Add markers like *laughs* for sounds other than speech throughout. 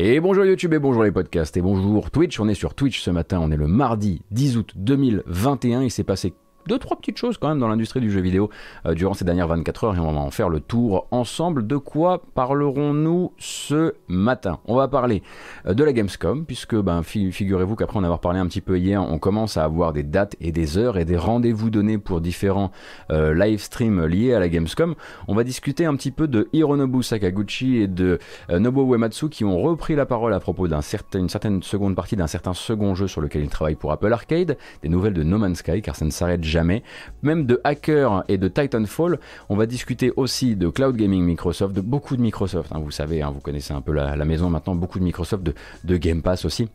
Et bonjour YouTube et bonjour les podcasts et bonjour Twitch. On est sur Twitch ce matin, on est le mardi 10 août 2021. Il s'est passé deux, trois petites choses quand même dans l'industrie du jeu vidéo euh, durant ces dernières 24 heures et on va en faire le tour ensemble. De quoi parlerons-nous ce matin? On va parler euh, de la Gamescom, puisque ben, figurez-vous qu'après en avoir parlé un petit peu hier, on commence à avoir des dates et des heures et des rendez-vous donnés pour différents euh, live streams liés à la Gamescom. On va discuter un petit peu de Hironobu Sakaguchi et de Nobuo Uematsu qui ont repris la parole à propos d'une certain, certaine seconde partie d'un certain second jeu sur lequel ils travaillent pour Apple Arcade, des nouvelles de No Man's Sky, car ça ne s'arrête jamais même de Hacker et de Titanfall. On va discuter aussi de cloud gaming Microsoft, de beaucoup de Microsoft. Hein, vous savez, hein, vous connaissez un peu la, maison maintenant, beaucoup de Microsoft, de, de Game Pass aussi.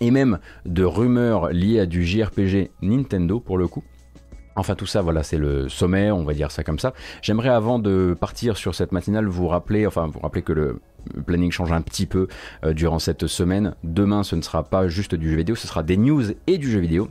Et même de rumeurs liées à du JRPG Nintendo pour le coup. Enfin tout ça, voilà, c'est le sommet, on va dire ça comme ça. J'aimerais avant de partir sur cette matinale vous rappeler, enfin vous rappeler que le planning change un petit peu euh, durant cette semaine. Demain, ce ne sera pas juste du jeu vidéo, ce sera des news et du jeu vidéo.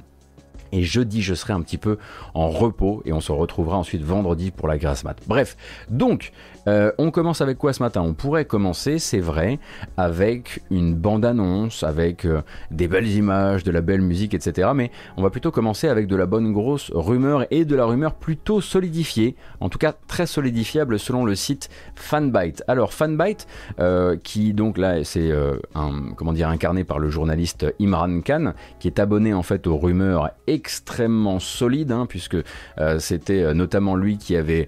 Et jeudi, je serai un petit peu en repos et on se retrouvera ensuite vendredi pour la grasse mat. Bref, donc euh, on commence avec quoi ce matin? On pourrait commencer, c'est vrai, avec une bande-annonce, avec euh, des belles images, de la belle musique, etc. Mais on va plutôt commencer avec de la bonne grosse rumeur et de la rumeur plutôt solidifiée, en tout cas très solidifiable selon le site Fanbyte. Alors Fanbyte, euh, qui donc là c'est comment dire incarné par le journaliste Imran Khan, qui est abonné en fait aux rumeurs extrêmement solides, hein, puisque c'était notamment lui qui avait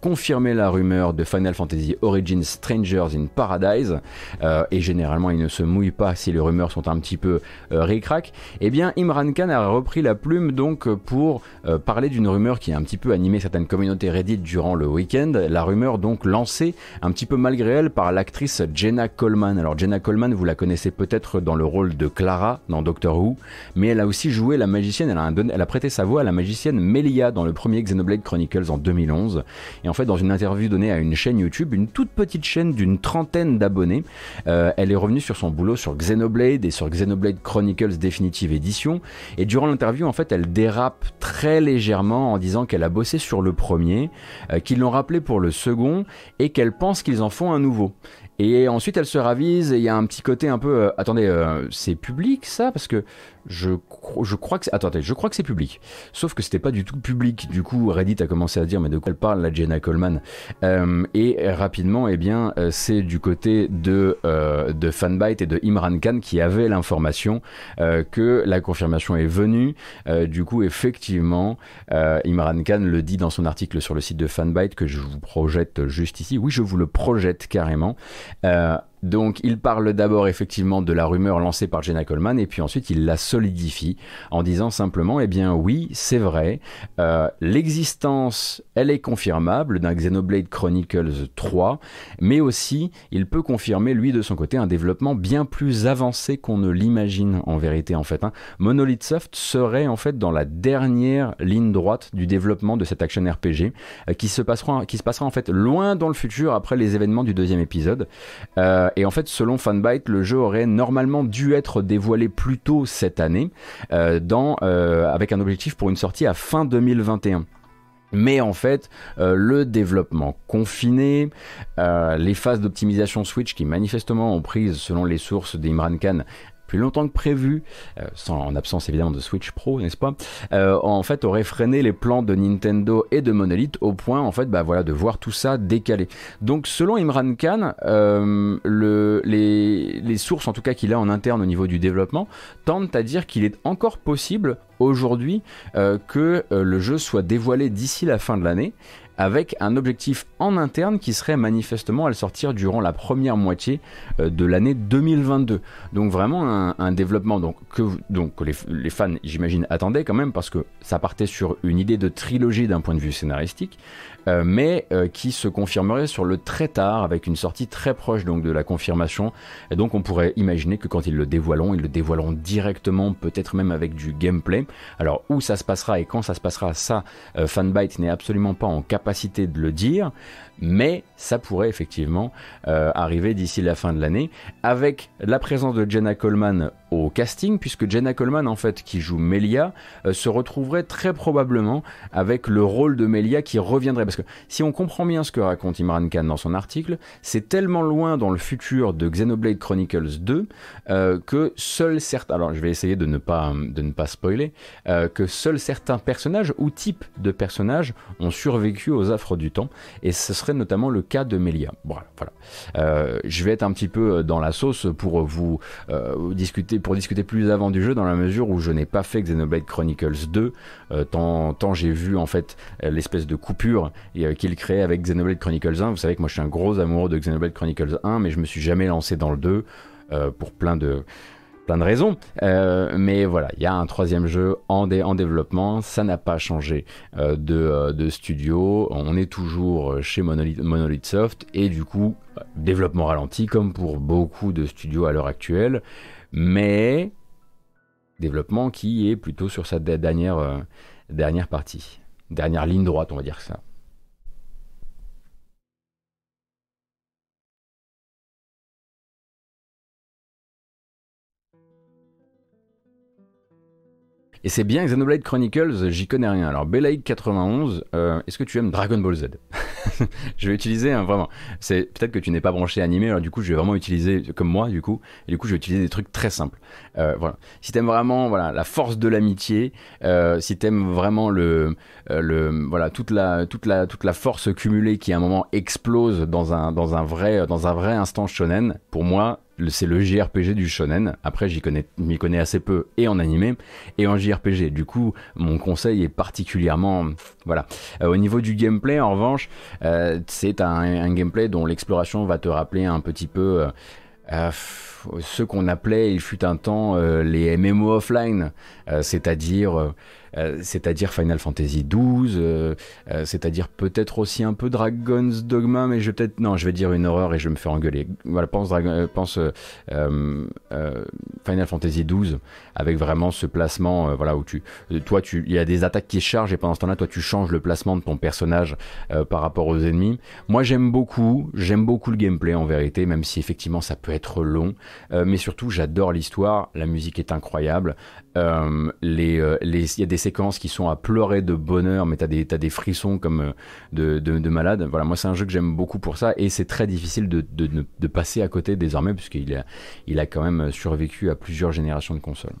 confirmé la rumeur de Fanbyte Final Fantasy Origins Strangers in Paradise, euh, et généralement il ne se mouille pas si les rumeurs sont un petit peu euh, ric-rac, eh bien Imran Khan a repris la plume donc pour euh, parler d'une rumeur qui a un petit peu animé certaines communautés Reddit durant le week-end, la rumeur donc lancée un petit peu malgré elle par l'actrice Jenna Coleman. Alors Jenna Coleman, vous la connaissez peut-être dans le rôle de Clara dans Doctor Who, mais elle a aussi joué la magicienne, elle a, elle a prêté sa voix à la magicienne Melia dans le premier Xenoblade Chronicles en 2011, et en fait dans une interview donnée à une chaîne YouTube, une toute petite chaîne d'une trentaine d'abonnés. Euh, elle est revenue sur son boulot sur Xenoblade et sur Xenoblade Chronicles Definitive Edition. Et durant l'interview, en fait, elle dérape très légèrement en disant qu'elle a bossé sur le premier, euh, qu'ils l'ont rappelé pour le second et qu'elle pense qu'ils en font un nouveau. Et ensuite, elle se ravise et il y a un petit côté un peu. Euh, attendez, c'est public ça? Parce que je, je crois que c'est... Je crois que c'est public. Sauf que c'était pas du tout public. Du coup, Reddit a commencé à dire mais de quoi elle parle la Jenna Coleman? Euh, Et rapidement, eh bien, euh, c'est du côté de, euh, de Fanbyte et de Imran Khan qui avait l'information que la confirmation est venue. du coup, effectivement, Imran Khan le dit dans son article sur le site de Fanbyte que je vous projette juste ici. Oui, je vous le projette carrément. Donc il parle d'abord effectivement de la rumeur lancée par Jenna Coleman et puis ensuite il la solidifie en disant simplement eh bien oui c'est vrai euh, l'existence elle est confirmable d'un Xenoblade Chronicles 3 mais aussi il peut confirmer lui de son côté un développement bien plus avancé qu'on ne l'imagine en vérité en fait. Hein. Monolith Soft serait en fait dans la dernière ligne droite du développement de cette action RPG euh, qui, se passera, qui se passera en fait loin dans le futur après les événements du deuxième épisode. Euh, euh, et en fait, selon Fanbyte, le jeu aurait normalement dû être dévoilé plus tôt cette année, euh, euh, avec un objectif pour une sortie à fin 2021. Mais en fait, le développement confiné, les phases d'optimisation Switch qui manifestement ont pris, selon les sources d'Imran Khan, plus longtemps que prévu, euh, sans, en absence évidemment de Switch Pro, n'est-ce pas euh, En fait, aurait freiné les plans de Nintendo et de Monolith au point, en fait, bah voilà, de voir tout ça décalé. Donc, selon Imran Khan, euh, le, les, sources, en tout cas qu'il a en interne au niveau du développement, tentent à dire qu'il est encore possible aujourd'hui que le jeu soit dévoilé d'ici la fin de l'année avec un objectif en interne qui serait manifestement à le sortir durant la première moitié euh, de l'année 2022. Donc vraiment un, développement que, les, fans, j'imagine, attendaient quand même parce que ça partait sur une idée de trilogie d'un point de vue scénaristique, euh, mais euh, qui se confirmerait sur le très tard avec une sortie très proche donc de la confirmation. Donc on pourrait imaginer que quand ils le dévoileront, ils le dévoileront directement, peut-être même avec du gameplay. Alors où ça se passera et quand ça se passera, ça, Fanbyte n'est absolument pas en capacité de le dire, mais ça pourrait effectivement euh, arriver d'ici la fin de l'année, avec la présence de Jenna Coleman au casting, puisque Jenna Coleman, en fait, qui joue Melia, euh, se retrouverait très probablement avec le rôle de Melia qui reviendrait. Parce que si on comprend bien ce que raconte Imran Khan dans son article, c'est tellement loin dans le futur de Xenoblade Chronicles 2 euh, que seuls certains. Alors, je vais essayer de ne pas, de ne pas spoiler, que seuls certains personnages ou types de personnages ont survécu aux affres du temps, et ce serait notamment le cas de Melia. Voilà, voilà. je vais être un petit peu dans la sauce pour vous discuter pour discuter plus avant du jeu dans la mesure où je n'ai pas fait Xenoblade Chronicles 2 euh, tant, tant j'ai vu en fait euh, l'espèce de coupure euh, qu'il crée avec Xenoblade Chronicles 1 vous savez que moi je suis un gros amoureux de Xenoblade Chronicles 1 mais je me suis jamais lancé dans le 2 pour plein de plein de raisons. mais voilà, il y a un troisième jeu en, en développement. Ça n'a pas changé de, de, studio. On est toujours chez Monolith, Monolith, Soft. Et du coup, développement ralenti comme pour beaucoup de studios à l'heure actuelle mais développement qui est plutôt sur sa dernière, euh, dernière partie, dernière ligne droite, on va dire ça. Et c'est bien Xenoblade Chronicles, j'y connais rien. Alors Belaid 91, euh, est-ce que tu aimes Dragon Ball Z? *laughs* Je vais utiliser vraiment. C'est peut-être que tu n'es pas branché animé, alors du coup je vais vraiment utiliser comme moi du coup. Du coup je vais utiliser des trucs très simples. Euh, voilà. Si t'aimes vraiment voilà la force de l'amitié, euh, si t'aimes vraiment le le voilà toute la toute la toute la force cumulée qui à un moment explose dans un dans un vrai dans un vrai instant shonen, pour moi c'est le JRPG du shonen. Après, j'y connais, m'y connais assez peu et en animé et en JRPG. Du coup, mon conseil est particulièrement, voilà. Euh, au niveau du gameplay, en revanche, euh, c'est un, gameplay dont l'exploration va te rappeler un petit peu. Euh, ce qu'on appelait, il fut un temps, les MMO offline, c'est-à-dire euh, c'est-à-dire Final Fantasy XII, euh, euh, c'est-à-dire peut-être aussi un peu Dragon's Dogma, mais je vais peut-être non, je vais dire une horreur et je me faire engueuler. Voilà, pense, pense Final Fantasy XII avec vraiment ce placement, voilà où tu, toi tu, il y a des attaques qui chargent et pendant ce temps-là, toi tu changes le placement de ton personnage par rapport aux ennemis. Moi j'aime beaucoup, j'aime beaucoup le gameplay en vérité, même si effectivement ça peut être long, mais surtout j'adore l'histoire, la musique est incroyable. Euh, les, il y a des séquences qui sont à pleurer de bonheur, mais t'as des, as des frissons comme euh, de, de, malade. Voilà, moi c'est un jeu que j'aime beaucoup pour ça, et c'est très difficile de, passer à côté désormais, puisqu'il a, il a quand même survécu à plusieurs générations de consoles.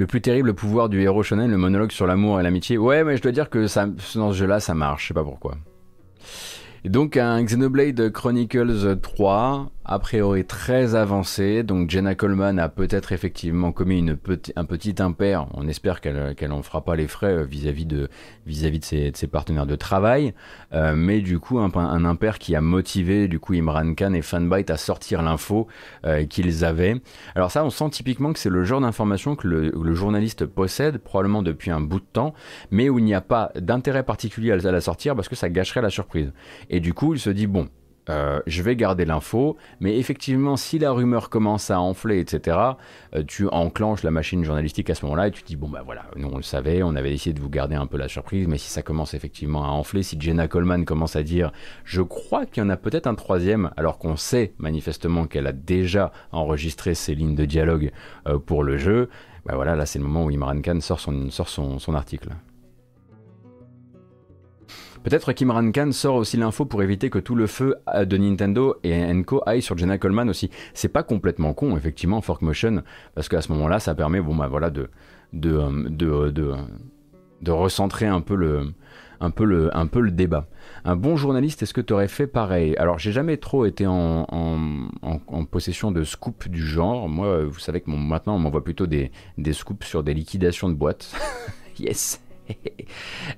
Le plus terrible pouvoir du héros shonen, le monologue sur l'amour et l'amitié. Ouais, mais je dois dire que dans ce jeu-là, ça marche. Je sais pas pourquoi. Donc un Xenoblade Chronicles 3, a priori très avancé. Donc Jenna Coleman a peut-être effectivement commis une un petit impair. On espère qu'elle qu'elle en fera pas les frais euh, vis-à-vis de vis-à-vis de, ses, de, ses, partenaires de travail. Euh, mais du coup un, impair qui a motivé du coup Imran Khan et Fanbyte à sortir l'info euh, qu'ils avaient. Alors ça on sent typiquement que c'est le genre d'information que le, journaliste possède probablement depuis un bout de temps, mais où il n'y a pas d'intérêt particulier à la sortir parce que ça gâcherait la surprise. Et du coup il se dit bon euh, je vais garder l'info, mais effectivement, si la rumeur commence à enfler, etc., euh, tu enclenches la machine journalistique à ce moment-là et tu dis, bon, bah voilà, nous on le savait, on avait essayé de vous garder un peu la surprise, mais si ça commence effectivement à enfler, si Jenna Coleman commence à dire, je crois qu'il y en a peut-être un troisième, alors qu'on sait manifestement qu'elle a déjà enregistré ses lignes de dialogue euh, pour le jeu, bah voilà, là c'est le moment où Imran Khan sort son article. Peut-être qu'Imran Khan sort aussi l'info pour éviter que tout le feu euh, de Nintendo et Enco aille sur Jenna Coleman aussi. C'est pas complètement con, effectivement, Fork Motion, parce qu'à ce moment-là, ça permet, bon bah voilà, de, euh, recentrer un peu le, débat. Un bon journaliste, est-ce que tu aurais fait pareil? Alors, j'ai jamais trop été en, possession de scoops du genre. Moi, vous savez que maintenant, on m'envoie plutôt des, des scoops sur des liquidations de boîtes. *laughs* yes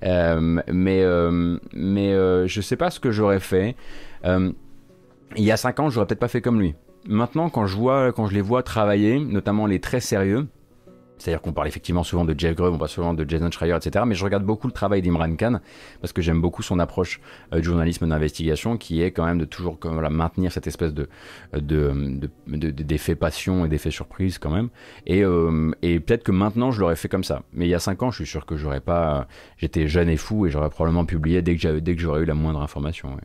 Euh, mais euh, mais euh, je sais pas ce que j'aurais fait. il y a 5 ans, j'aurais peut-être pas fait comme lui. Maintenant, quand je vois, quand je les vois travailler, notamment les très sérieux, C'est-à-dire qu'on parle effectivement souvent de Jeff Grubb, on parle souvent de Jason Schreier, etc. Mais je regarde beaucoup le travail d'Imran Khan parce que j'aime beaucoup son approche euh, du journalisme d'investigation qui est quand même de toujours comme, maintenir cette espèce de, de, d'effet passion et d'effet surprise quand même. Et, euh, et peut-être que maintenant je l'aurais fait comme ça. Mais il y a 5 ans, je suis sûr que j'aurais pas. J'étais jeune et fou et j'aurais probablement publié dès que, dès que j'aurais eu la moindre information.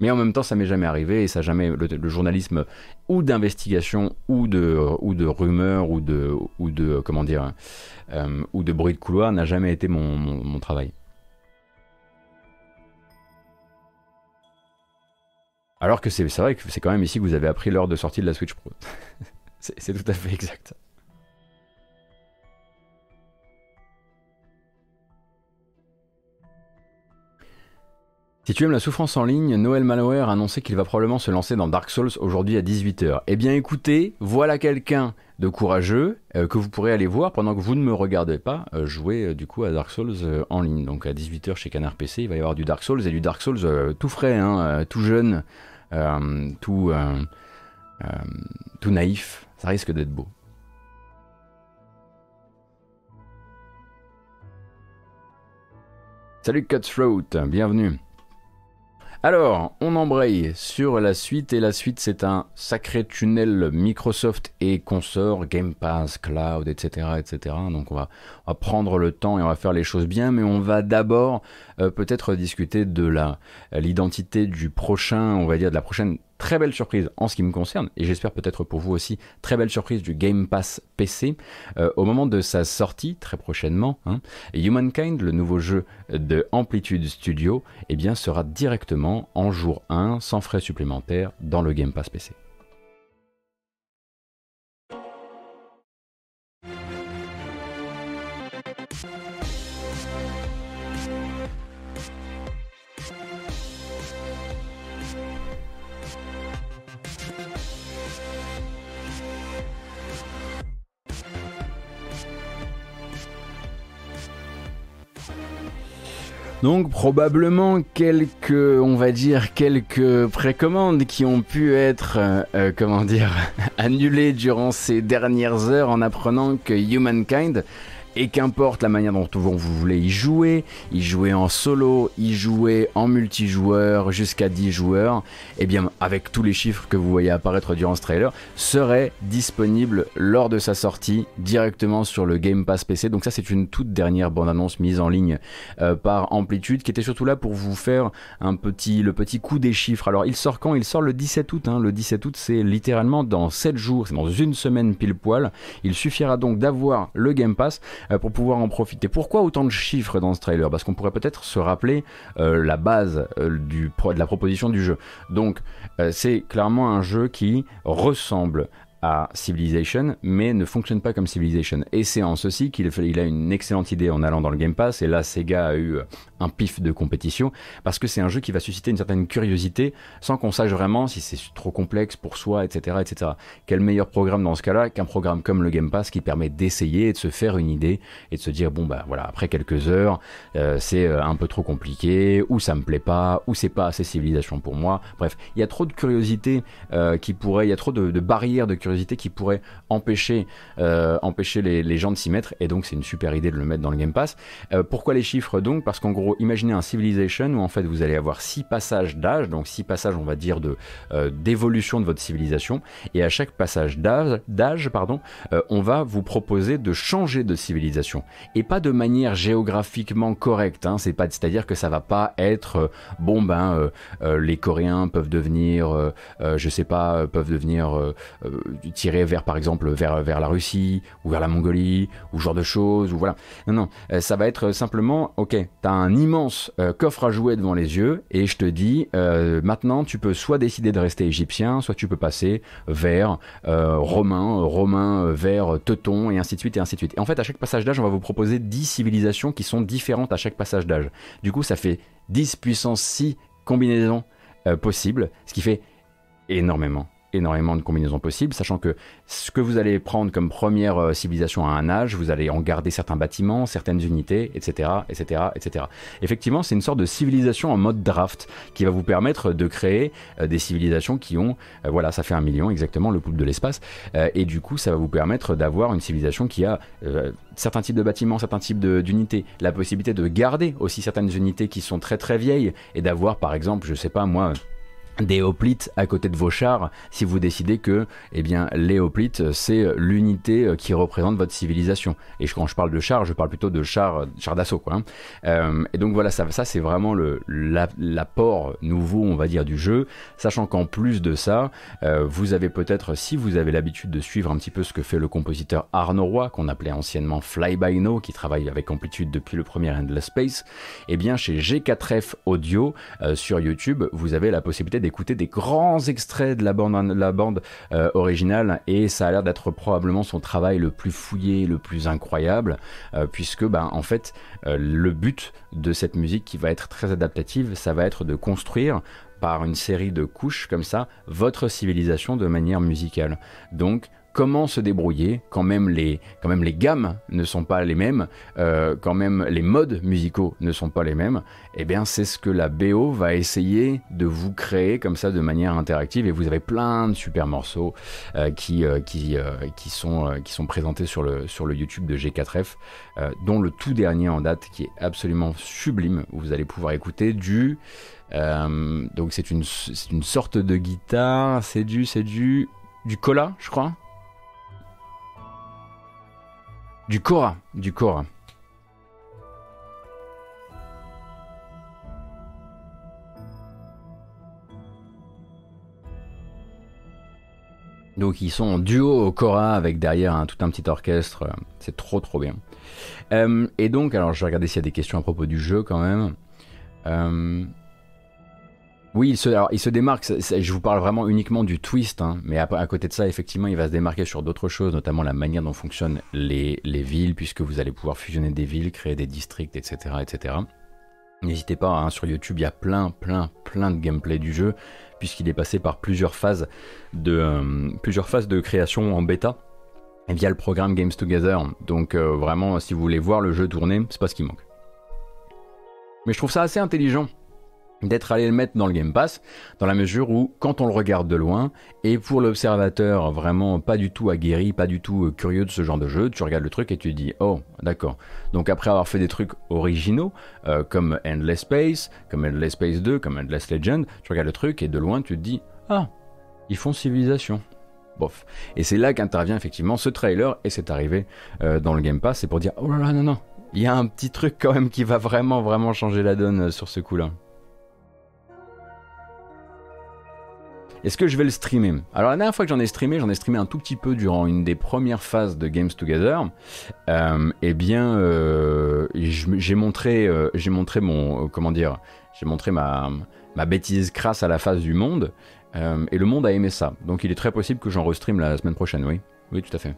Mais en même temps, ça m'est jamais arrivé et ça jamais le, journalisme ou d'investigation ou de ou de rumeurs ou de ou de comment dire euh, ou de bruit de couloir n'a jamais été mon, mon, travail. Alors que c'est vrai que c'est quand même ici que vous avez appris l'heure de sortie de la Switch Pro. *laughs* c'est tout à fait exact. Si tu aimes la souffrance en ligne, Noël Malware a annoncé qu'il va probablement se lancer dans Dark Souls aujourd'hui à 18h. Eh bien écoutez, voilà quelqu'un de courageux euh, que vous pourrez aller voir pendant que vous ne me regardez pas euh, jouer euh, du coup à Dark Souls en ligne. Donc à 18h chez Canard PC, il va y avoir du Dark Souls et du Dark Souls tout frais, hein, tout jeune, tout, tout naïf. Ça risque d'être beau. Salut Cutthroat, bienvenue. Alors, on embraye sur la suite, et la suite c'est un sacré tunnel Microsoft et consort, Game Pass, Cloud, etc. etc. Donc on va, on prendre le temps et on va faire les choses bien, mais on va d'abord euh, peut-être discuter de l'identité du prochain, on va dire de la prochaine très belle surprise en ce qui me concerne, et j'espère peut-être pour vous aussi, très belle surprise du Game Pass PC. Euh, au moment de sa sortie, très prochainement, hein, Humankind, le nouveau jeu de Amplitude Studio, eh bien, sera directement en jour 1, sans frais supplémentaires, dans le Game Pass PC. Donc probablement quelques, on va dire, quelques précommandes qui ont pu être, euh, euh, comment dire, *laughs* annulées durant ces dernières heures en apprenant que Humankind et qu'importe la manière dont vous voulez y jouer, y jouer en solo, y jouer en multijoueur jusqu'à 10 joueurs, et eh bien avec tous les chiffres que vous voyez apparaître durant ce trailer, serait disponible lors de sa sortie directement sur le Game Pass PC. Donc ça c'est une toute dernière bande-annonce mise en ligne euh, par Amplitude qui était surtout là pour vous faire un petit, le petit coup des chiffres. Alors il sort quand? Il sort le 17 août. Hein. Le 17 août c'est littéralement dans 7 jours, c'est dans une semaine pile poil. Il suffira donc d'avoir le Game Pass pour pouvoir en profiter. Pourquoi autant de chiffres dans ce trailer? Parce qu'on pourrait peut-être se rappeler euh, la base euh, de la proposition du jeu. Donc c'est clairement un jeu qui ressemble à Civilization, mais ne fonctionne pas comme Civilization. Et c'est en ceci qu'il il a une excellente idée en allant dans le Game Pass, et là Sega a eu un pif de compétition, parce que c'est un jeu qui va susciter une certaine curiosité, sans qu'on sache vraiment si c'est trop complexe pour soi, etc. etc. Quel meilleur programme dans ce cas-là qu'un programme comme le Game Pass qui permet d'essayer et de se faire une idée, et de se dire, bon bah voilà, après quelques heures, euh, c'est euh, un peu trop compliqué, ou ça me plaît pas, ou c'est pas assez Civilization pour moi. Bref, il y a trop de curiosité euh, qui pourrait, il y a trop de, de barrières de curiosité qui pourrait empêcher, euh, empêcher les, gens de s'y mettre. Et donc, c'est une super idée de le mettre dans le Game Pass. Euh, pourquoi les chiffres donc? Parce qu'en gros, imaginez un Civilization où en fait vous allez avoir six passages d'âge, donc six passages, on va dire, de euh, d'évolution de votre civilisation. Et à chaque passage d'âge, pardon, on va vous proposer de changer de civilisation et pas de manière géographiquement correcte. Hein, c'est pas, c'est-à-dire que ça va pas être bon ben les Coréens peuvent devenir, je sais pas, peuvent devenir tirer vers par exemple vers, vers la Russie ou vers la Mongolie ou ce genre de choses ou voilà. Non non, euh, ça va être simplement OK, tu as un immense euh, coffre à jouer devant les yeux et je te dis euh, maintenant tu peux soit décider de rester égyptien, soit tu peux passer vers romain, romain vers teuton et ainsi de suite et ainsi de suite. Et en fait à chaque passage d'âge, on va vous proposer 10 civilisations qui sont différentes à chaque passage d'âge. Du coup, ça fait 10 puissance 6 combinaisons possibles, ce qui fait énormément énormément de combinaisons possibles, sachant que ce que vous allez prendre comme première euh, civilisation à un âge, vous allez en garder certains bâtiments, certaines unités, etc., etc., etc. Effectivement, c'est une sorte de civilisation en mode draft qui va vous permettre de créer euh, des civilisations qui ont, euh, voilà, ça fait un million exactement, le pool de l'espace, et du coup, ça va vous permettre d'avoir une civilisation qui a certains types de bâtiments, certains types d'unités, la possibilité de garder aussi certaines unités qui sont très très vieilles et d'avoir, par exemple, je sais pas moi, des hoplites à côté de vos chars si vous décidez que eh bien, les hoplites c'est l'unité euh, qui représente votre civilisation. Et quand je parle de chars, je parle plutôt de chars, chars d'assaut. Quoi, hein. euh, et donc voilà, ça, ça c'est vraiment l'apport nouveau, on va dire, du jeu. Sachant qu'en plus de ça, euh, vous avez peut-être, si vous avez l'habitude de suivre un petit peu ce que fait le compositeur Arnaud Roy, qu'on appelait anciennement Fly By No, qui travaille avec Amplitude depuis le premier Endless Space, eh bien chez G4F Audio sur YouTube, vous avez la possibilité d'écouter des grands extraits de la bande, la bande euh, originale et ça a l'air d'être probablement son travail le plus fouillé, le plus incroyable, euh, puisque ben, en fait euh, le but de cette musique qui va être très adaptative, ça va être de construire par une série de couches comme ça votre civilisation de manière musicale. Donc comment se débrouiller quand même les, quand même les gammes ne sont pas les mêmes, euh, quand même les modes musicaux ne sont pas les mêmes, eh bien c'est ce que la BO va essayer de vous créer comme ça de manière interactive et vous avez plein de super morceaux euh, qui, euh, qui, sont, présentés sur le, sur le YouTube de G4F, dont le tout dernier en date qui est absolument sublime, où vous allez pouvoir écouter du... donc c'est une, une sorte de guitare, c'est du, c'est du, du cola, je crois. Du Cora, du Cora. Donc ils sont en duo au Cora avec derrière tout un petit orchestre. C'est trop trop bien. Euh, et donc, alors je vais regarder s'il y a des questions à propos du jeu quand même. Euh, oui, il se, démarque, je vous parle vraiment uniquement du twist, hein, mais à, côté de ça, effectivement, il va se démarquer sur d'autres choses, notamment la manière dont fonctionnent les, les, villes, puisque vous allez pouvoir fusionner des villes, créer des districts, etc. etc. N'hésitez pas, hein, sur YouTube, il y a plein, plein, plein de gameplay du jeu, puisqu'il est passé par plusieurs phases de, euh, plusieurs phases de création en bêta via le programme Games Together. Donc euh, vraiment, si vous voulez voir le jeu tourner, c'est pas ce qui manque. Mais je trouve ça assez intelligent d'être allé le mettre dans le Game Pass, dans la mesure où, quand on le regarde de loin, et pour l'observateur vraiment pas du tout aguerri, pas du tout euh, curieux de ce genre de jeu, tu regardes le truc et tu dis, oh, d'accord. Donc après avoir fait des trucs originaux, euh, comme Endless Space, comme Endless Space 2, comme Endless Legend, tu regardes le truc et de loin tu te dis, ah, ils font civilisation. Bof. Et c'est là qu'intervient effectivement ce trailer et c'est arrivé euh, dans le Game Pass, c'est pour dire, oh là là, non, non, il y a un petit truc quand même qui va vraiment, vraiment changer la donne sur ce coup-là. Est-ce que je vais le streamer? Alors la dernière fois que j'en ai streamé, j'en ai streamé un tout petit peu durant une des premières phases de Games Together. Euh, eh bien, euh, j'ai montré, euh, j'ai montré mon, comment dire, j'ai montré ma, ma bêtise crasse à la face du monde, et le monde a aimé ça. Donc il est très possible que j'en restream la semaine prochaine, oui, oui, tout à fait.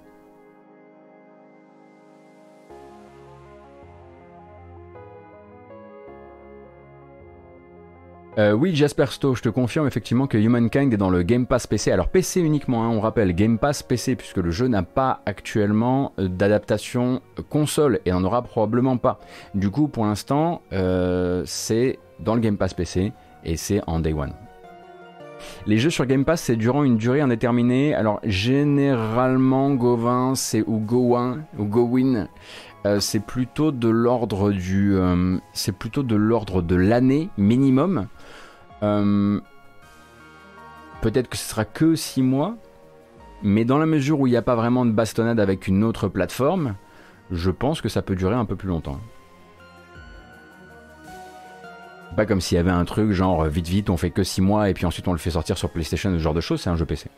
Euh, oui, Jasper Stowe, je te confirme effectivement que Humankind est dans le Game Pass PC. Alors PC uniquement, hein, on rappelle, Game Pass PC, puisque le jeu n'a pas actuellement euh, d'adaptation console et n'en aura probablement pas. Du coup, pour l'instant, euh, c'est dans le Game Pass PC et c'est en Day One. Les jeux sur Game Pass, c'est durant une durée indéterminée. Alors généralement, Govin, c'est ou Gowin ou Gowin. c'est plutôt de l'ordre du, c'est plutôt de l'ordre de l'année minimum. Euh, peut-être que ce sera que 6 mois, mais dans la mesure où il n'y a pas vraiment de bastonnade avec une autre plateforme, je pense que ça peut durer un peu plus longtemps. Pas comme s'il y avait un truc genre vite vite on fait que 6 mois et puis ensuite on le fait sortir sur PlayStation, ce genre de choses, c'est un jeu PC.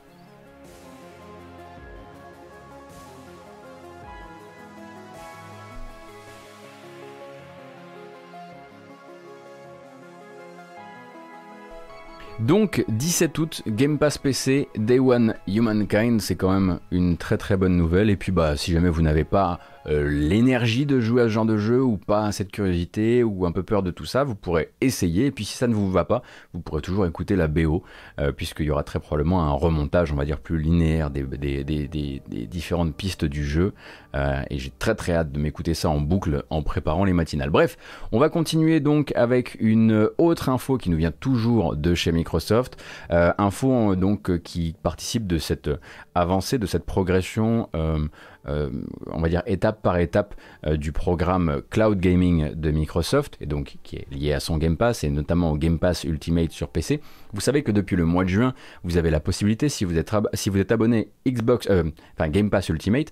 Donc 17 août, Game Pass PC, Day One Humankind, c'est quand même une très très bonne nouvelle. Et puis bah si jamais vous n'avez pas euh, l'énergie de jouer à ce genre de jeu ou pas cette curiosité ou un peu peur de tout ça, vous pourrez essayer. Et puis si ça ne vous va pas, vous pourrez toujours écouter la BO, euh, puisqu'il y aura très probablement un remontage, on va dire, plus linéaire des, différentes pistes du jeu. Euh, et j'ai très très hâte de m'écouter ça en boucle en préparant les matinales. Bref, on va continuer donc avec une autre info qui nous vient toujours de chez Microsoft. info donc qui participe de cette avancée, de cette progression euh, on va dire étape par étape euh, du programme cloud gaming de Microsoft et donc qui est lié à son Game Pass et notamment au Game Pass Ultimate sur PC. Vous savez que depuis le mois de juin, vous avez la possibilité si vous êtes vous abonné Xbox euh, Game Pass Ultimate,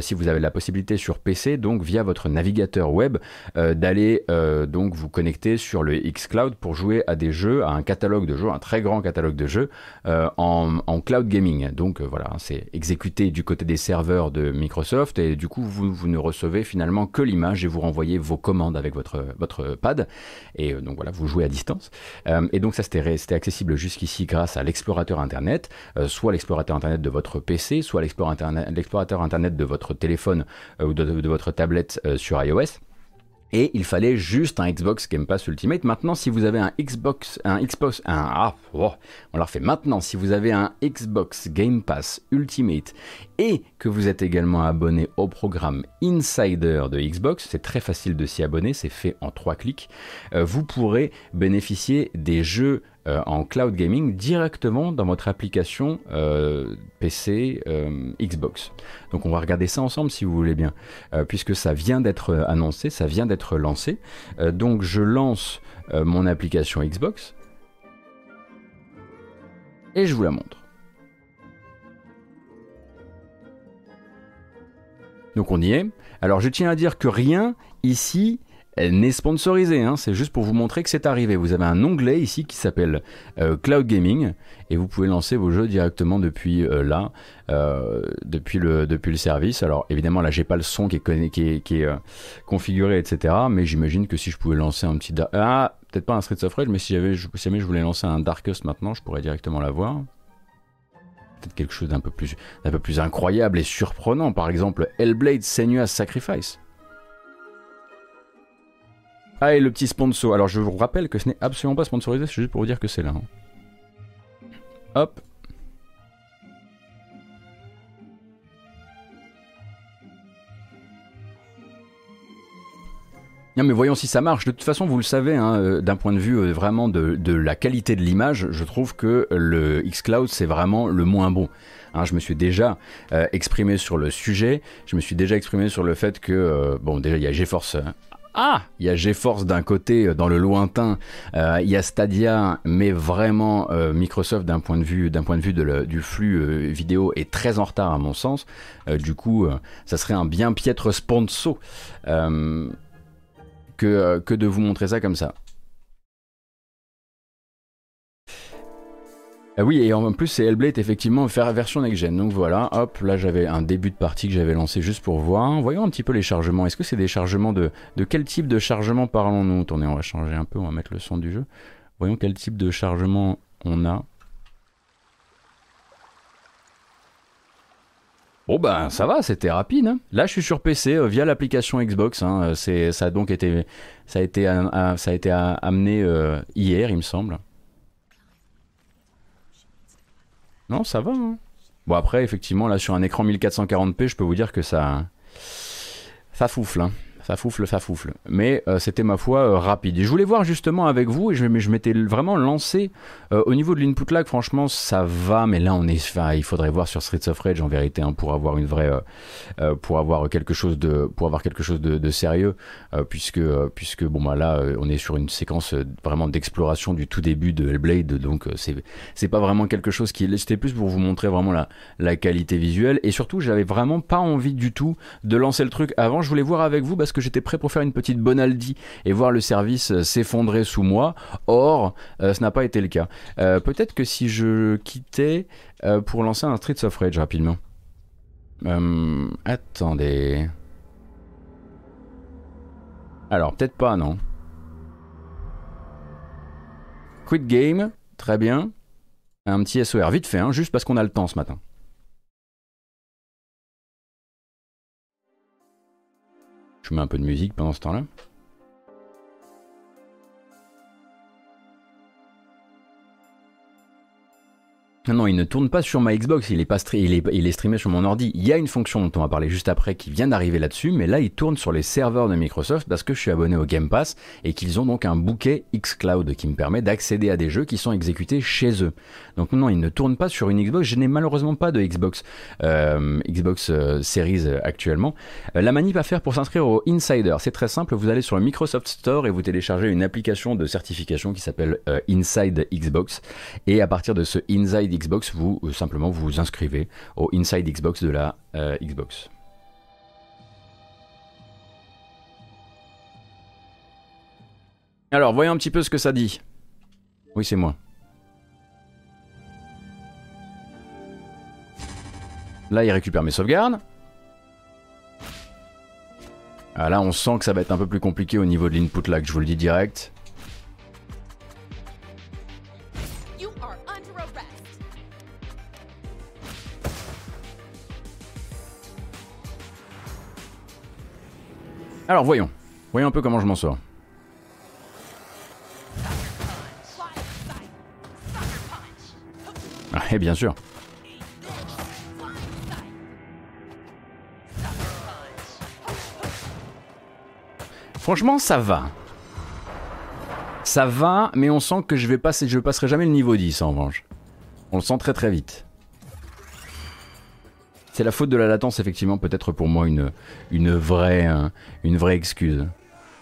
si vous avez la possibilité sur PC donc via votre navigateur web d'aller donc vous connecter sur le xCloud pour jouer à des jeux, à un catalogue de jeux, un très grand catalogue de jeux en, cloud gaming. Donc voilà, c'est exécuté du côté des serveurs de Microsoft et du coup vous, ne recevez finalement que l'image et vous renvoyez vos commandes avec votre, votre pad et euh, donc voilà vous jouez à distance euh, et donc ça c'était accessible jusqu'ici grâce à l'explorateur internet euh, soit l'explorateur internet de votre PC soit l'explorateur internet de votre téléphone ou de, votre tablette sur iOS et il fallait juste un Xbox Game Pass Ultimate. Maintenant, si vous avez un Xbox, un Xbox, un ah, oh, on fait maintenant. Si vous avez un Xbox Game Pass Ultimate et que vous êtes également abonné au programme Insider de Xbox, c'est très facile de s'y abonner, c'est fait en trois clics. Euh, vous pourrez bénéficier des jeux euh, en cloud gaming directement dans votre application euh, PC euh, Xbox. Donc on va regarder ça ensemble si vous voulez bien, puisque ça vient d'être annoncé, ça vient d'être lancé. donc je lance mon application Xbox et je vous la montre. Donc on y est. Alors je tiens à dire que rien ici elle n'est sponsorisée, hein. c'est juste pour vous montrer que c'est arrivé. Vous avez un onglet ici qui s'appelle euh, Cloud Gaming et vous pouvez lancer vos jeux directement depuis euh, là, euh, depuis, le, depuis le service. Alors évidemment là j'ai pas le son qui est, configuré, etc. Mais j'imagine que si je pouvais lancer un petit... Ah, peut-être pas un Streets of Rage, mais si jamais je voulais lancer un Darkest maintenant, je pourrais directement l'avoir peut-être quelque chose d'un peu plus d'un peu plus incroyable et surprenant par exemple Hellblade Senua's Sacrifice ah, et le petit sponsor. Alors, je vous rappelle que ce n'est absolument pas sponsorisé, c'est juste pour vous dire que c'est là. Hein. Hop. Non mais voyons si ça marche. De toute façon, vous le savez, hein, euh, d'un point de vue euh, vraiment de, la qualité de l'image, je trouve que le xCloud c'est vraiment le moins bon. Hein, je me suis déjà euh, exprimé sur le sujet. Je me suis déjà exprimé sur le fait que bon déjà il y a GeForce ah, il y a GeForce d'un côté euh, dans le lointain, euh, il y a Stadia, mais vraiment euh, Microsoft d'un point de vue du flux vidéo est très en retard à mon sens. du coup, ça serait un bien piètre sponsor que de vous montrer ça comme ça. Oui, et en plus c'est Hellblade effectivement faire version next-gen. Donc voilà, hop, là j'avais un début de partie que j'avais lancé juste pour voir. Voyons un petit peu les chargements. Est-ce que c'est des chargements de... De quel type de chargement parlons-nous? Attendez, on va changer un peu, on va mettre le son du jeu. Voyons quel type de chargement on a. Bon ben ça va, c'était rapide. Hein. Là je suis sur PC euh, via l'application Xbox. Hein. Euh, c'est ça a donc été ça a été été amené euh, hier il me semble. Non, ça va. Hein. Bon, après, effectivement, là, sur un écran 1440p, je peux vous dire que ça. Ça foufle. Hein ça foufle, ça foufle. Mais euh, c'était ma foi euh, rapide. Et je voulais voir justement avec vous, et je, m'étais vraiment lancé euh, au niveau de l'input lag. Franchement, ça va, mais là on est, enfin, il faudrait voir sur Streets of Rage en vérité hein, pour avoir une vraie, pour avoir quelque chose de, pour avoir quelque chose de, sérieux, puisque, puisque bon bah là on est sur une séquence vraiment d'exploration du tout début de Hellblade, donc c'est, c'est pas vraiment quelque chose qui, c'était plus pour vous montrer vraiment la, qualité visuelle, et surtout j'avais vraiment pas envie du tout de lancer le truc avant. Je voulais voir avec vous parce que j'étais prêt pour faire une petite bonaldi et voir le service euh, s'effondrer sous moi. Or, euh, ce n'a pas été le cas. Euh, peut-être que si je quittais pour lancer un Streets of Rage rapidement. attendez. Alors, peut-être pas, non. Quit game, très bien. Un petit SOR, vite fait, hein, juste parce qu'on a le temps ce matin. Je mets un peu de musique pendant ce temps-là. Non, il ne tourne pas sur ma Xbox, il est, pas il, est, il est streamé sur mon ordi. Il y a une fonction dont on va parler juste après qui vient d'arriver là-dessus, mais là il tourne sur les serveurs de Microsoft parce que je suis abonné au Game Pass et qu'ils ont donc un bouquet xCloud qui me permet d'accéder à des jeux qui sont exécutés chez eux. Donc non, il ne tourne pas sur une Xbox, je n'ai malheureusement pas de Xbox, euh, Xbox euh, Series euh, actuellement. la manip à faire pour s'inscrire au Insider, c'est très simple, vous allez sur le Microsoft Store et vous téléchargez une application de certification qui s'appelle Inside Xbox et à partir de ce Inside Xbox, vous euh, simplement vous inscrivez au Inside Xbox de la euh, Xbox. Alors, voyons un petit peu ce que ça dit. Oui, c'est moi. Là, il récupère mes sauvegardes. Ah, là, on sent que ça va être un peu plus compliqué au niveau de l'input lag, je vous le dis direct. Alors voyons. Voyons un peu comment je m'en sors. Ah, et bien sûr. Franchement, ça va. Ça va, mais on sent que je vais passer, je passerai jamais le niveau 10 en revanche. On le sent très très vite. C'est la faute de la latence, effectivement, peut-être pour moi une, une, vraie, euh, une vraie excuse.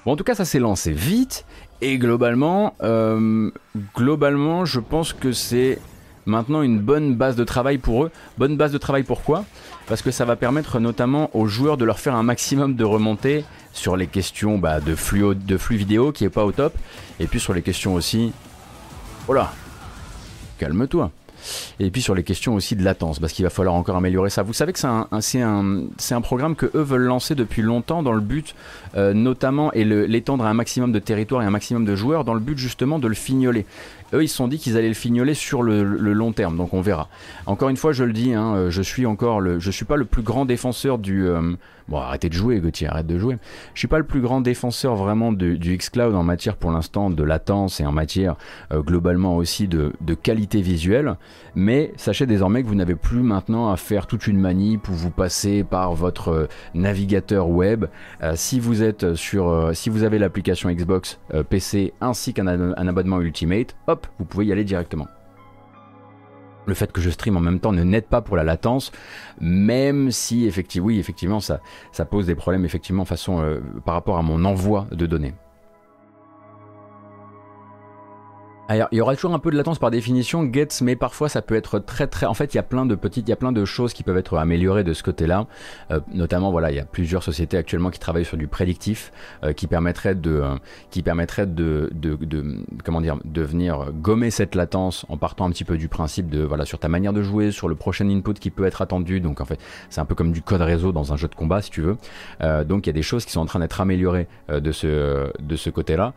Bon, en tout cas, ça s'est lancé vite, et globalement, euh, globalement, je pense que c'est maintenant une bonne base de travail pour eux. Bonne base de travail pourquoi? Parce que ça va permettre notamment aux joueurs de leur faire un maximum de remontées sur les questions bah, de, flux, vidéo qui est pas au top, et puis sur les questions aussi... Oh là Calme-toi et puis sur les questions aussi de latence, parce qu'il va falloir encore améliorer ça. Vous savez que c'est un, programme que eux veulent lancer depuis longtemps dans le but euh, notamment et l'étendre à un maximum de territoire et un maximum de joueurs dans le but justement de le fignoler. Eux, ils se sont dit qu'ils allaient le fignoler sur le, long terme, donc on verra. Encore une fois, je le dis, hein, je suis encore le, je suis pas le plus grand défenseur du. Euh, bon, arrêtez de jouer, Gauthier, arrête de jouer. Je suis pas le plus grand défenseur vraiment du xCloud en matière pour l'instant de latence et en matière euh, globalement aussi de, de, qualité visuelle. Mais sachez désormais que vous n'avez plus maintenant à faire toute une manip où vous passez par votre euh, navigateur web. si vous êtes sur, si vous avez l'application Xbox PC ainsi qu'un un abonnement Ultimate, hop vous pouvez y aller directement. Le fait que je stream en même temps ne n'aide pas pour la latence, même si effectivement, oui, effectivement, ça, pose des problèmes effectivement euh, par rapport à mon envoi de données. Il y aura toujours un peu de latence par définition, Gets, mais parfois ça peut être très très. En fait, il y a plein de petites, il y a plein de choses qui peuvent être améliorées de ce côté-là. Euh, notamment, voilà, il y a plusieurs sociétés actuellement qui travaillent sur du prédictif, euh, qui permettrait de, euh, qui permettrait de, de, de, comment dire, de venir gommer cette latence en partant un petit peu du principe de, voilà, sur ta manière de jouer, sur le prochain input qui peut être attendu. Donc en fait, c'est un peu comme du code réseau dans un jeu de combat, si tu veux. donc il y a des choses qui sont en train d'être améliorées de ce, de ce côté-là.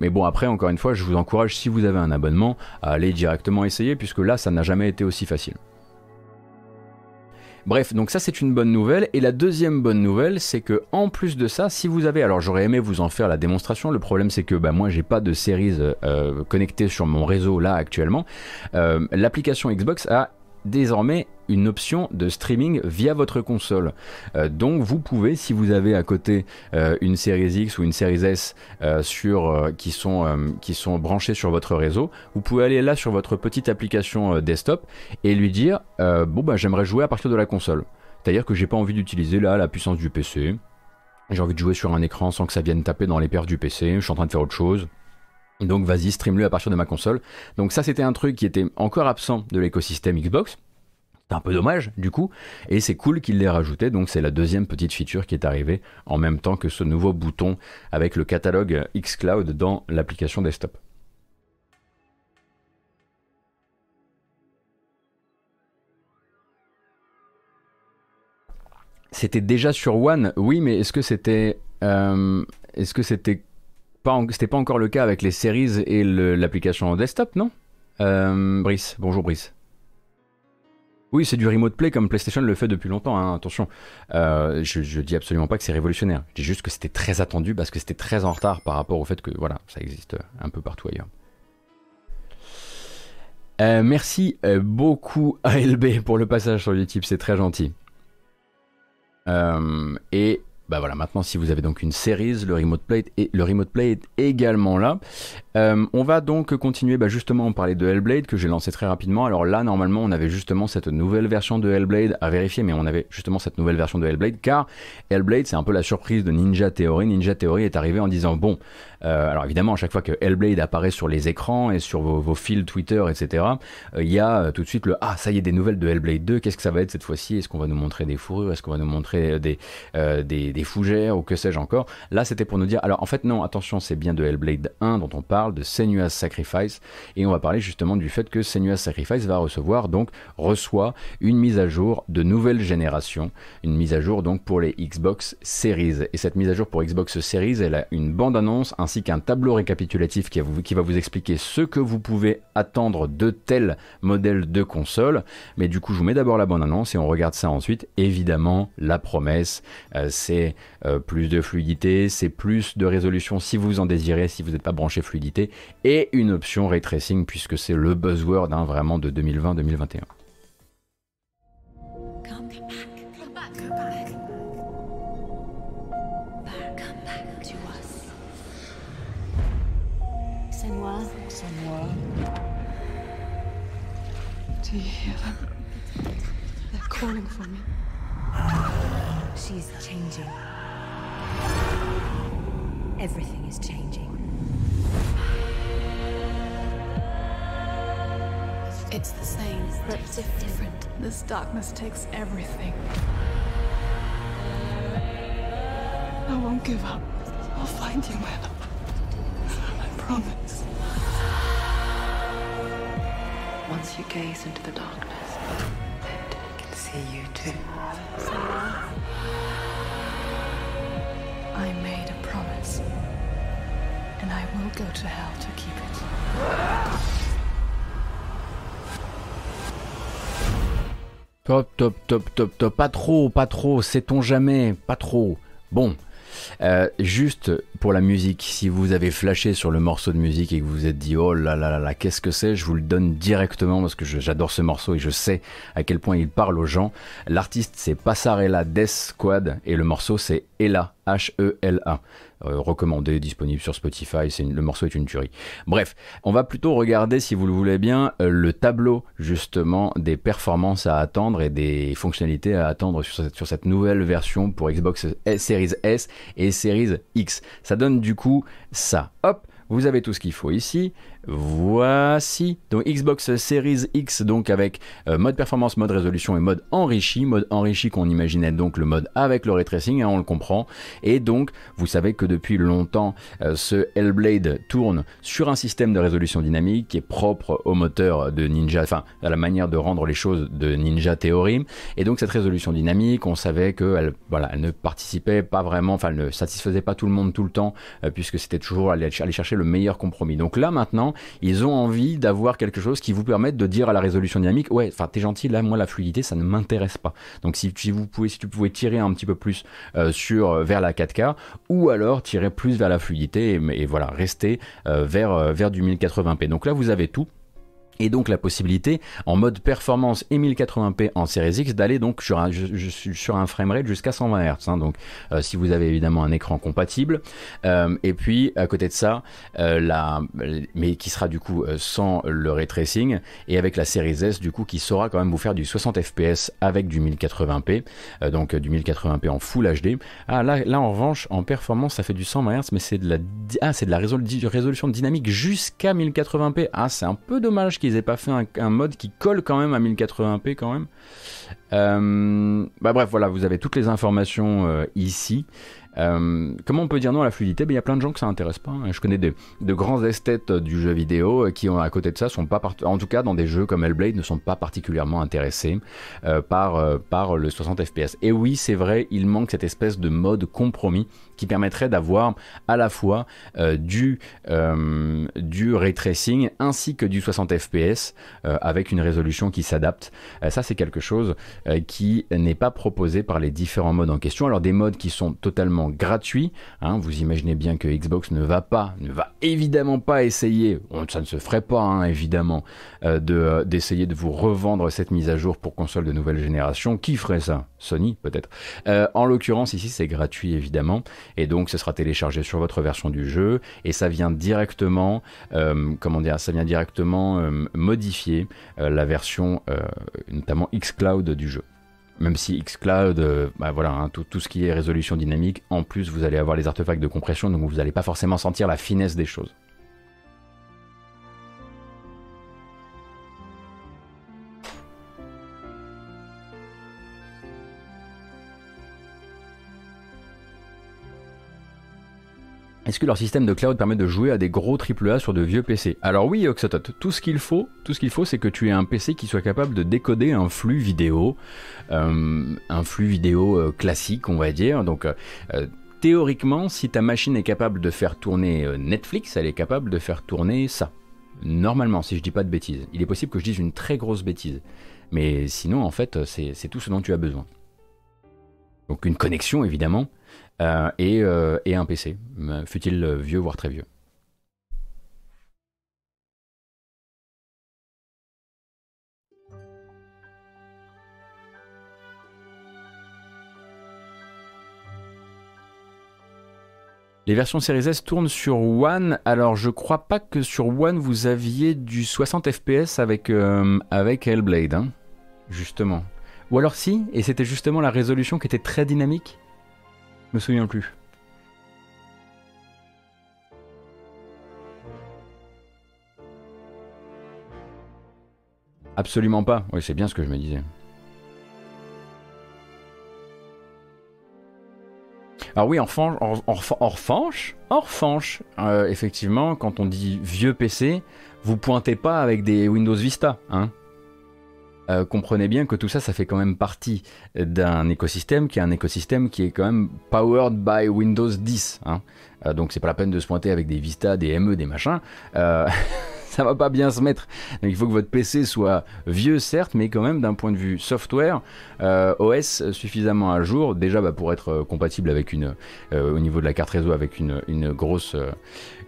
mais bon, après, encore une fois, je vous encourage si vous vous avez un abonnement, à aller directement essayer, puisque là, ça n'a jamais été aussi facile. Bref, donc ça c'est une bonne nouvelle. Et la deuxième bonne nouvelle, c'est que en plus de ça, si vous avez, alors j'aurais aimé vous en faire la démonstration. Le problème c'est que bah, moi j'ai pas de séries euh, connectées sur mon réseau là actuellement. Euh, l'application Xbox a désormais une option de streaming via votre console. Euh, donc vous pouvez, si vous avez à côté euh, une série X ou une série S euh, qui, sont, qui sont branchées sur votre réseau, vous pouvez aller là sur votre petite application desktop et lui dire bon bah j'aimerais jouer à partir de la console. C'est-à-dire que j'ai pas envie d'utiliser là la puissance du PC. J'ai envie de jouer sur un écran sans que ça vienne taper dans les perfs du PC. Je suis en train de faire autre chose. Donc vas-y, stream-le à partir de ma console. Donc ça c'était un truc qui était encore absent de l'écosystème Xbox. C'est un peu dommage du coup, et c'est cool qu'il l'ait rajouté, donc c'est la deuxième petite feature qui est arrivée en même temps que ce nouveau bouton avec le catalogue xCloud dans l'application desktop. C'était déjà sur One, oui, mais est-ce que c'était, euh, est-ce que c'était c'était pas encore le cas avec les séries et l'application desktop, non? Euh, Brice, bonjour Brice. Oui, c'est du remote play comme PlayStation le fait depuis longtemps, hein, attention. Euh, je, je dis absolument pas que c'est révolutionnaire. Je dis juste que c'était très attendu parce que c'était très en retard par rapport au fait que voilà, ça existe un peu partout ailleurs. Euh, merci beaucoup à LB pour le passage sur YouTube, c'est très gentil. et bah voilà, maintenant si vous avez donc une série, le remote play, et le remote est également là. Euh, on va donc continuer bah, justement à parler de Hellblade que j'ai lancé très rapidement. Alors là, normalement, on avait justement cette nouvelle version de Hellblade à vérifier, mais on avait justement cette nouvelle version de Hellblade car Hellblade, c'est un peu la surprise de Ninja Theory. Ninja Theory est arrivé en disant bon, euh, alors évidemment, à chaque fois que Hellblade apparaît sur les écrans et sur vos, fils Twitter, etc., euh, il y a tout de suite le ah ça y est des nouvelles de Hellblade 2. Qu'est-ce que ça va être cette fois-ci? Est-ce qu'on va nous montrer des fourrures? Est-ce qu'on va nous montrer des, des fougères ou que sais-je encore. Là, c'était pour nous dire alors en fait non, attention, c'est bien de Hellblade 1 dont on parle de Senua's Sacrifice et on va parler justement du fait que Senua's Sacrifice va recevoir donc reçoit une mise à jour de nouvelle génération, une mise à jour donc pour les Xbox Series. Et cette mise à jour pour Xbox Series elle a une bande annonce ainsi qu'un tableau récapitulatif qui, va vous expliquer ce que vous pouvez attendre de tel modèle de console. Mais du coup je vous mets d'abord la bande annonce et on regarde ça ensuite. Évidemment la promesse euh, c'est euh, plus de fluidité c'est plus de résolution si vous en désirez si vous n'êtes pas branché fluidité. Et une option ray tracing puisque c'est le buzzword hein, vraiment de 2020-2021. Do you hear them? They're calling for me. She's changing. Everything is changing. It's the same, but different. This darkness takes everything. I won't give up. I'll find you, man. I promise. Once you gaze into the darkness, it can see you too. I made a promise, and I will go to hell to keep it. Top, top, top, top, top. Pas trop, pas trop. Sait-on jamais? Pas trop. Bon. Euh, juste pour la musique, si vous avez flashé sur le morceau de musique et que vous vous êtes dit oh là là là là, qu'est-ce que c'est, je vous le donne directement parce que j'adore ce morceau et je sais à quel point il parle aux gens. L'artiste c'est Passarella Death Squad et le morceau c'est Ella, H-E-L-A. Euh, recommandé, disponible sur Spotify, le morceau est une tuerie. Bref, on va plutôt regarder, si vous le voulez bien, euh, le tableau justement des performances à attendre et des fonctionnalités à attendre sur cette, sur cette nouvelle version pour Xbox Series S et Series X. Ça donne du coup ça. Hop, vous avez tout ce qu'il faut ici. Voici donc Xbox Series X donc avec euh, mode performance, mode résolution et mode enrichi, mode enrichi qu'on imaginait donc le mode avec le ray tracing, hein, on le comprend. Et donc vous savez que depuis longtemps euh, ce Hellblade tourne sur un système de résolution dynamique qui est propre au moteur de Ninja, enfin à la manière de rendre les choses de Ninja Theory. Et donc cette résolution dynamique, on savait qu'elle voilà, elle ne participait pas vraiment, enfin elle ne satisfaisait pas tout le monde tout le temps euh, puisque c'était toujours aller, aller chercher le meilleur compromis. Donc là maintenant ils ont envie d'avoir quelque chose qui vous permette de dire à la résolution dynamique, ouais, enfin t'es gentil, là moi la fluidité ça ne m'intéresse pas. Donc si, vous pouvez, tu pouvais tirer un petit peu plus euh, euh, vers la 4K, ou alors tirer plus vers la fluidité et, voilà rester euh, vers vers du 1080p. Donc là vous avez tout et donc la possibilité en mode performance et 1080p en Series X d'aller donc sur un, sur un framerate jusqu'à 120 Hz. Hein, donc euh, si vous avez évidemment un écran compatible. Euh, et puis à côté de ça, euh, la, mais qui sera du coup sans le ray tracing et avec la Series S du coup qui saura quand même vous faire du 60 fps avec du 1080p, donc du 1080p en Full HD. Ah là, là en revanche en performance ça fait du 120 Hz mais c'est de la ah c'est de la résolution dynamique jusqu'à 1080p. Ah c'est un peu dommage qu'ils aient pas fait un, mode qui colle quand même à 1080p quand même. Bah bref, voilà, vous avez toutes les informations ici. Euh, comment on peut dire non à la fluidité? Ben, Il y a plein de gens que ça intéresse pas. Hein. Je connais de, grands esthètes du jeu vidéo euh, qui, à côté de ça, sont pas en tout cas dans des jeux comme Hellblade, ne sont pas particulièrement intéressés euh, par, par le 60 FPS. Et oui, c'est vrai, il manque cette espèce de mode compromis qui permettrait d'avoir à la fois du, du ray tracing ainsi que du 60 fps avec une résolution qui s'adapte. ça, c'est quelque chose qui n'est pas proposé par les différents modes en question. Alors des modes qui sont totalement gratuit. Hein. vous imaginez bien que Xbox ne va pas, ne va évidemment pas essayer, ça ne se ferait pas hein, évidemment, euh, euh, d'essayer de vous revendre cette mise à jour pour console de nouvelle génération. Qui ferait ça? Sony peut-être. Euh, en l'occurrence ici c'est gratuit évidemment et donc ce sera téléchargé sur votre version du jeu et ça vient directement, comment dire, ça vient directement modifier la version notamment xCloud du jeu. Même si xCloud, bah voilà, hein, tout, tout, ce qui est résolution dynamique, en plus vous allez avoir les artefacts de compression, donc vous n'allez pas forcément sentir la finesse des choses. Est-ce que leur système de cloud permet de jouer à des gros AAA sur de vieux PC Alors oui, Oxotot, tout ce qu'il faut, tout ce qu'il faut, c'est que tu aies un PC qui soit capable de décoder un flux vidéo, euh, un flux vidéo euh, classique, on va dire. Donc euh, théoriquement, si ta machine est capable de faire tourner Netflix, elle est capable de faire tourner ça. Normalement, si je dis pas de bêtises. Il est possible que je dise une très grosse bêtise. Mais sinon, en fait, c'est tout ce dont tu as besoin. Donc une connexion, évidemment. Euh, euh, et, un PC, fut-il vieux voire très vieux. Les versions Series S tournent sur One. Alors, je crois pas que sur One vous aviez du 60 FPS avec, euh, avec Hellblade, hein, justement. Ou alors si, et c'était justement la résolution qui était très dynamique me souviens plus. Absolument pas. Oui, c'est bien ce que je me disais. Alors oui, en, revanche, en, revanche, euh, effectivement, quand on dit vieux PC, vous pointez pas avec des Windows Vista, hein euh, comprenez bien que tout ça, ça fait quand même partie d'un écosystème qui est un écosystème qui est quand même powered by Windows 10. Hein. Euh, donc c'est pas la peine de se pointer avec des Vista, des ME, des machins. *laughs* Ça va pas bien se mettre. Donc il faut que votre PC soit vieux, certes, mais quand même d'un point de vue software, euh, OS suffisamment à jour, déjà bah, pour être euh, compatible avec une, euh, au niveau de la carte réseau avec une, une grosse,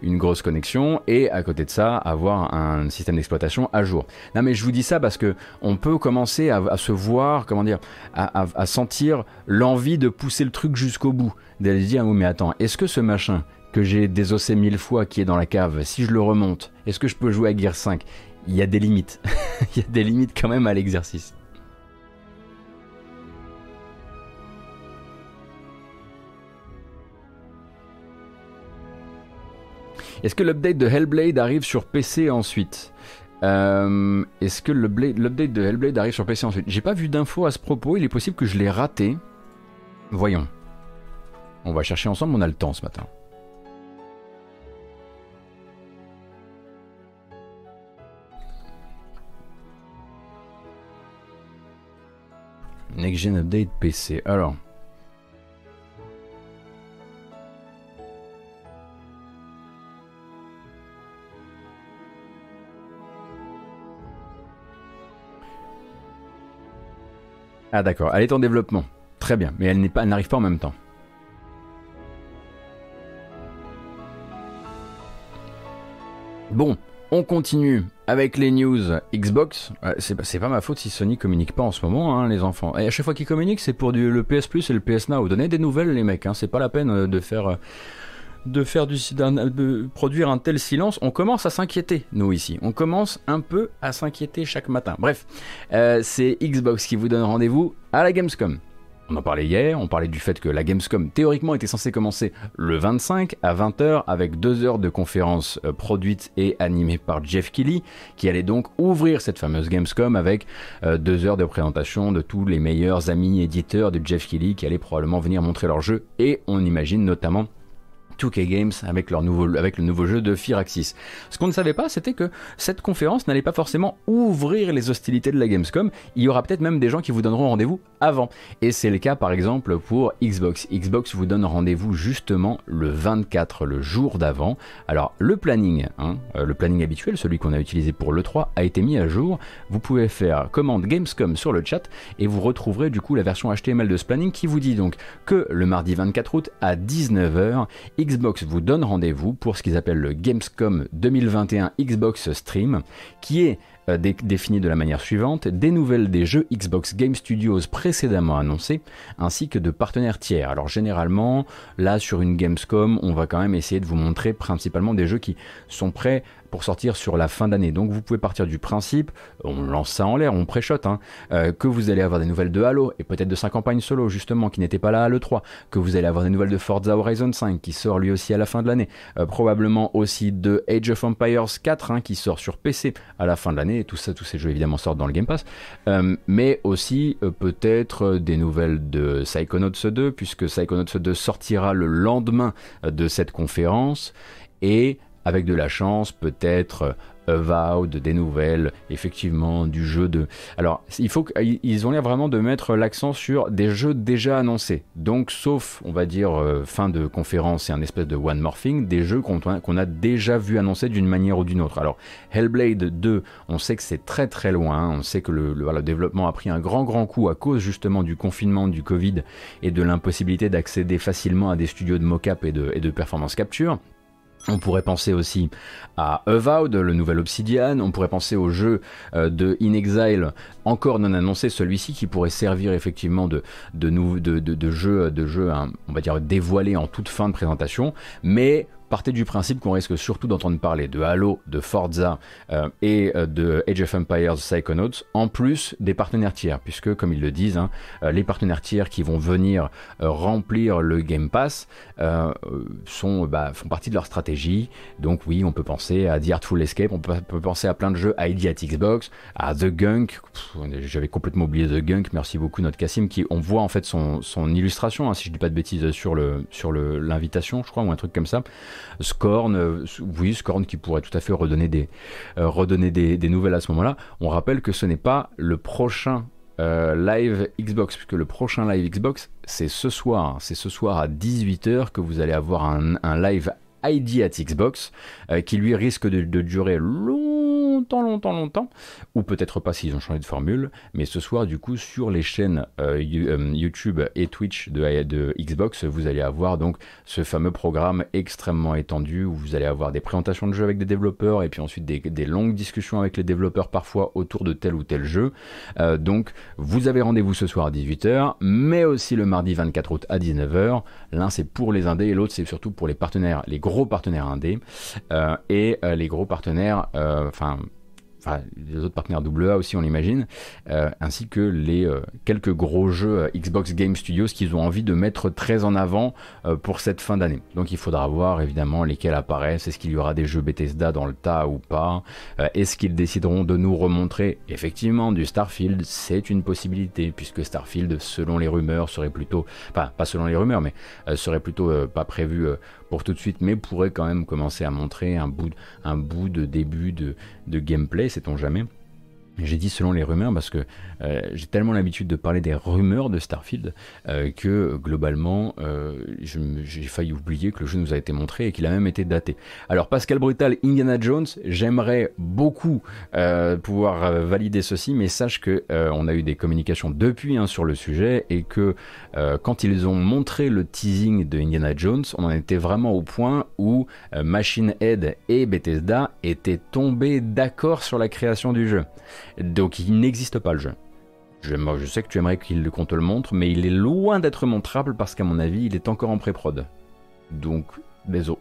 une grosse connexion, et à côté de ça, avoir un système d'exploitation à jour. Non mais je vous dis ça parce que on peut commencer à, se voir, comment dire, à, à sentir l'envie de pousser le truc jusqu'au bout, d'aller se dire, oh, mais attends, est-ce que ce machin, que j'ai désossé mille fois qui est dans la cave, si je le remonte, est-ce que je peux jouer à Gear 5 Il y a des limites. *laughs* Il y a des limites quand même à l'exercice. Est-ce que l'update de Hellblade arrive sur PC ensuite? Euh, Est-ce que l'update de Hellblade arrive sur PC ensuite? J'ai pas vu d'infos à ce propos, il est possible que je l'ai raté. Voyons. On va chercher ensemble, on a le temps ce matin. Next Gen Update PC. Alors. Ah d'accord, elle est en développement. Très bien, mais elle n'arrive pas en même temps. Bon, on continue avec les news Xbox. C'est pas ma faute si Sony communique pas en ce moment, hein, les enfants. Et à chaque fois qu'ils communiquent, c'est pour le PS Plus et le PS Now. Donnez des nouvelles, les mecs. Hein. C'est pas la peine euh, de faire. Euh, de faire de produire un tel silence, on commence à s'inquiéter, nous ici. On commence un peu à s'inquiéter chaque matin. Bref, euh, c'est Xbox qui vous donne rendez-vous à la Gamescom. On en parlait hier, on parlait du fait que la Gamescom théoriquement était censée commencer le 25 à 20h avec deux heures de conférence euh, produite et animée par Jeff Keighley, qui allait donc ouvrir cette fameuse Gamescom avec euh, deux heures de présentation de tous les meilleurs amis éditeurs de Jeff Keighley qui allaient probablement venir montrer leur jeu. Et on imagine notamment 2K Games avec, leur nouveau, avec le nouveau jeu de Firaxis. Ce qu'on ne savait pas, c'était que cette conférence n'allait pas forcément ouvrir les hostilités de la Gamescom. Il y aura peut-être même des gens qui vous donneront rendez-vous avant. Et c'est le cas par exemple pour Xbox. Xbox vous donne rendez-vous justement le 24, le jour d'avant. Alors le planning, hein, euh, le planning habituel, celui qu'on a utilisé pour l'E3, a été mis à jour. Vous pouvez faire commande Gamescom sur le chat et vous retrouverez du coup la version HTML de ce planning qui vous dit donc que le mardi 24 août à 19h, Xbox vous donne rendez-vous pour ce qu'ils appellent le Gamescom 2021 Xbox Stream, qui est euh, défini de la manière suivante, des nouvelles des jeux Xbox Game Studios précédemment annoncés, ainsi que de partenaires tiers. Alors généralement, là sur une Gamescom, on va quand même essayer de vous montrer principalement des jeux qui sont prêts pour sortir sur la fin d'année. Donc vous pouvez partir du principe, on lance ça en l'air, on préchote, hein, euh, que vous allez avoir des nouvelles de Halo et peut-être de sa campagne solo justement qui n'était pas là à l'E3, que vous allez avoir des nouvelles de Forza Horizon 5 qui sort lui aussi à la fin de l'année, euh, probablement aussi de Age of Empires 4 hein, qui sort sur PC à la fin de l'année, tout ça, tous ces jeux évidemment sortent dans le Game Pass, euh, mais aussi peut-être des nouvelles de Psychonauts 2 puisque Psychonauts 2 sortira le lendemain de cette conférence. Et avec de la chance, peut-être Avowed, des nouvelles, effectivement, du jeu de. Alors, il faut ont l'air vraiment de mettre l'accent sur des jeux déjà annoncés. Donc, sauf, on va dire, euh, fin de conférence et un espèce de one morphing, des jeux qu'on a déjà vu annoncer d'une manière ou d'une autre. Alors, Hellblade 2, on sait que c'est très très loin. On sait que le, développement a pris un grand grand coup à cause justement du confinement, du Covid et de l'impossibilité d'accéder facilement à des studios de mocap et de performance capture. On pourrait penser aussi à Avowed, le nouvel Obsidian. On pourrait penser au jeu euh, de In Exile, encore non annoncé, celui-ci qui pourrait servir effectivement de, de, de, de jeu, de jeu hein, on va dire dévoilé en toute fin de présentation. Mais partez du principe qu'on risque surtout d'entendre parler de Halo, de Forza euh, et euh, de Age of Empires Psychonauts, en plus des partenaires tiers, puisque comme ils le disent, hein, euh, les partenaires tiers qui vont venir remplir le Game Pass sont, bah, font partie de leur stratégie. Donc oui, on peut penser à The Artful Escape, on peut, penser à plein de jeux ID at Xbox, à The Gunk, j'avais complètement oublié The Gunk, merci beaucoup notre Cassim, qui on voit en fait son, illustration, hein, si je dis pas de bêtises, sur le sur l'invitation, je crois, ou un truc comme ça. Scorn, euh, oui, Scorn qui pourrait tout à fait redonner des, euh, des, nouvelles à ce moment-là. On rappelle que ce n'est pas le prochain euh, live Xbox, puisque le prochain live Xbox, c'est ce soir. C'est ce soir à 18h que vous allez avoir un, live ID at Xbox, qui lui risque de, durer long longtemps, longtemps, longtemps, ou peut-être pas s'ils ont changé de formule, mais ce soir, du coup, sur les chaînes euh, euh, YouTube et Twitch de, Xbox, vous allez avoir donc ce fameux programme extrêmement étendu où vous allez avoir des présentations de jeux avec des développeurs et puis ensuite des, longues discussions avec les développeurs parfois autour de tel ou tel jeu. Euh, donc, vous avez rendez-vous ce soir à 18h, mais aussi le mardi 24 août à 19h. L'un c'est pour les indés et l'autre c'est surtout pour les partenaires, les gros partenaires indés et les gros partenaires, enfin les autres partenaires AA aussi on l'imagine, euh, ainsi que les euh, quelques gros jeux euh, Xbox Game Studios qu'ils ont envie de mettre très en avant pour cette fin d'année. Donc il faudra voir évidemment lesquels apparaissent, est-ce qu'il y aura des jeux Bethesda dans le tas ou pas, est-ce qu'ils décideront de nous remontrer? Effectivement du Starfield, c'est une possibilité puisque Starfield selon les rumeurs serait plutôt, enfin pas selon les rumeurs mais serait plutôt pas prévu pour tout de suite, mais pourrait quand même commencer à montrer un bout, un bout de début de, de gameplay, sait-on jamais. J'ai dit selon les rumeurs parce que euh, j'ai tellement l'habitude de parler des rumeurs de Starfield euh, que globalement euh, j'ai failli oublier que le jeu nous a été montré et qu'il a même été daté. Alors Pascal Brutal, Indiana Jones, j'aimerais beaucoup pouvoir valider ceci, mais sache que on a eu des communications depuis hein, sur le sujet et que quand ils ont montré le teasing de Indiana Jones, on en était vraiment au point où Machine Head et Bethesda étaient tombés d'accord sur la création du jeu. Donc il n'existe pas le jeu. Je, je sais que tu aimerais qu'on te le montre, mais il est loin d'être montrable parce qu'à mon avis, il est encore en pré-prod. Donc, désolé.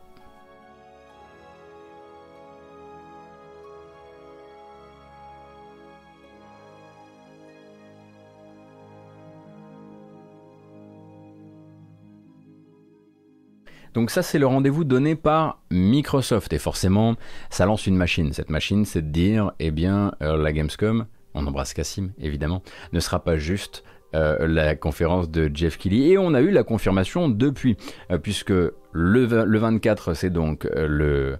Donc ça, c'est le rendez-vous donné par Microsoft. Et forcément, ça lance une machine. Cette machine, c'est de dire, eh bien, euh, la Gamescom, on embrasse Cassim, évidemment, ne sera pas juste euh, la conférence de Jeff Keighley. Et on a eu la confirmation depuis, euh, puisque le, le 24, c'est donc le,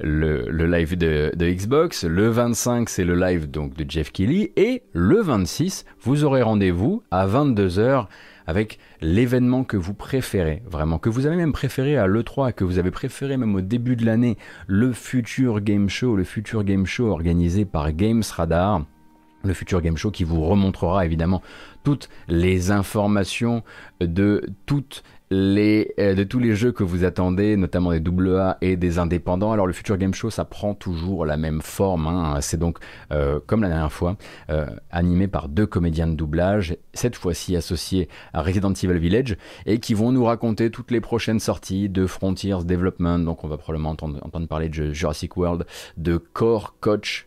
le, live de, de, Xbox, le 25, c'est le live donc de Jeff Keighley, et le 26, vous aurez rendez-vous à 22h avec l'événement que vous préférez, vraiment, que vous avez même préféré à l'E3, que vous avez préféré même au début de l'année, le futur Game Show, le futur Game Show organisé par Games Radar le futur game show qui vous remontrera évidemment toutes les informations de toutes euh, de tous les jeux que vous attendez, notamment des AA et des indépendants. Alors le Future Game Show, ça prend toujours la même forme. Hein. C'est donc, euh, comme la dernière fois, euh, animé par deux comédiens de doublage, cette fois-ci associés à Resident Evil Village, et qui vont nous raconter toutes les prochaines sorties de Frontiers Development. Donc on va probablement entendre, entendre parler de Jurassic World, de Core Coach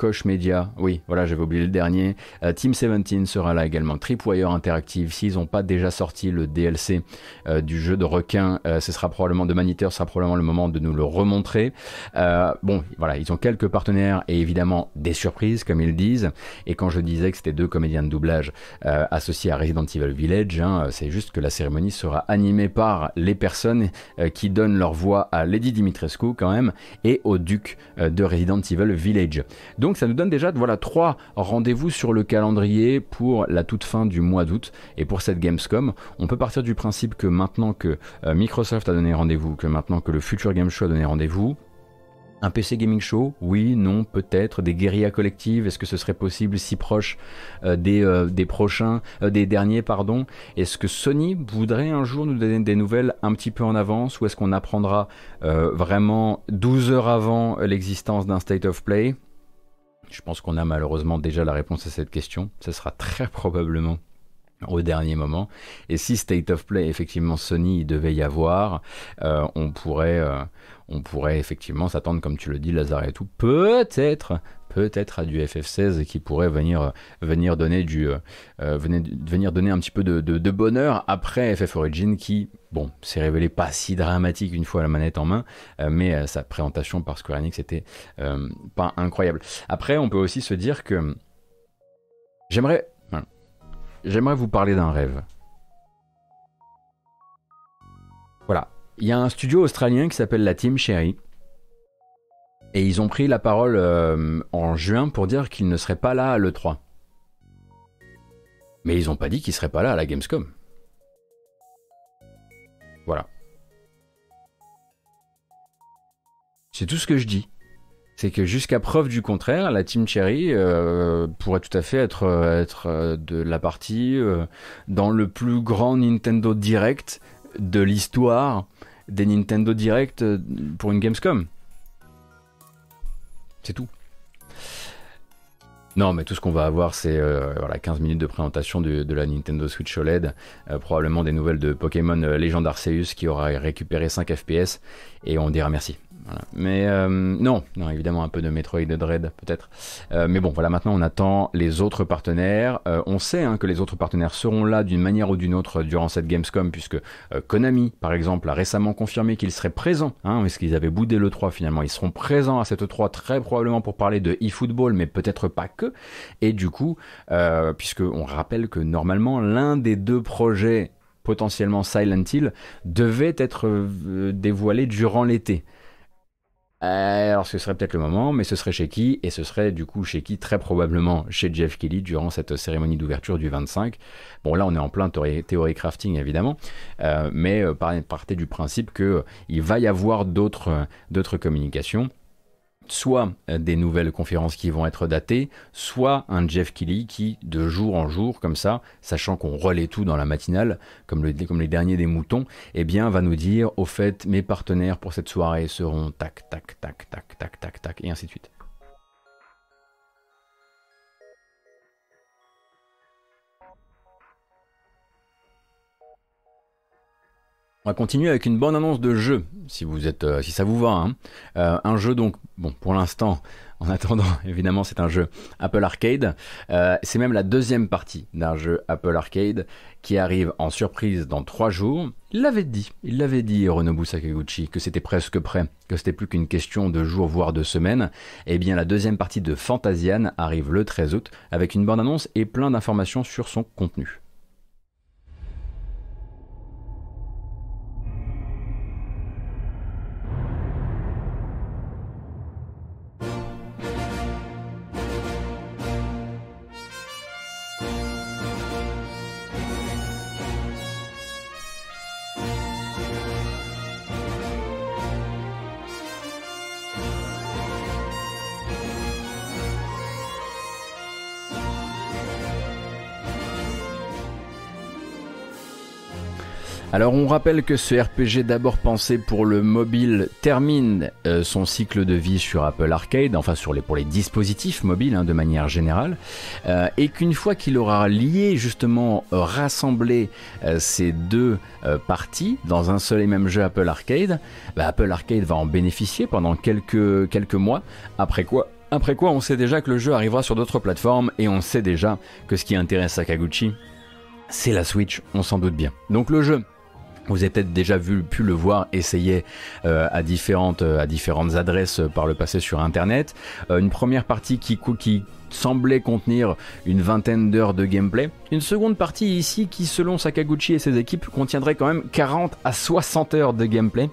Koch Media, oui, voilà, j'avais oublié le dernier. Euh, Team 17 sera là également. Tripwire Interactive, s'ils n'ont pas déjà sorti le DLC euh, du jeu de requin, euh, ce sera probablement de Maniteur, sera probablement le moment de nous le remontrer. bon, voilà, ils ont quelques partenaires et évidemment des surprises, comme ils disent. Et quand je disais que c'était deux comédiens de doublage associés à Resident Evil Village, hein, c'est juste que la cérémonie sera animée par les personnes qui donnent leur voix à Lady Dimitrescu quand même et au duc de Resident Evil Village. Donc donc ça nous donne déjà trois rendez-vous sur le calendrier pour la toute fin du mois d'août et pour cette Gamescom. On peut partir du principe que maintenant que euh, Microsoft a donné rendez-vous, que maintenant que le futur Game Show a donné rendez-vous, un PC Gaming Show Oui, non, peut-être. Des guérillas collectives Est-ce que ce serait possible si proche euh, des, euh, des, prochains, des derniers, pardon Est-ce que Sony voudrait un jour nous donner des nouvelles un petit peu en avance ou est-ce qu'on apprendra vraiment 12 heures avant l'existence d'un State of Play? Je pense qu'on a malheureusement déjà la réponse à cette question. Ce sera très *laughs* probablement au dernier moment. Et si State of Play, effectivement, Sony, il devait y avoir, euh, on, pourrait, euh, on pourrait effectivement s'attendre, comme tu le dis, Lazare et tout, peut-être peut-être à du FF16 qui pourrait venir, venir, donner, du, euh, venir donner un petit peu de, de, bonheur après FF Origin qui, bon, s'est révélé pas si dramatique une fois la manette en main, euh, mais euh, sa présentation par Square Enix était pas incroyable. Après, on peut aussi se dire que j'aimerais, j'aimerais vous parler d'un rêve. Voilà, il y a un studio australien qui s'appelle la Team Cherry et ils ont pris la parole euh, en juin pour dire qu'ils ne seraient pas là à l'E3. Mais ils n'ont pas dit qu'ils seraient pas là à la Gamescom. Voilà. C'est tout ce que je dis. C'est que jusqu'à preuve du contraire, la Team Cherry euh, pourrait tout à fait être, être euh, de la partie dans le plus grand Nintendo Direct de l'histoire des Nintendo Direct pour une Gamescom. C'est tout. Non, mais tout ce qu'on va avoir, c'est euh, voilà, 15 minutes de présentation de, la Nintendo Switch OLED, euh, probablement des nouvelles de Pokémon euh, Legend Arceus qui aura récupéré 5 FPS, et on dira merci. Mais euh, non, non, évidemment un peu de Metroid Dread peut-être. Euh, mais bon, voilà, maintenant on attend les autres partenaires. Euh, on sait hein, que les autres partenaires seront là d'une manière ou d'une autre durant cette Gamescom, puisque Konami, par exemple, a récemment confirmé qu'ils seraient présents, hein, parce qu'ils avaient boudé le 3 finalement. Ils seront présents à cette 3 très probablement pour parler de eFootball, mais peut-être pas que. Et du coup, puisque on rappelle que normalement l'un des deux projets potentiellement Silent Hill devait être dévoilé durant l'été. Euh, alors ce serait peut-être le moment, mais ce serait chez qui? Et ce serait du coup chez qui? Très probablement chez Jeff Kelly durant cette cérémonie d'ouverture du 25. Bon là on est en plein théorie, crafting évidemment, euh, mais euh, partez du principe qu'il va y avoir d'autres communications soit euh, des nouvelles conférences qui vont être datées, soit un Jeff Kelly qui, de jour en jour, comme ça, sachant qu'on relaie tout dans la matinale, comme, le, comme les derniers des moutons, eh bien, va nous dire, au fait, mes partenaires pour cette soirée seront tac, tac, tac, tac, tac, tac, tac, et ainsi de suite. On va continuer avec une bonne annonce de jeu, si vous êtes, euh, si ça vous va. Hein. Euh, un jeu donc, bon, pour l'instant, en attendant, *laughs* évidemment, c'est un jeu Apple Arcade. Euh, c'est même la deuxième partie d'un jeu Apple Arcade qui arrive en surprise dans trois jours. Il l'avait dit, il l'avait dit Hironobu Sakaguchi, que c'était presque prêt, que c'était plus qu'une question de jours voire de semaines. Eh bien la deuxième partie de Fantasian arrive le 13 août avec une bande-annonce et plein d'informations sur son contenu. Alors on rappelle que ce RPG d'abord pensé pour le mobile termine euh, son cycle de vie sur Apple Arcade, enfin sur les, pour les dispositifs mobiles hein, de manière générale, euh, et qu'une fois qu'il aura lié justement euh, rassemblé ces deux parties dans un seul et même jeu Apple Arcade, bah, Apple Arcade va en bénéficier pendant quelques, quelques mois, après quoi après quoi, on sait déjà que le jeu arrivera sur d'autres plateformes et on sait déjà que ce qui intéresse Sakaguchi, c'est la Switch, on s'en doute bien. Donc le jeu vous avez peut-être déjà vu, pu le voir essayer euh, à, différentes, euh, à différentes adresses euh, par le passé sur Internet. une première partie qui, semblait contenir une vingtaine d'heures de gameplay. Une seconde partie ici qui, selon Sakaguchi et ses équipes, contiendrait quand même 40 à 60 heures de gameplay.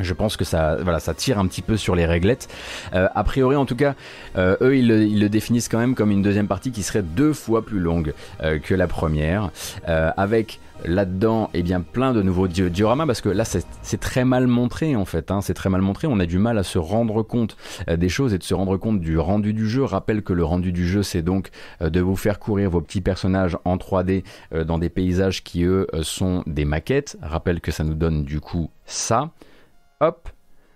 Je pense que ça, voilà, ça tire un petit peu sur les réglettes. a priori, en tout cas, eux, ils le, définissent quand même comme une deuxième partie qui serait deux fois plus longue que la première, avec là-dedans eh bien plein de nouveaux dioramas parce que là c'est très mal montré en fait hein. c'est très mal montré. On a du mal à se rendre compte euh, des choses et de se rendre compte du rendu du jeu. Rappelle que le rendu du jeu c'est donc euh, de vous faire courir vos petits personnages en 3D euh, dans des paysages qui eux sont des maquettes. Rappelle que ça nous donne du coup ça. Hop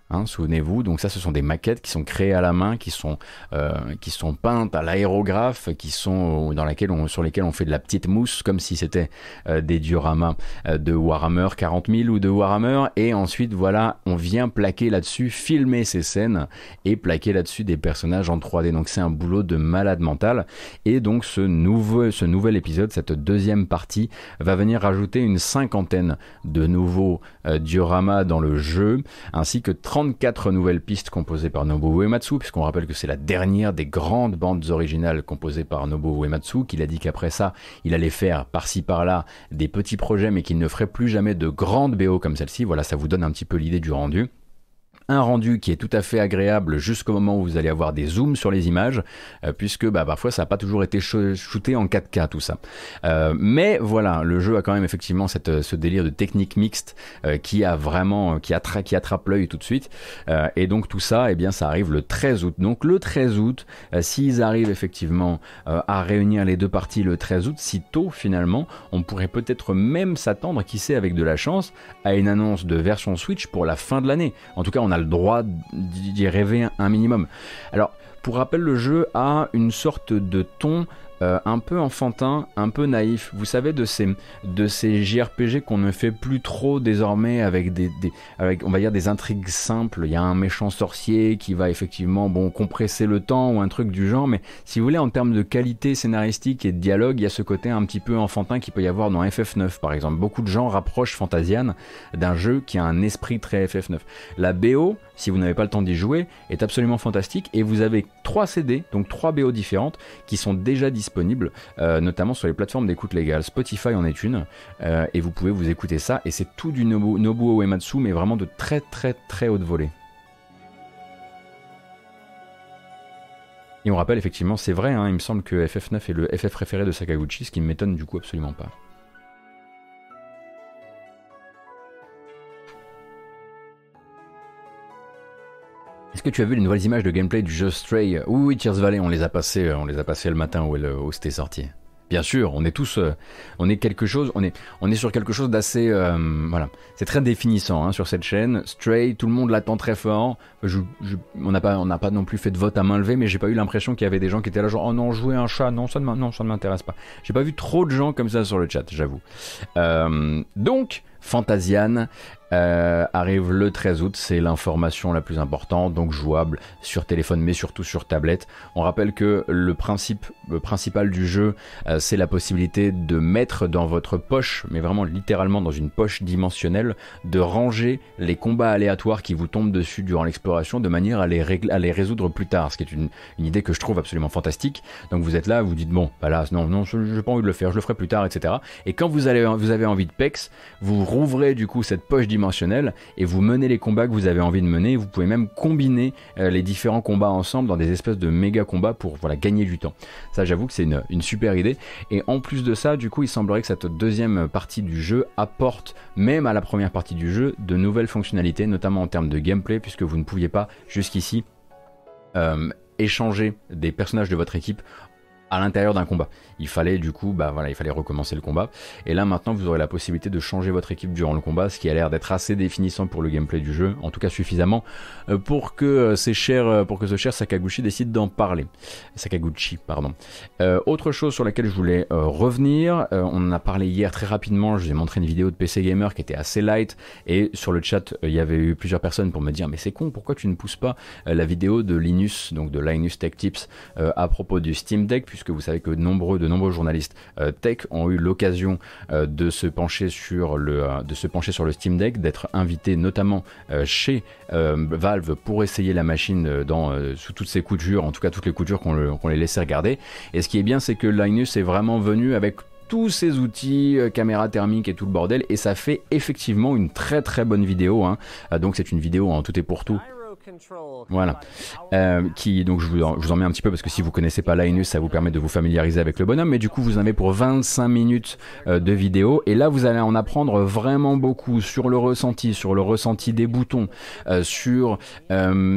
Hein, souvenez-vous, donc ça, ce sont des maquettes qui sont créées à la main, qui sont, euh, qui sont peintes à l'aérographe, qui sont dans laquelle on, sur lesquelles on fait de la petite mousse, comme si c'était euh, des dioramas euh, de Warhammer 40 000 ou de Warhammer. Et ensuite, voilà, on vient plaquer là-dessus, filmer ces scènes et plaquer là-dessus des personnages en 3D. Donc c'est un boulot de malade mental. Et donc ce nouveau, ce nouvel épisode, cette deuxième partie, va venir rajouter une cinquantaine de nouveaux dioramas dans le jeu, ainsi que 30 34 nouvelles pistes composées par Nobuo Uematsu, puisqu'on rappelle que c'est la dernière des grandes bandes originales composées par Nobuo Uematsu, qu'il a dit qu'après ça, il allait faire par-ci par-là des petits projets, mais qu'il ne ferait plus jamais de grandes BO comme celle-ci. Voilà, ça vous donne un petit peu l'idée du rendu un rendu qui est tout à fait agréable jusqu'au moment où vous allez avoir des zooms sur les images, euh, puisque bah, parfois ça n'a pas toujours été shooté en 4K tout ça. Euh, mais voilà, le jeu a quand même effectivement cette, ce délire de technique mixte euh, qui a vraiment qui, attra qui attrape l'œil tout de suite. et donc tout ça, eh bien ça arrive le 13 août. Donc le 13 août, s'ils arrivent effectivement à réunir les deux parties le 13 août, si tôt finalement, on pourrait peut-être même s'attendre, qui sait avec de la chance, à une annonce de version Switch pour la fin de l'année. En tout cas, on a le droit d'y rêver un minimum. Alors, pour rappel, le jeu a une sorte de ton euh, un peu enfantin, un peu naïf. Vous savez de ces de ces JRPG qu'on ne fait plus trop désormais avec des, avec on va dire des intrigues simples. Il y a un méchant sorcier qui va effectivement bon compresser le temps ou un truc du genre. Mais si vous voulez en termes de qualité scénaristique et de dialogue, il y a ce côté un petit peu enfantin qui peut y avoir dans FF9 par exemple. Beaucoup de gens rapprochent Fantasian d'un jeu qui a un esprit très FF9. La BO si vous n'avez pas le temps d'y jouer, est absolument fantastique. Et vous avez trois CD, donc trois BO différentes, qui sont déjà disponibles, euh, notamment sur les plateformes d'écoute légale. Spotify en est une, euh, et vous pouvez vous écouter ça. Et c'est tout du Nobuo Uematsu, mais vraiment de très très très haute volée. Et on rappelle effectivement, c'est vrai, hein, il me semble que FF9 est le FF préféré de Sakaguchi, ce qui ne m'étonne du coup absolument pas. Que tu as vu les nouvelles images de gameplay du jeu Stray? Oui, oui, Tears Valley, on les a passées, euh, on les a passées le matin où, c'était sorti. Bien sûr, on est tous, euh, on est quelque chose, on est, on est sur quelque chose d'assez, euh, voilà, c'est très définissant hein, sur cette chaîne. Stray, tout le monde l'attend très fort. on n'a pas, on n'a pas non plus fait de vote à main levée, mais j'ai pas eu l'impression qu'il y avait des gens qui étaient là genre, oh non, jouer un chat, non, ça ne, non, ça ne m'intéresse pas. J'ai pas vu trop de gens comme ça sur le chat, j'avoue. donc, Fantasian euh, arrive le 13 août. C'est l'information la plus importante, donc jouable sur téléphone, mais surtout sur tablette. On rappelle que le principe principal du jeu, euh, c'est la possibilité de mettre dans votre poche, mais vraiment littéralement dans une poche dimensionnelle, de ranger les combats aléatoires qui vous tombent dessus durant l'exploration de manière à les, à les résoudre plus tard. Ce qui est une, idée que je trouve absolument fantastique. Donc vous êtes là, vous dites bon, bah là, non, non, je n'ai pas envie de le faire, je le ferai plus tard, etc. Et quand vous, allez, vous avez envie de PEX, vous rouvrez du coup cette poche dimensionnelle et vous menez les combats que vous avez envie de mener. Vous pouvez même combiner euh, les différents combats ensemble dans des espèces de méga combats pour gagner du temps. Ça, j'avoue que c'est une, une, super idée. Et en plus de ça, du coup, il semblerait que cette deuxième partie du jeu apporte, même à la première partie du jeu, de nouvelles fonctionnalités, notamment en termes de gameplay, puisque vous ne pouviez pas jusqu'ici euh, échanger des personnages de votre équipe à l'intérieur d'un combat. Il fallait du coup, bah voilà, il fallait recommencer le combat. Et là maintenant, vous aurez la possibilité de changer votre équipe durant le combat, ce qui a l'air d'être assez définissant pour le gameplay du jeu, en tout cas suffisamment euh, pour que euh, ces chers, euh, pour que ce cher Sakaguchi décide d'en parler. Sakaguchi, pardon. autre chose sur laquelle je voulais revenir, on en a parlé hier très rapidement. Je vous ai montré une vidéo de PC Gamer qui était assez light, et sur le chat, il y avait eu plusieurs personnes pour me dire, mais c'est con, pourquoi tu ne pousses pas la vidéo de Linus, donc de Linus Tech Tips, à propos du Steam Deck, puisque vous savez que nombreux, de nombreux journalistes euh, tech ont eu l'occasion euh, de se pencher sur le, euh, de se pencher sur le Steam Deck, d'être invités notamment chez Valve pour essayer la machine sous toutes ses coutures, en tout cas toutes les coutures qu'on les laissait regarder. Et ce qui est bien, c'est que Linus est vraiment venu avec tous ces outils, caméra thermique et tout le bordel, et ça fait effectivement une très très bonne vidéo. Hein. donc c'est une vidéo en tout et pour tout voilà. Euh, qui, donc je vous, en, mets un petit peu parce que si vous connaissez pas Linus, ça vous permet de vous familiariser avec le bonhomme. Mais du coup, vous en avez pour 25 minutes euh, de vidéo. Et là, vous allez en apprendre vraiment beaucoup sur le ressenti, sur le ressenti des boutons, euh, sur,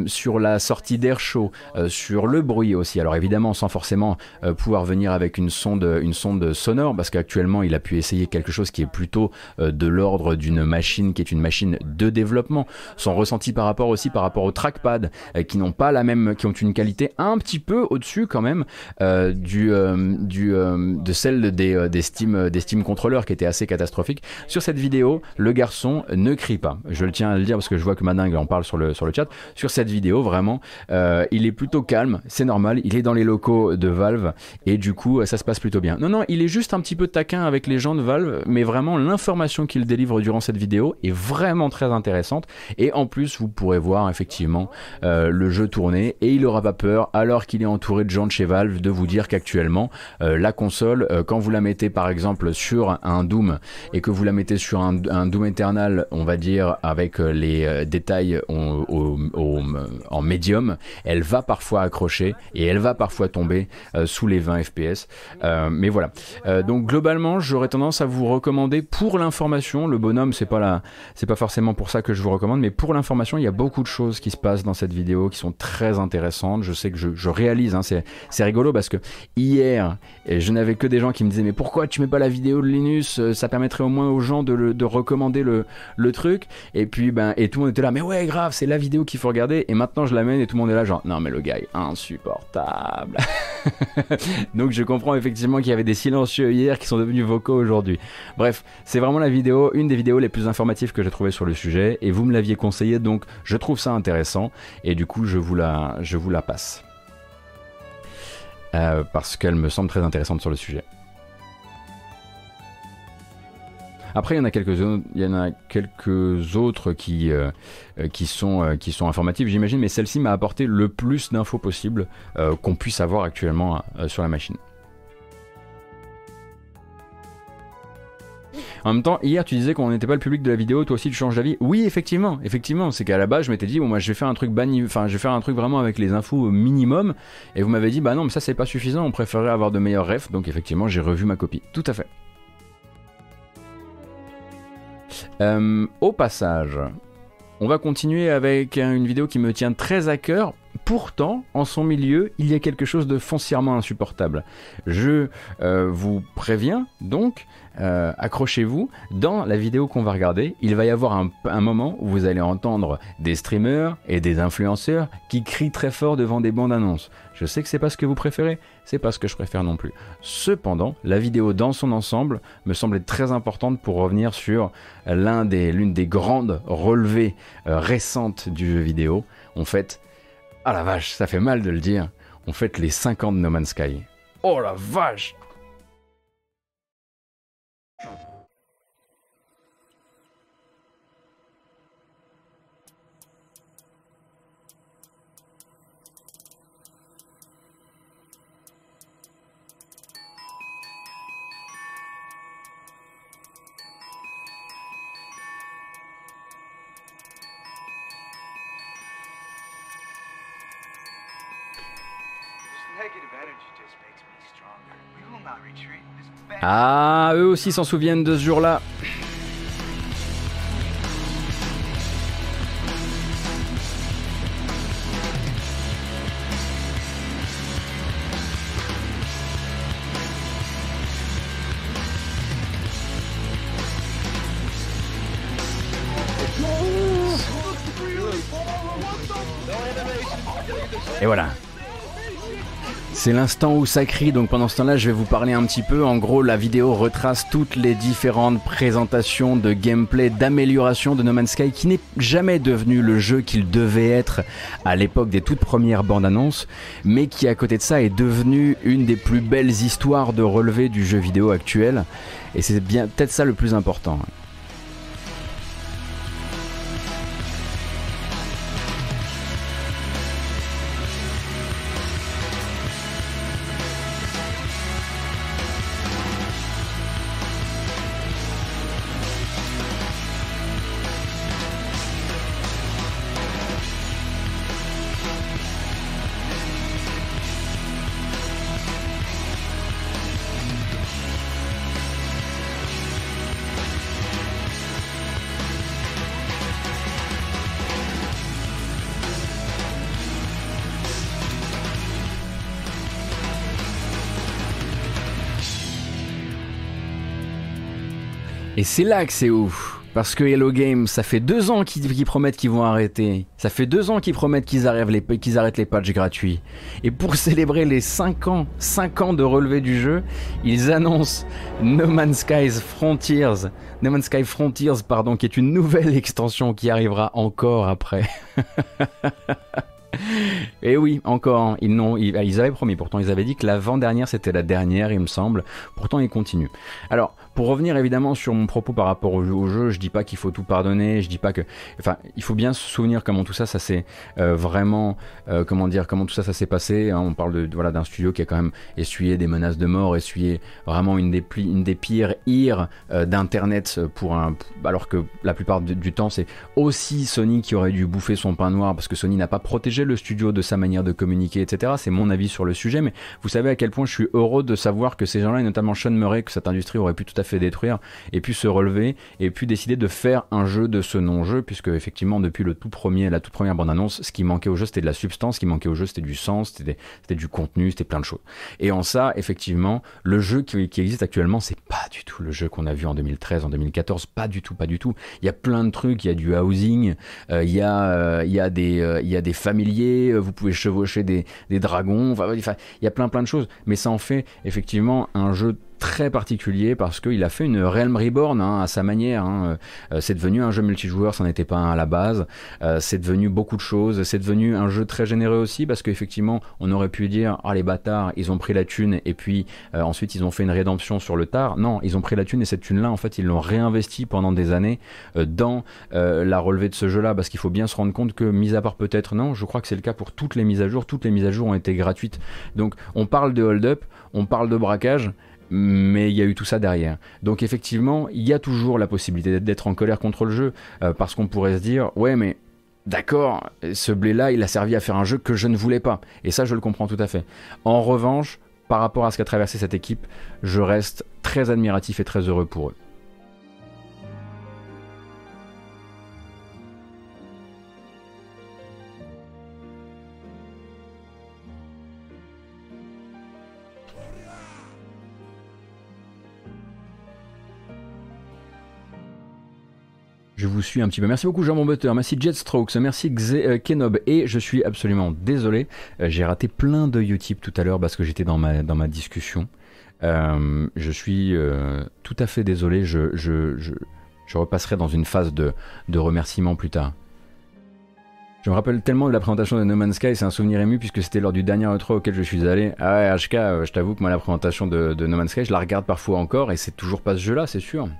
sur la sortie d'air chaud, sur le bruit aussi. Alors évidemment, sans forcément pouvoir venir avec une sonde, une sonde sonore, parce qu'actuellement, il a pu essayer quelque chose qui est plutôt de l'ordre d'une machine qui est une machine de développement. Son ressenti par rapport aussi par rapport au trackpad euh, qui n'ont pas la même, qui ont une qualité un petit peu au-dessus quand même euh, du, euh, du de celle des, des Steam des Steam controllers qui était assez catastrophique. Sur cette vidéo, le garçon ne crie pas. Je le tiens à le dire parce que je vois que Madingue en parle sur le sur le chat. Sur cette vidéo, vraiment, il est plutôt calme, c'est normal. Il est dans les locaux de Valve et du coup, ça se passe plutôt bien. Non, non, il est juste un petit peu taquin avec les gens de Valve, mais vraiment l'information qu'il délivre durant cette vidéo est vraiment très intéressante. Et en plus, vous pourrez voir effectivement euh, le jeu tourner et il aura pas peur alors qu'il est entouré de gens de chez Valve de vous dire qu'actuellement euh, la console euh, quand vous la mettez par exemple sur un Doom et que vous la mettez sur un, Doom Eternal on va dire avec les détails en médium elle va parfois accrocher et elle va parfois tomber sous les 20 fps mais voilà. Donc globalement j'aurais tendance à vous recommander pour l'information le bonhomme c'est pas la c'est pas forcément pour ça que je vous recommande mais pour l'information il y a beaucoup de choses qui se passe dans cette vidéo qui sont très intéressantes. Je sais que je, réalise, hein, c'est rigolo parce que hier, je n'avais que des gens qui me disaient mais pourquoi tu mets pas la vidéo de Linus? Euh, Ça permettrait au moins aux gens de, de recommander le, le, truc. Et puis ben et tout le monde était là mais ouais grave c'est la vidéo qu'il faut regarder. Et maintenant je l'amène et tout le monde est là genre non mais le gars est insupportable. *laughs* Donc je comprends effectivement qu'il y avait des silencieux hier qui sont devenus vocaux aujourd'hui. Bref, c'est vraiment la vidéo, une des vidéos les plus informatives que j'ai trouvé sur le sujet et vous me l'aviez conseillé donc je trouve ça intéressant et du coup je vous la, je vous la passe. Euh, parce qu'elle me semble très intéressante sur le sujet. Après, il y en a quelques, il y en a quelques autres qui, euh, qui, sont, euh, qui sont informatives, j'imagine, mais celle-ci m'a apporté le plus d'infos possible qu'on puisse avoir actuellement sur la machine. En même temps, hier tu disais qu'on n'était pas le public de la vidéo, toi aussi tu changes d'avis. Oui, effectivement, effectivement, c'est qu'à la base je m'étais dit bon moi je vais faire un truc banni, enfin je vais faire un truc vraiment avec les infos au minimum, et vous m'avez dit bah non mais ça c'est pas suffisant, on préférerait avoir de meilleurs refs, donc effectivement j'ai revu ma copie. Tout à fait. Euh, au passage, on va continuer avec une vidéo qui me tient très à cœur pourtant, en son milieu, il y a quelque chose de foncièrement insupportable. Je euh, vous préviens donc, euh, accrochez-vous, dans la vidéo qu'on va regarder, il va y avoir un, moment où vous allez entendre des streamers et des influenceurs qui crient très fort devant des bandes annonces. Je sais que c'est pas ce que vous préférez, c'est pas ce que je préfère non plus. Cependant, la vidéo dans son ensemble me semble très importante pour revenir sur l'une des grandes relevées euh, récentes du jeu vidéo. On fait, ah la vache, ça fait mal de le dire, on fête les 5 ans de No Man's Sky. Oh la vache Ah, eux aussi s'en souviennent de ce jour-là. Et voilà, c'est l'instant où ça crie, donc pendant ce temps-là, je vais vous parler un petit peu. En gros, la vidéo retrace toutes les différentes présentations de gameplay, d'amélioration de No Man's Sky, qui n'est jamais devenu le jeu qu'il devait être à l'époque des toutes premières bandes annonces, mais qui à côté de ça est devenu une des plus belles histoires de relevé du jeu vidéo actuel. Et c'est bien peut-être ça le plus important. Et c'est là que c'est ouf. Parce que Hello Games, ça fait deux ans qu'ils promettent qu'ils vont arrêter. Ça fait deux ans qu'ils promettent qu'ils arrêtent, les, patchs gratuits. Et pour *laughs* célébrer les 5 ans, 5 ans de relevé du jeu, ils annoncent No Man's Sky's Frontiers. No Man's Sky Frontiers, pardon, qui est une nouvelle *laughs* extension qui arrivera encore après. *laughs* Et oui, encore, ils, n'ont, ils, avaient promis, pourtant ils avaient dit que l'avant-dernière c'était la dernière, il me semble. Pourtant ils continuent. Alors, pour revenir évidemment sur mon propos par rapport au jeu, je dis pas qu'il faut tout pardonner, je dis pas que, enfin, il faut bien se souvenir comment tout ça, ça s'est euh, vraiment, euh, comment dire, comment tout ça, ça s'est passé. Hein. on parle de voilà d'un studio qui a quand même essuyé des menaces de mort, essuyé vraiment une des, pires ires euh, d'internet pour un, alors que la plupart du, temps c'est aussi Sony qui aurait dû bouffer son pain noir parce que Sony n'a pas protégé le studio de sa manière de communiquer, etc. C'est mon avis sur le sujet, mais vous savez à quel point je suis heureux de savoir que ces gens-là, et notamment Sean Murray, que cette industrie aurait pu tout fait détruire, et puis se relever, et puis décider de faire un jeu de ce non-jeu, puisque effectivement depuis le tout premier, la toute première bande-annonce, ce qui manquait au jeu c'était de la substance, ce qui manquait au jeu c'était du sens, c'était du contenu, c'était plein de choses. Et en ça, effectivement, le jeu qui, existe actuellement, c'est pas du tout le jeu qu'on a vu en 2013, en 2014, pas du tout, pas du tout. Il y a plein de trucs, il y a du housing, euh, il y a, euh, il y des, euh, il y a des familiers, vous pouvez chevaucher des, des dragons, enfin, il y a plein plein de choses, mais ça en fait effectivement un jeu très particulier parce qu'il a fait une Realm Reborn hein, à sa manière. Hein. Euh, c'est devenu un jeu multijoueur, ça n'était pas un à la base. Euh, c'est devenu beaucoup de choses. C'est devenu un jeu très généreux aussi parce qu'effectivement, on aurait pu dire ah les bâtards, ils ont pris la thune et puis euh, ensuite ils ont fait une rédemption sur le tard. Non, ils ont pris la thune et cette thune là, en fait, ils l'ont réinvesti pendant des années dans la relevée de ce jeu-là parce qu'il faut bien se rendre compte que, mis à part peut-être non, je crois que c'est le cas pour toutes les mises à jour. Toutes les mises à jour ont été gratuites. Donc on parle de hold-up, on parle de braquage mais il y a eu tout ça derrière. Donc effectivement, il y a toujours la possibilité d'être en colère contre le jeu, euh, parce qu'on pourrait se dire, ouais, mais d'accord, ce blé-là, il a servi à faire un jeu que je ne voulais pas. Et ça, je le comprends tout à fait. En revanche, par rapport à ce qu'a traversé cette équipe, je reste très admiratif et très heureux pour eux. Je vous suis un petit peu. Merci beaucoup Jean Butter, merci Jetstrokes, merci Xe, Kenob. Et je suis absolument désolé, j'ai raté plein de Utip tout à l'heure parce que j'étais dans ma, dans ma discussion. je suis tout à fait désolé, je, je, je, je, repasserai dans une phase de, de remerciements plus tard. Je me rappelle tellement de la présentation de No Man's Sky, c'est un souvenir ému puisque c'était lors du dernier E3 auquel je suis allé. Ah ouais, HK, euh, je t'avoue que moi la présentation de, No Man's Sky, je la regarde parfois encore et c'est toujours pas ce jeu-là, c'est sûr.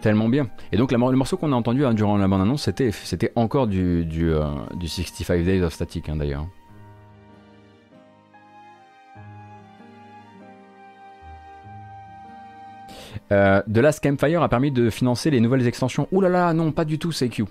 Tellement bien. Et donc le morceau qu'on a entendu hein, durant la bande-annonce, c'était, c'était encore du, du, 65 euh, Days of Static hein, d'ailleurs. Euh, The Last Campfire a permis de financer les nouvelles extensions. Ouh là là, non, pas du tout, CQ.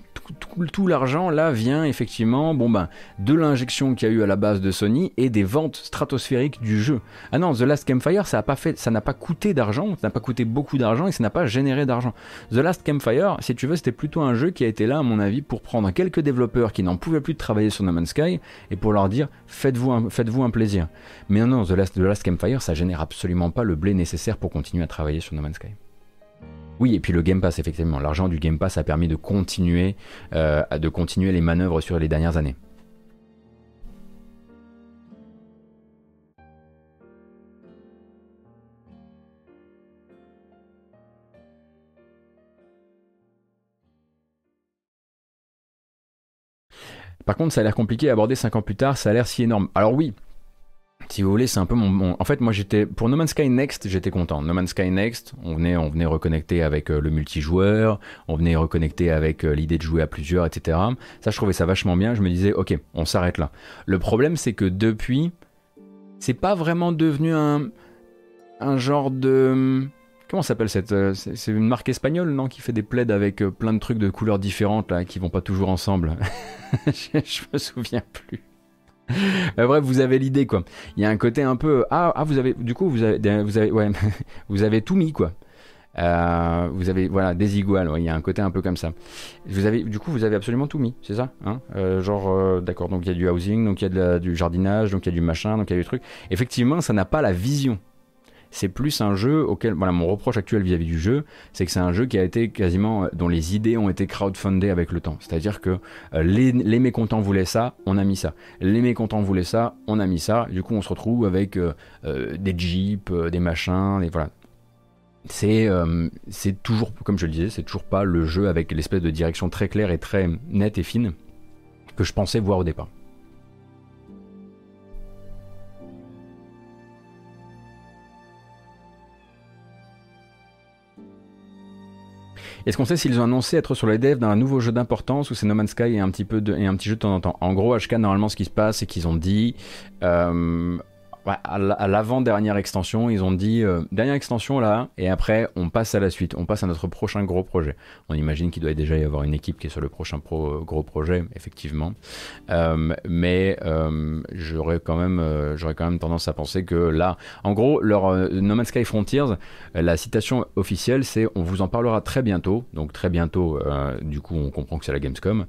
Tout, l'argent là vient effectivement bon ben, de l'injection qu'il y a eu à la base de Sony et des ventes stratosphériques du jeu. Ah non, The Last Campfire, ça n'a pas, coûté d'argent, ça n'a pas coûté beaucoup d'argent et ça n'a pas généré d'argent. The Last Campfire, si tu veux, c'était plutôt un jeu qui a été là, à mon avis, pour prendre quelques développeurs qui n'en pouvaient plus de travailler sur No Man's Sky et pour leur dire faites-vous un, faites un plaisir. Mais non, non, The Last, The Last Campfire, ça génère absolument pas le blé nécessaire pour continuer à travailler sur No Man's Sky. Oui, et puis le Game Pass, effectivement. L'argent du Game Pass a permis de continuer, euh, de continuer les manœuvres sur les dernières années. Par contre, ça a l'air compliqué à aborder 5 ans plus tard, ça a l'air si énorme. Alors oui, si vous voulez, c'est un peu mon, En fait, moi, j'étais pour No Man's Sky Next, j'étais content. No Man's Sky Next, on venait, on venait reconnecter avec euh, le multijoueur, on venait reconnecter avec euh, l'idée de jouer à plusieurs, etc. Ça, je trouvais ça vachement bien. Je me disais, ok, on s'arrête là. Le problème, c'est que depuis, c'est pas vraiment devenu un, un genre de Comment s'appelle cette. Euh, c'est une marque espagnole, non Qui fait des plaids avec plein de trucs de couleurs différentes, là, qui vont pas toujours ensemble. *laughs* je, je me souviens plus. *laughs* Bah, bref, vous avez l'idée quoi. Il y a un côté un peu ah, ah vous avez du coup vous avez vous avez ouais *laughs* vous avez tout mis quoi. Euh, vous avez voilà des il y a un côté un peu comme ça. Vous avez du coup vous avez absolument tout mis, c'est ça hein? Euh, Genre euh, d'accord, donc il y a du housing, donc il y a du jardinage, donc il y a du machin, donc il y a du truc. Effectivement, ça n'a pas la vision c'est plus un jeu auquel, voilà, mon reproche actuel vis-à-vis du jeu, c'est que c'est un jeu qui a été quasiment, euh, dont les idées ont été crowdfundées avec le temps. C'est-à-dire que euh, les, mécontents voulaient ça, on a mis ça. Les mécontents voulaient ça, on a mis ça. Du coup, on se retrouve avec euh, des jeeps, des machins, et voilà. C'est c'est toujours, comme je le disais, c'est toujours pas le jeu avec l'espèce de direction très claire et très nette et fine que je pensais voir au départ. Est-ce qu'on sait s'ils ont annoncé être sur les devs d'un nouveau jeu d'importance ou c'est No Man's Sky et un petit peu de, et jeu de temps en temps? En gros, HK normalement ce qui se passe c'est qu'ils ont dit euh, à l'avant-dernière extension, ils ont dit euh, dernière extension là, et après on passe à la suite, on passe à notre prochain gros projet. On imagine qu'il doit déjà y avoir une équipe qui est sur le prochain pro, gros projet, effectivement. Euh, mais euh, j'aurais quand même, j'aurais quand même tendance à penser que là, en gros, leur No Man's Sky Frontiers, la citation officielle, c'est on vous en parlera très bientôt. Donc très bientôt, du coup, on comprend que c'est la Gamescom,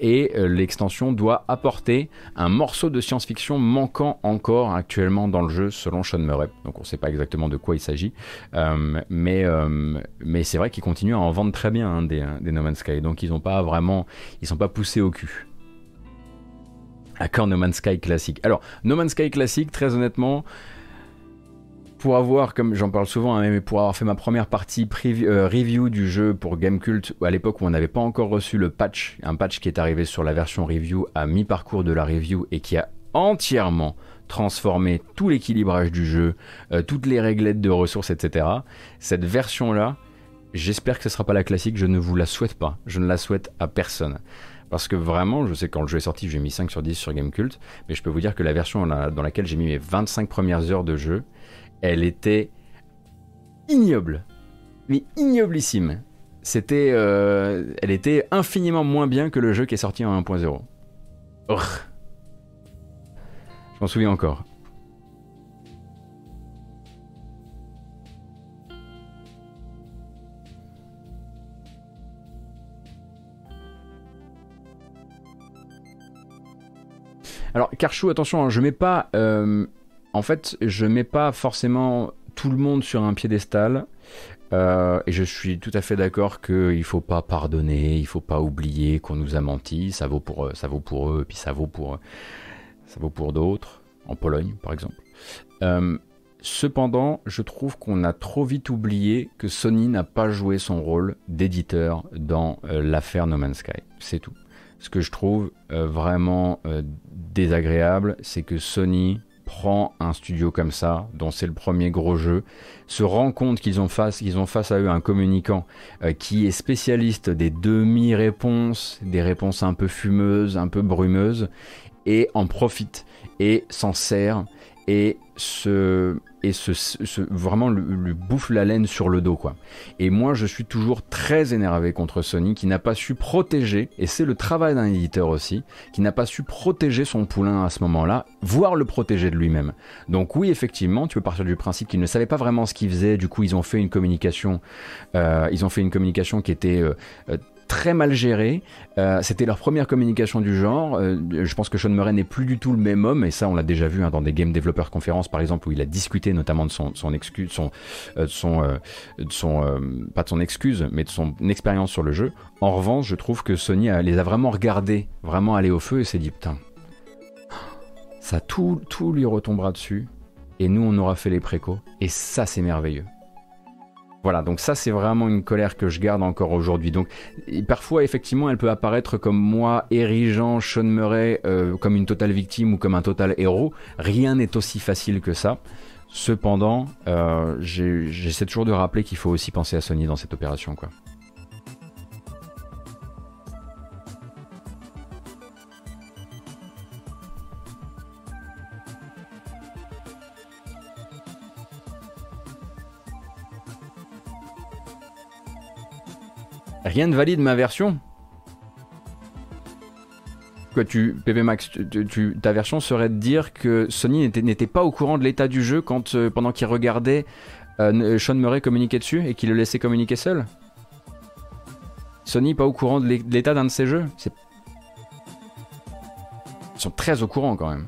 et l'extension doit apporter un morceau de science-fiction manquant encore actuellement dans le jeu selon Sean Murray. Donc on ne sait pas exactement de quoi il s'agit. Euh, mais euh, mais c'est vrai qu'ils continuent à en vendre très bien hein, des, des, No Man's Sky. Donc ils ont pas vraiment, ils sont pas poussés au cul. Accord No Man's Sky classique. Alors No Man's Sky classique, très honnêtement pour avoir, comme j'en parle souvent, hein, mais pour avoir fait ma première partie euh, review du jeu pour Gamecult, à l'époque où on n'avait pas encore reçu le patch, un patch qui est arrivé sur la version review à mi-parcours de la review et qui a entièrement transformer tout l'équilibrage du jeu, euh, toutes les réglettes de ressources, etc. Cette version-là, j'espère que ce ne sera pas la classique, je ne vous la souhaite pas. Je ne la souhaite à personne. Parce que vraiment, je sais quand le jeu est sorti, j'ai mis 5 sur 10 sur Gamecult, mais je peux vous dire que la version dans laquelle j'ai mis mes 25 premières heures de jeu, elle était ignoble. Mais ignoblissime. C'était, euh, elle était infiniment moins bien que le jeu qui est sorti en 1.0. Je m'en souviens encore. Alors, Karchou, attention, hein, je mets pas. Euh, en fait, je mets pas forcément tout le monde sur un piédestal. Euh, et je suis tout à fait d'accord qu'il ne faut pas pardonner, il ne faut pas oublier qu'on nous a menti. Ça vaut pour, ça vaut pour eux, et puis ça vaut pour, ça vaut pour d'autres, en Pologne par exemple. Euh, cependant, je trouve qu'on a trop vite oublié que Sony n'a pas joué son rôle d'éditeur dans euh, l'affaire No Man's Sky. C'est tout. Ce que je trouve vraiment désagréable, c'est que Sony prend un studio comme ça, dont c'est le premier gros jeu, se rend compte qu'ils ont face, ont face à eux un communicant euh, qui est spécialiste des demi-réponses, des réponses un peu fumeuses, un peu brumeuses, et en profite et s'en sert et se et ce, vraiment lui, bouffe la laine sur le dos quoi. Et moi je suis toujours très énervé contre Sony qui n'a pas su protéger et c'est le travail d'un éditeur aussi qui n'a pas su protéger son poulain à ce moment-là, voire le protéger de lui-même. Donc oui effectivement tu peux partir du principe qu'ils ne savaient pas vraiment ce qu'ils faisaient, du coup ils ont fait une communication, euh, ils ont fait une communication qui était euh, euh, très mal géré. Euh, c'était leur première communication du genre. Euh, je pense que Sean Murray n'est plus du tout le même homme, et ça on l'a déjà vu hein, dans des Game Developer Conferences par exemple, où il a discuté notamment de son, excuse, son, euh, son, son pas de son excuse, mais de son expérience sur le jeu. En revanche, je trouve que Sony les a vraiment regardés, vraiment aller au feu, et s'est dit putain, ça tout, tout lui retombera dessus, et nous on aura fait les précaux, et ça c'est merveilleux. Voilà, donc ça c'est vraiment une colère que je garde encore aujourd'hui. Donc parfois effectivement elle peut apparaître comme moi érigeant Sean Murray euh, comme une totale victime ou comme un total héros. Rien n'est aussi facile que ça. Cependant, euh, j'essaie toujours de rappeler qu'il faut aussi penser à Sony dans cette opération quoi. Rien ne valide ma version. Quoi, tu, PB Max, ta version serait de dire que Sony n'était pas au courant de l'état du jeu quand, euh, pendant qu'il regardait euh, Sean Murray communiquer dessus et qu'il le laissait communiquer seul? Sony pas au courant de l'état d'un de ses jeux? Ils sont très au courant quand même.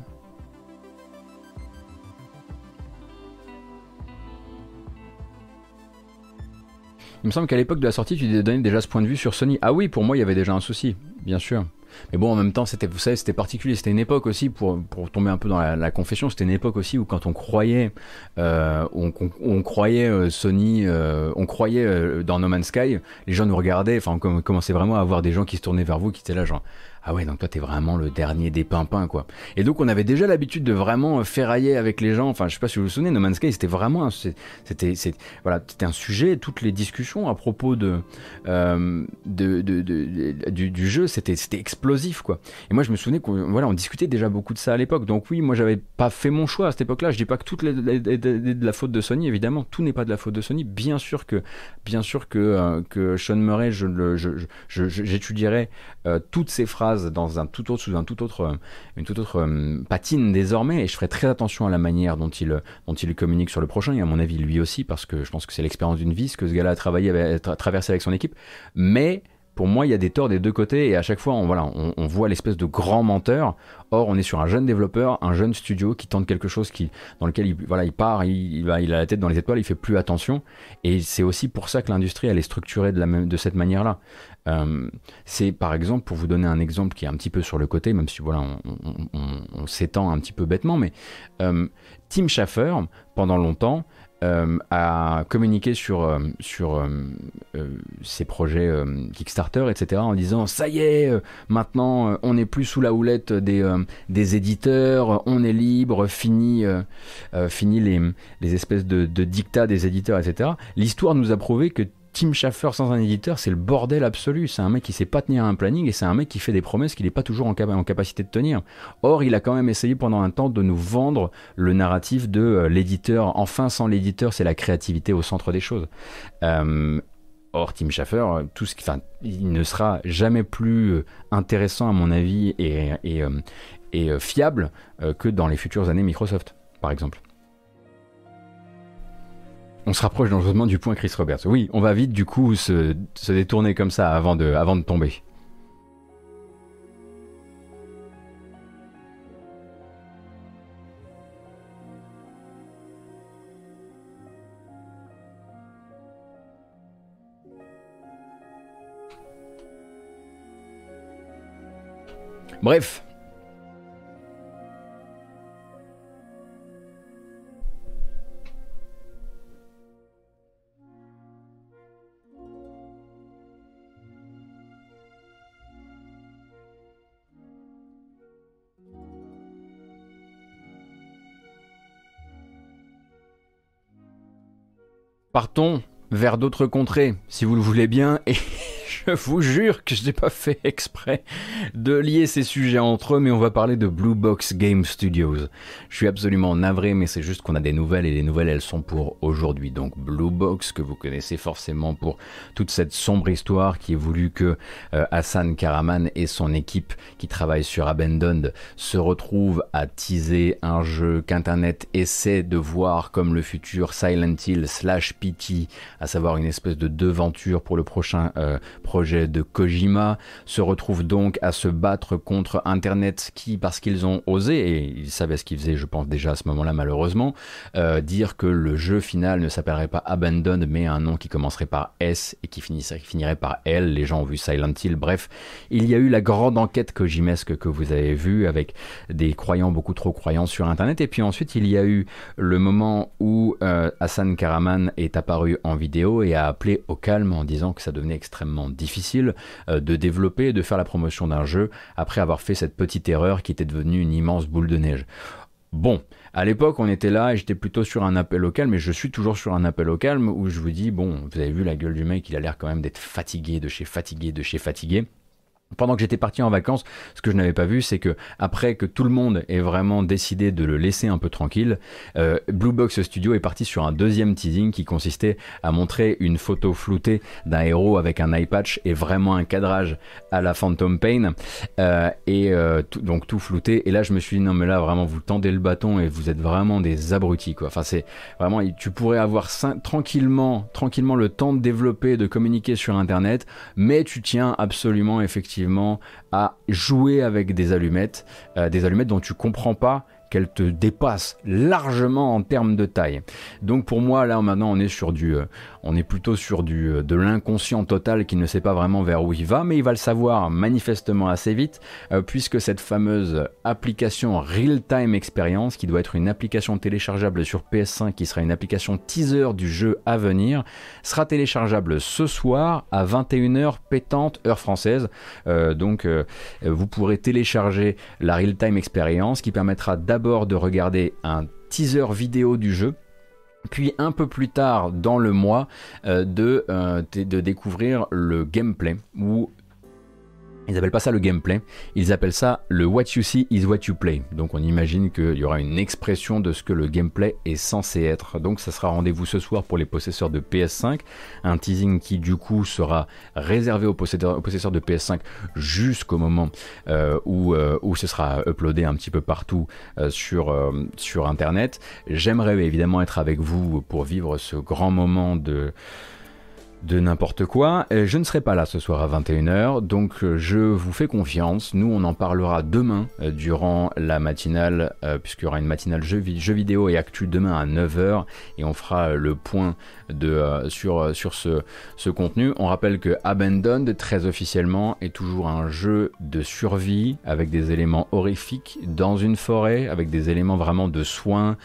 Il me semble qu'à l'époque de la sortie, tu donnais déjà ce point de vue sur Sony. Ah oui, pour moi, il y avait déjà un souci, bien sûr. Mais bon, en même temps, c'était, vous savez, c'était particulier. C'était une époque aussi, pour, tomber un peu dans la, confession, c'était une époque aussi où quand on croyait, euh, on, croyait euh, Sony, euh, on croyait dans No Man's Sky, les gens nous regardaient, enfin, on commençait vraiment à avoir des gens qui se tournaient vers vous, qui étaient là, genre, ah ouais, donc toi t'es vraiment le dernier des pimpins quoi. Et donc on avait déjà l'habitude de vraiment euh, ferrailler avec les gens. Enfin, je sais pas si vous vous souvenez, No Man's Sky c'était vraiment, c'était, voilà, un sujet. Toutes les discussions à propos de, euh, du, jeu, c'était, explosif quoi. Et moi je me souvenais qu'on, voilà, on discutait déjà beaucoup de ça à l'époque. Donc oui, moi j'avais pas fait mon choix à cette époque-là. Je dis pas que tout est de la faute de Sony, évidemment, tout n'est pas de la faute de Sony. Bien sûr que, bien sûr que euh, que Sean Murray, je, je, j'étudierais toutes ces phrases dans un tout autre, sous un tout autre, euh, une toute autre euh, patine désormais, et je ferai très attention à la manière dont il, dont il communique sur le prochain, et à mon avis lui aussi, parce que je pense que c'est l'expérience d'une vie, ce que ce gars-là a travaillé, a traversé avec son équipe, mais pour moi, il y a des torts des deux côtés et à chaque fois, on, voilà, on, voit l'espèce de grand menteur. Or, on est sur un jeune développeur, un jeune studio qui tente quelque chose qui, dans lequel il, voilà, il part, il, a la tête dans les étoiles, il fait plus attention. Et c'est aussi pour ça que l'industrie, elle est structurée de, la même, cette manière-là. Euh, c'est par exemple, pour vous donner un exemple qui est un petit peu sur le côté, même si voilà, on, s'étend un petit peu bêtement, mais euh, Tim Schafer, pendant longtemps, euh, a communiqué sur, euh, sur euh, ses projets Kickstarter, etc., en disant ça y est, maintenant on n'est plus sous la houlette des, des éditeurs, on est libre, fini, fini les, les espèces de, de dictats des éditeurs, etc. L'histoire nous a prouvé que Tim Schafer sans un éditeur, c'est le bordel absolu. C'est un mec qui sait pas tenir un planning et c'est un mec qui fait des promesses qu'il n'est pas toujours en, capacité de tenir. Or, il a quand même essayé pendant un temps de nous vendre le narratif de euh, l'éditeur. Enfin, sans l'éditeur, c'est la créativité au centre des choses. Euh, or, Tim Schafer, euh, tout ce qui, il ne sera jamais plus intéressant à mon avis et, fiable que dans les futures années Microsoft, par exemple. On se rapproche dangereusement du point Chris Roberts. Oui, on va vite du coup se, se détourner comme ça avant de, avant de tomber. Bref, Partons vers d'autres contrées, si vous le voulez bien, et *laughs* je vous jure que je n'ai pas fait exprès de lier ces sujets entre eux, mais on va parler de Blue Box Game Studios. Je suis absolument navré, mais c'est juste qu'on a des nouvelles et les nouvelles elles sont pour aujourd'hui. Donc Blue Box que vous connaissez forcément pour toute cette sombre histoire qui est voulu que euh, Hassan Karaman et son équipe qui travaillent sur Abandoned se retrouvent à teaser un jeu qu'Internet essaie de voir comme le futur Silent Hill slash PT, à savoir une espèce de devanture pour le prochain euh, projet de Kojima, se retrouvent donc à se battre contre Internet qui, parce qu'ils ont osé, et ils savaient ce qu'ils faisaient, je pense déjà à ce moment-là malheureusement, euh, dire que le jeu final ne s'appellerait pas Abandoned, mais un nom qui commencerait par S et qui finirait par L. Les gens ont vu Silent Hill. Bref, il y a eu la grande enquête Kojimesque que vous avez vue avec des croyants beaucoup trop croyants sur Internet. Et puis ensuite, il y a eu le moment où euh, Hassan Karaman est apparu en vidéo et a appelé au calme en disant que ça devenait extrêmement difficile euh, de développer et de faire la promotion d'un jeu après avoir fait cette petite erreur qui était devenue une immense boule de neige. Bon, à l'époque, on était là et j'étais plutôt sur un appel au calme, mais je suis toujours sur un appel au calme où je vous dis, bon, vous avez vu la gueule du mec, il a l'air quand même d'être fatigué, de chez fatigué, de chez fatigué. Pendant que j'étais parti en vacances, ce que je n'avais pas vu, c'est que après que tout le monde ait vraiment décidé de le laisser un peu tranquille, euh, Blue Box Studio est parti sur un deuxième teasing qui consistait à montrer une photo floutée d'un héros avec un eye patch et vraiment un cadrage à la Phantom Pain euh, et euh, donc tout flouté. Et là, je me suis dit non mais là vraiment vous tendez le bâton et vous êtes vraiment des abrutis quoi. Enfin c'est vraiment tu pourrais avoir tranquillement tranquillement le temps de développer, de communiquer sur Internet, mais tu tiens absolument effectivement à jouer avec des allumettes, euh, des allumettes dont tu comprends pas qu'elle te dépasse largement en termes de taille. Donc pour moi là maintenant on est sur du, euh, on est plutôt sur du euh, de l'inconscient total qui ne sait pas vraiment vers où il va, mais il va le savoir manifestement assez vite euh, puisque cette fameuse application Real Time Experience qui doit être une application téléchargeable sur PS5 qui sera une application teaser du jeu à venir sera téléchargeable ce soir à 21h pétante heure française. donc vous pourrez télécharger la Real Time Experience qui permettra d'abord de regarder un teaser vidéo du jeu puis un peu plus tard dans le mois euh, de, euh, de découvrir le gameplay où ils appellent pas ça le gameplay, ils appellent ça le what you see is what you play. Donc on imagine qu'il y aura une expression de ce que le gameplay est censé être. Donc ça sera rendez-vous ce soir pour les possesseurs de PS5, un teasing qui du coup sera réservé aux possesseurs, de PS5 jusqu'au moment euh, où, euh, où ce sera uploadé un petit peu partout euh, sur, sur Internet. J'aimerais évidemment être avec vous pour vivre ce grand moment de de n'importe quoi. Je ne serai pas là ce soir à 21h, donc euh, je vous fais confiance. Nous, on en parlera demain euh, durant la matinale, euh, puisqu'il y aura une matinale jeux, vidéo et actu demain à 9h, et on fera le point sur, ce, contenu. On rappelle que Abandoned, très officiellement, est toujours un jeu de survie avec des éléments horrifiques dans une forêt, avec des éléments vraiment de soins,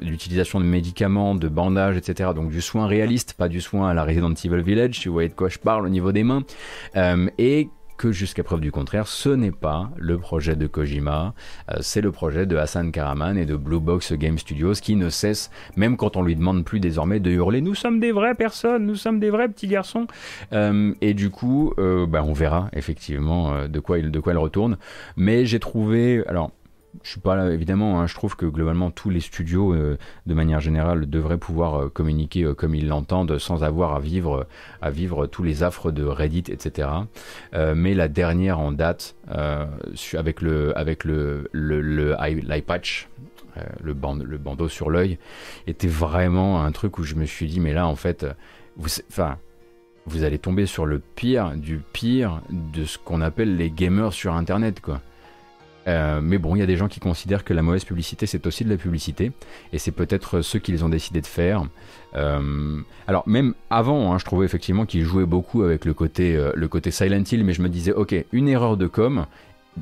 l'utilisation de médicaments, de bandages, etc. Donc du soin réaliste, pas du soin à la Resident Village, tu voyez de quoi je parle au niveau des mains, euh, et que jusqu'à preuve du contraire, ce n'est pas le projet de Kojima, euh, c'est le projet de Hassan Karaman et de Blue Box Game Studios qui ne cesse, même quand on lui demande plus désormais, de hurler Nous sommes des vraies personnes, nous sommes des vrais petits garçons. Euh, et du coup, bah, on verra effectivement de quoi il de quoi il retourne. Mais j'ai trouvé, alors je suis pas là, évidemment, hein, je trouve que globalement tous les studios, euh, de manière générale, devraient pouvoir euh, communiquer euh, comme ils l'entendent, sans avoir à vivre, à vivre tous les affres de Reddit, etc. mais la dernière en date, avec le, avec le, le, bandeau sur l'œil, était vraiment un truc où je me suis dit, mais là, en fait, vous, enfin, vous allez tomber sur le pire du pire de ce qu'on appelle les gamers sur Internet, quoi. Euh, mais bon, il y a des gens qui considèrent que la mauvaise publicité, c'est aussi de la publicité, et c'est peut-être ce qu'ils ont décidé de faire. Euh, alors même avant, hein, je trouvais effectivement qu'ils jouaient beaucoup avec le côté, euh, le côté Silent Hill, mais je me disais, ok, une erreur de com,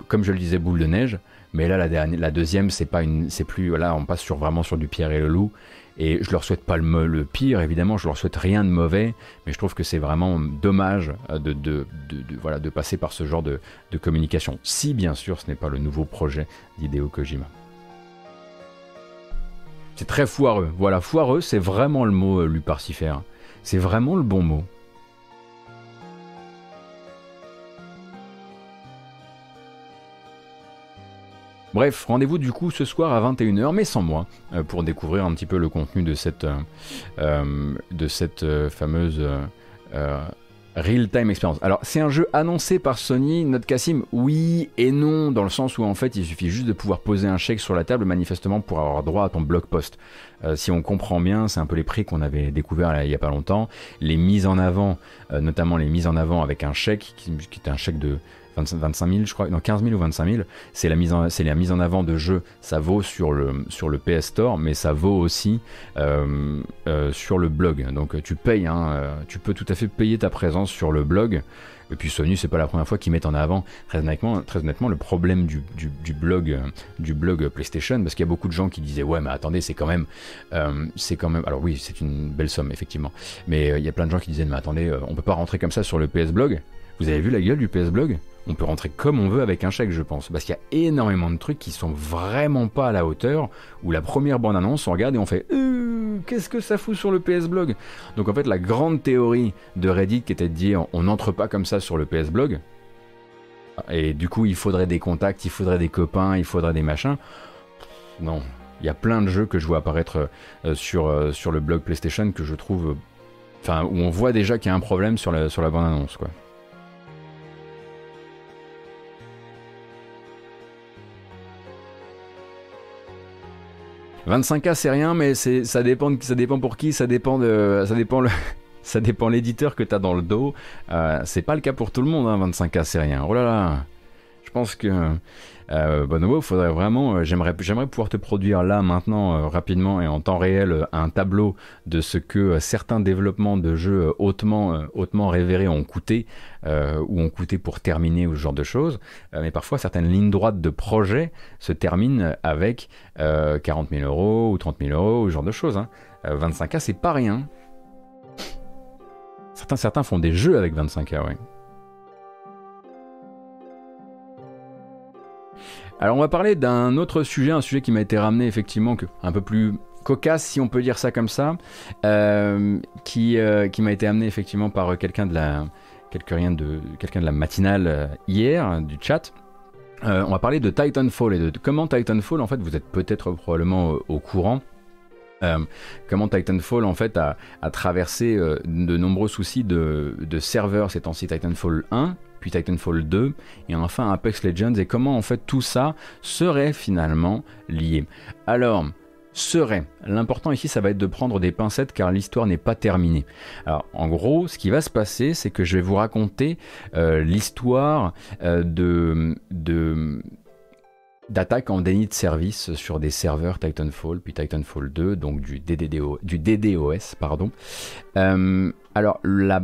comme je le disais, boule de neige. Mais là, la, deuxième, c'est pas une, c'est plus, là, on passe sur vraiment sur du Pierre et le loup. Et je leur souhaite pas le, pire, évidemment, je leur souhaite rien de mauvais, mais je trouve que c'est vraiment dommage de, de, de, de, passer par ce genre de, communication. Si, bien sûr, ce n'est pas le nouveau projet d'Hideo Kojima. C'est très foireux. Voilà, foireux, c'est vraiment le mot euh. C'est vraiment le bon mot. Bref, rendez-vous du coup ce soir à 21h, mais sans moi, euh, pour découvrir un petit peu le contenu de cette, euh, euh, fameuse Real-Time Experience. Alors, c'est un jeu annoncé par Sony, notre Cassim, oui et non, dans le sens où en fait, il suffit juste de pouvoir poser un chèque sur la table, manifestement, pour avoir droit à ton blog post. si on comprend bien, c'est un peu les prix qu'on avait découvert il y a pas longtemps. Les mises en avant, notamment les mises en avant avec un chèque, qui, qui est un chèque de 25 000, je crois, non 15 000 ou 25 000, c'est la mise en, la mise en avant de jeux. Ça vaut sur le sur le PS Store, mais ça vaut aussi euh, euh, sur le blog. Donc tu payes, hein, euh, tu peux tout à fait payer ta présence sur le blog. Et puis Sony, c'est pas la première fois qu'ils mettent en avant, très honnêtement, très le problème du, du, blog, du blog PlayStation, parce qu'il y a beaucoup de gens qui disaient ouais, mais attendez, c'est quand même, quand même, alors oui, c'est une belle somme effectivement, mais il y a plein de gens qui disaient mais attendez, on peut pas rentrer comme ça sur le PS Blog. Vous avez vu la gueule du PS Blog? On peut rentrer comme on veut avec un chèque, je pense. Parce qu'il y a énormément de trucs qui sont vraiment pas à la hauteur, où la première bande-annonce, on regarde et on fait euh, Qu'est-ce que ça fout sur le PS Blog? Donc en fait, la grande théorie de Reddit qui était de dire On n'entre pas comme ça sur le PS Blog, et du coup, il faudrait des contacts, il faudrait des copains, il faudrait des machins. Non, il y a plein de jeux que je vois apparaître euh, sur, euh, sur le blog PlayStation que je trouve. Enfin, où on voit déjà qu'il y a un problème sur la, sur la bande-annonce, quoi. 25K c'est rien, mais ça dépend, pour qui, ça dépend de, ça dépend le, *laughs* ça dépend l'éditeur que tu as dans le dos. Euh, c'est pas le cas pour tout le monde, hein, 25K c'est rien. Oh là là, je pense que euh, Bonobo, faudrait vraiment, euh, j'aimerais, pouvoir te produire là maintenant euh, rapidement et en temps réel un tableau de ce que certains développements de jeux hautement, hautement révérés ont coûté ou ont coûté pour terminer ou ce genre de choses. mais parfois certaines lignes droites de projets se terminent avec 40 000 euros ou 30 000 euros ou ce genre de choses. 25K, hein. c'est pas rien. Certains, certains font des jeux avec 25K, ouais. Alors on va parler d'un autre sujet, un sujet qui m'a été ramené effectivement un peu plus cocasse si on peut dire ça comme ça, euh, qui, euh, qui m'a été amené effectivement par quelqu'un de la quelqu'un de la matinale euh, hier du chat. on va parler de Titanfall et de, comment Titanfall en fait vous êtes peut-être probablement au, courant. comment Titanfall en fait a, traversé de nombreux soucis de, de serveurs ces temps-ci Titanfall 1 puis Titanfall 2, et enfin Apex Legends, et comment en fait tout ça serait finalement lié. Alors, serait. L'important ici, ça va être de prendre des pincettes car l'histoire n'est pas terminée. Alors, en gros, ce qui va se passer, c'est que je vais vous raconter euh, l'histoire euh, de, d'attaque en déni de service sur des serveurs Titanfall, puis Titanfall 2, donc du, DDDO, du DDoS. Pardon. Euh, alors,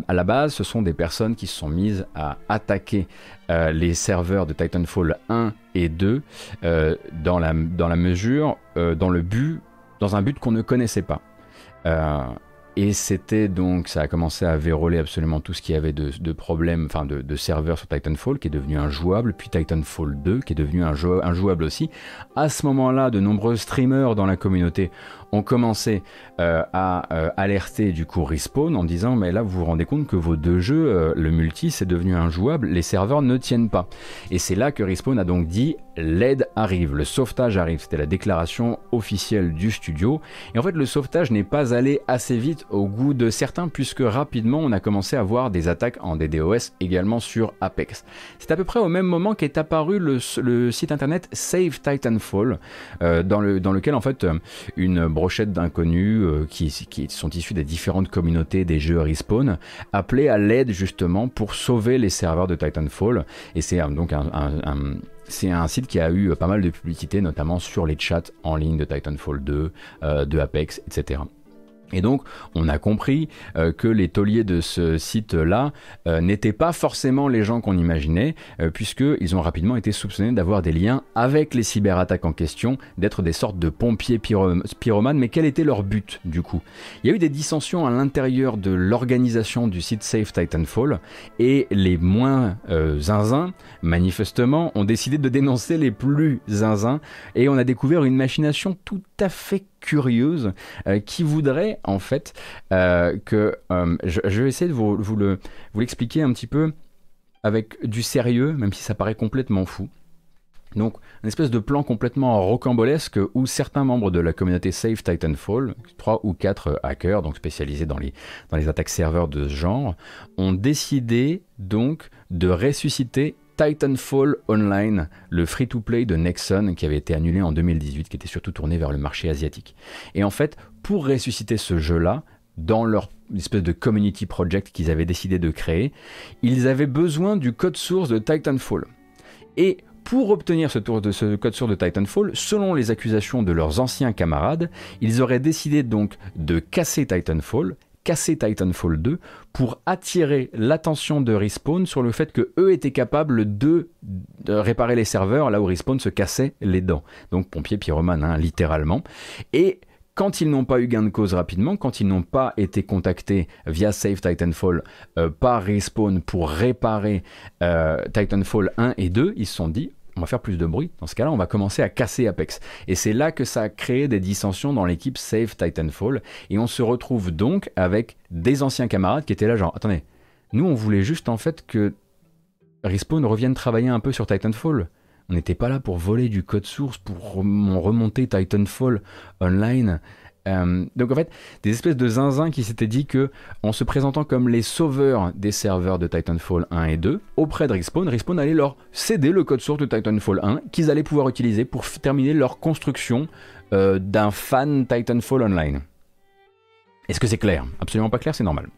à la base, ce sont des personnes qui se sont mises à attaquer euh, les serveurs de Titanfall 1 et 2 euh, dans, la, mesure, dans le but, dans un but qu'on ne connaissait pas. Et c'était donc, ça a commencé à véroler absolument tout ce qu'il y avait de, problèmes, enfin de, serveurs sur Titanfall, qui est devenu injouable, puis Titanfall 2, qui est devenu injouable aussi. À ce moment-là, de nombreux streamers dans la communauté ont commencé euh, à euh, alerter du coup Respawn en disant mais là vous vous rendez compte que vos deux jeux, euh, le multi c'est devenu injouable, les serveurs ne tiennent pas. Et c'est là que Respawn a donc dit l'aide arrive, le sauvetage arrive. C'était la déclaration officielle du studio. Et en fait le sauvetage n'est pas allé assez vite au goût de certains puisque rapidement on a commencé à voir des attaques en DDoS également sur Apex. C'est à peu près au même moment qu'est apparu le, site internet Save Titanfall dans, dans lequel en fait une brochette d'inconnus euh, qui, sont issus des différentes communautés des jeux Respawn, appelés à l'aide justement pour sauver les serveurs de Titanfall. Et c'est donc un, site qui a eu pas mal de publicité, notamment sur les chats en ligne de Titanfall 2, euh, de Apex, etc. Et donc, on a compris euh, que les tauliers de ce site-là euh, n'étaient pas forcément les gens qu'on imaginait, euh, puisqu'ils ont rapidement été soupçonnés d'avoir des liens avec les cyberattaques en question, d'être des sortes de pompiers pyromanes, mais quel était leur but du coup? Il y a eu des dissensions à l'intérieur de l'organisation du site Safe Titanfall, et les moins zinzins, manifestement, ont décidé de dénoncer les plus zinzins, et on a découvert une machination tout à fait curieuse euh, qui voudrait en fait euh, que euh, je, vais essayer de vous, vous le vous l'expliquer un petit peu avec du sérieux, même si ça paraît complètement fou. Donc, une espèce de plan complètement rocambolesque où certains membres de la communauté Safe Titanfall, trois ou quatre hackers, donc spécialisés dans les, dans les attaques serveurs de ce genre, ont décidé donc de ressusciter Titanfall Online, le free-to-play de Nexon qui avait été annulé en 2018, qui était surtout tourné vers le marché asiatique. Et en fait, pour ressusciter ce jeu-là, dans leur espèce de community project qu'ils avaient décidé de créer, ils avaient besoin du code source de Titanfall. Et pour obtenir ce, ce code source de Titanfall, selon les accusations de leurs anciens camarades, ils auraient décidé donc de casser Titanfall casser Titanfall 2 pour attirer l'attention de Respawn sur le fait que eux étaient capables de, réparer les serveurs là où Respawn se cassait les dents. Donc pompier pyromane, hein, littéralement. Et quand ils n'ont pas eu gain de cause rapidement, quand ils n'ont pas été contactés via Save Titanfall euh, par Respawn pour réparer euh, Titanfall 1 et 2, ils se sont dit on va faire plus de bruit. Dans ce cas-là, on va commencer à casser Apex. Et c'est là que ça a créé des dissensions dans l'équipe Save Titanfall. Et on se retrouve donc avec des anciens camarades qui étaient là, genre, attendez, nous on voulait juste en fait que Respawn revienne travailler un peu sur Titanfall. On n'était pas là pour voler du code source, pour remonter Titanfall online. Euh, donc en fait, des espèces de zinzins qui s'étaient dit que en se présentant comme les sauveurs des serveurs de Titanfall 1 et 2 auprès de Respawn, Respawn allait leur céder le code source de Titanfall 1 qu'ils allaient pouvoir utiliser pour terminer leur construction euh, d'un fan Titanfall Online. Est-ce que c'est clair? Absolument pas clair, c'est normal.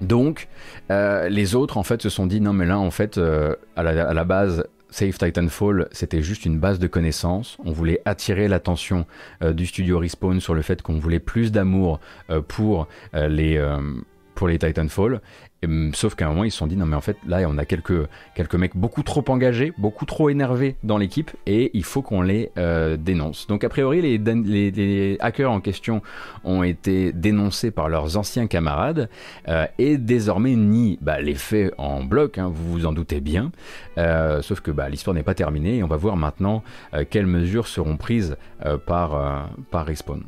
Donc, euh, les autres, en fait, se sont dit, non, mais là, en fait, à la, base, Save Titanfall, c'était juste une base de connaissances. On voulait attirer l'attention euh, du studio Respawn sur le fait qu'on voulait plus d'amour euh, pour euh, les pour les Titanfall Hum, sauf qu'à un moment, ils se sont dit, non mais en fait, là, on a quelques, quelques mecs beaucoup trop engagés, beaucoup trop énervés dans l'équipe, et il faut qu'on les euh, dénonce. Donc a priori, les, les, hackers en question ont été dénoncés par leurs anciens camarades, euh, et désormais nient bah, les faits en bloc, hein, vous vous en doutez bien, euh, sauf que bah, l'histoire n'est pas terminée, et on va voir maintenant quelles mesures seront prises par, par Respawn.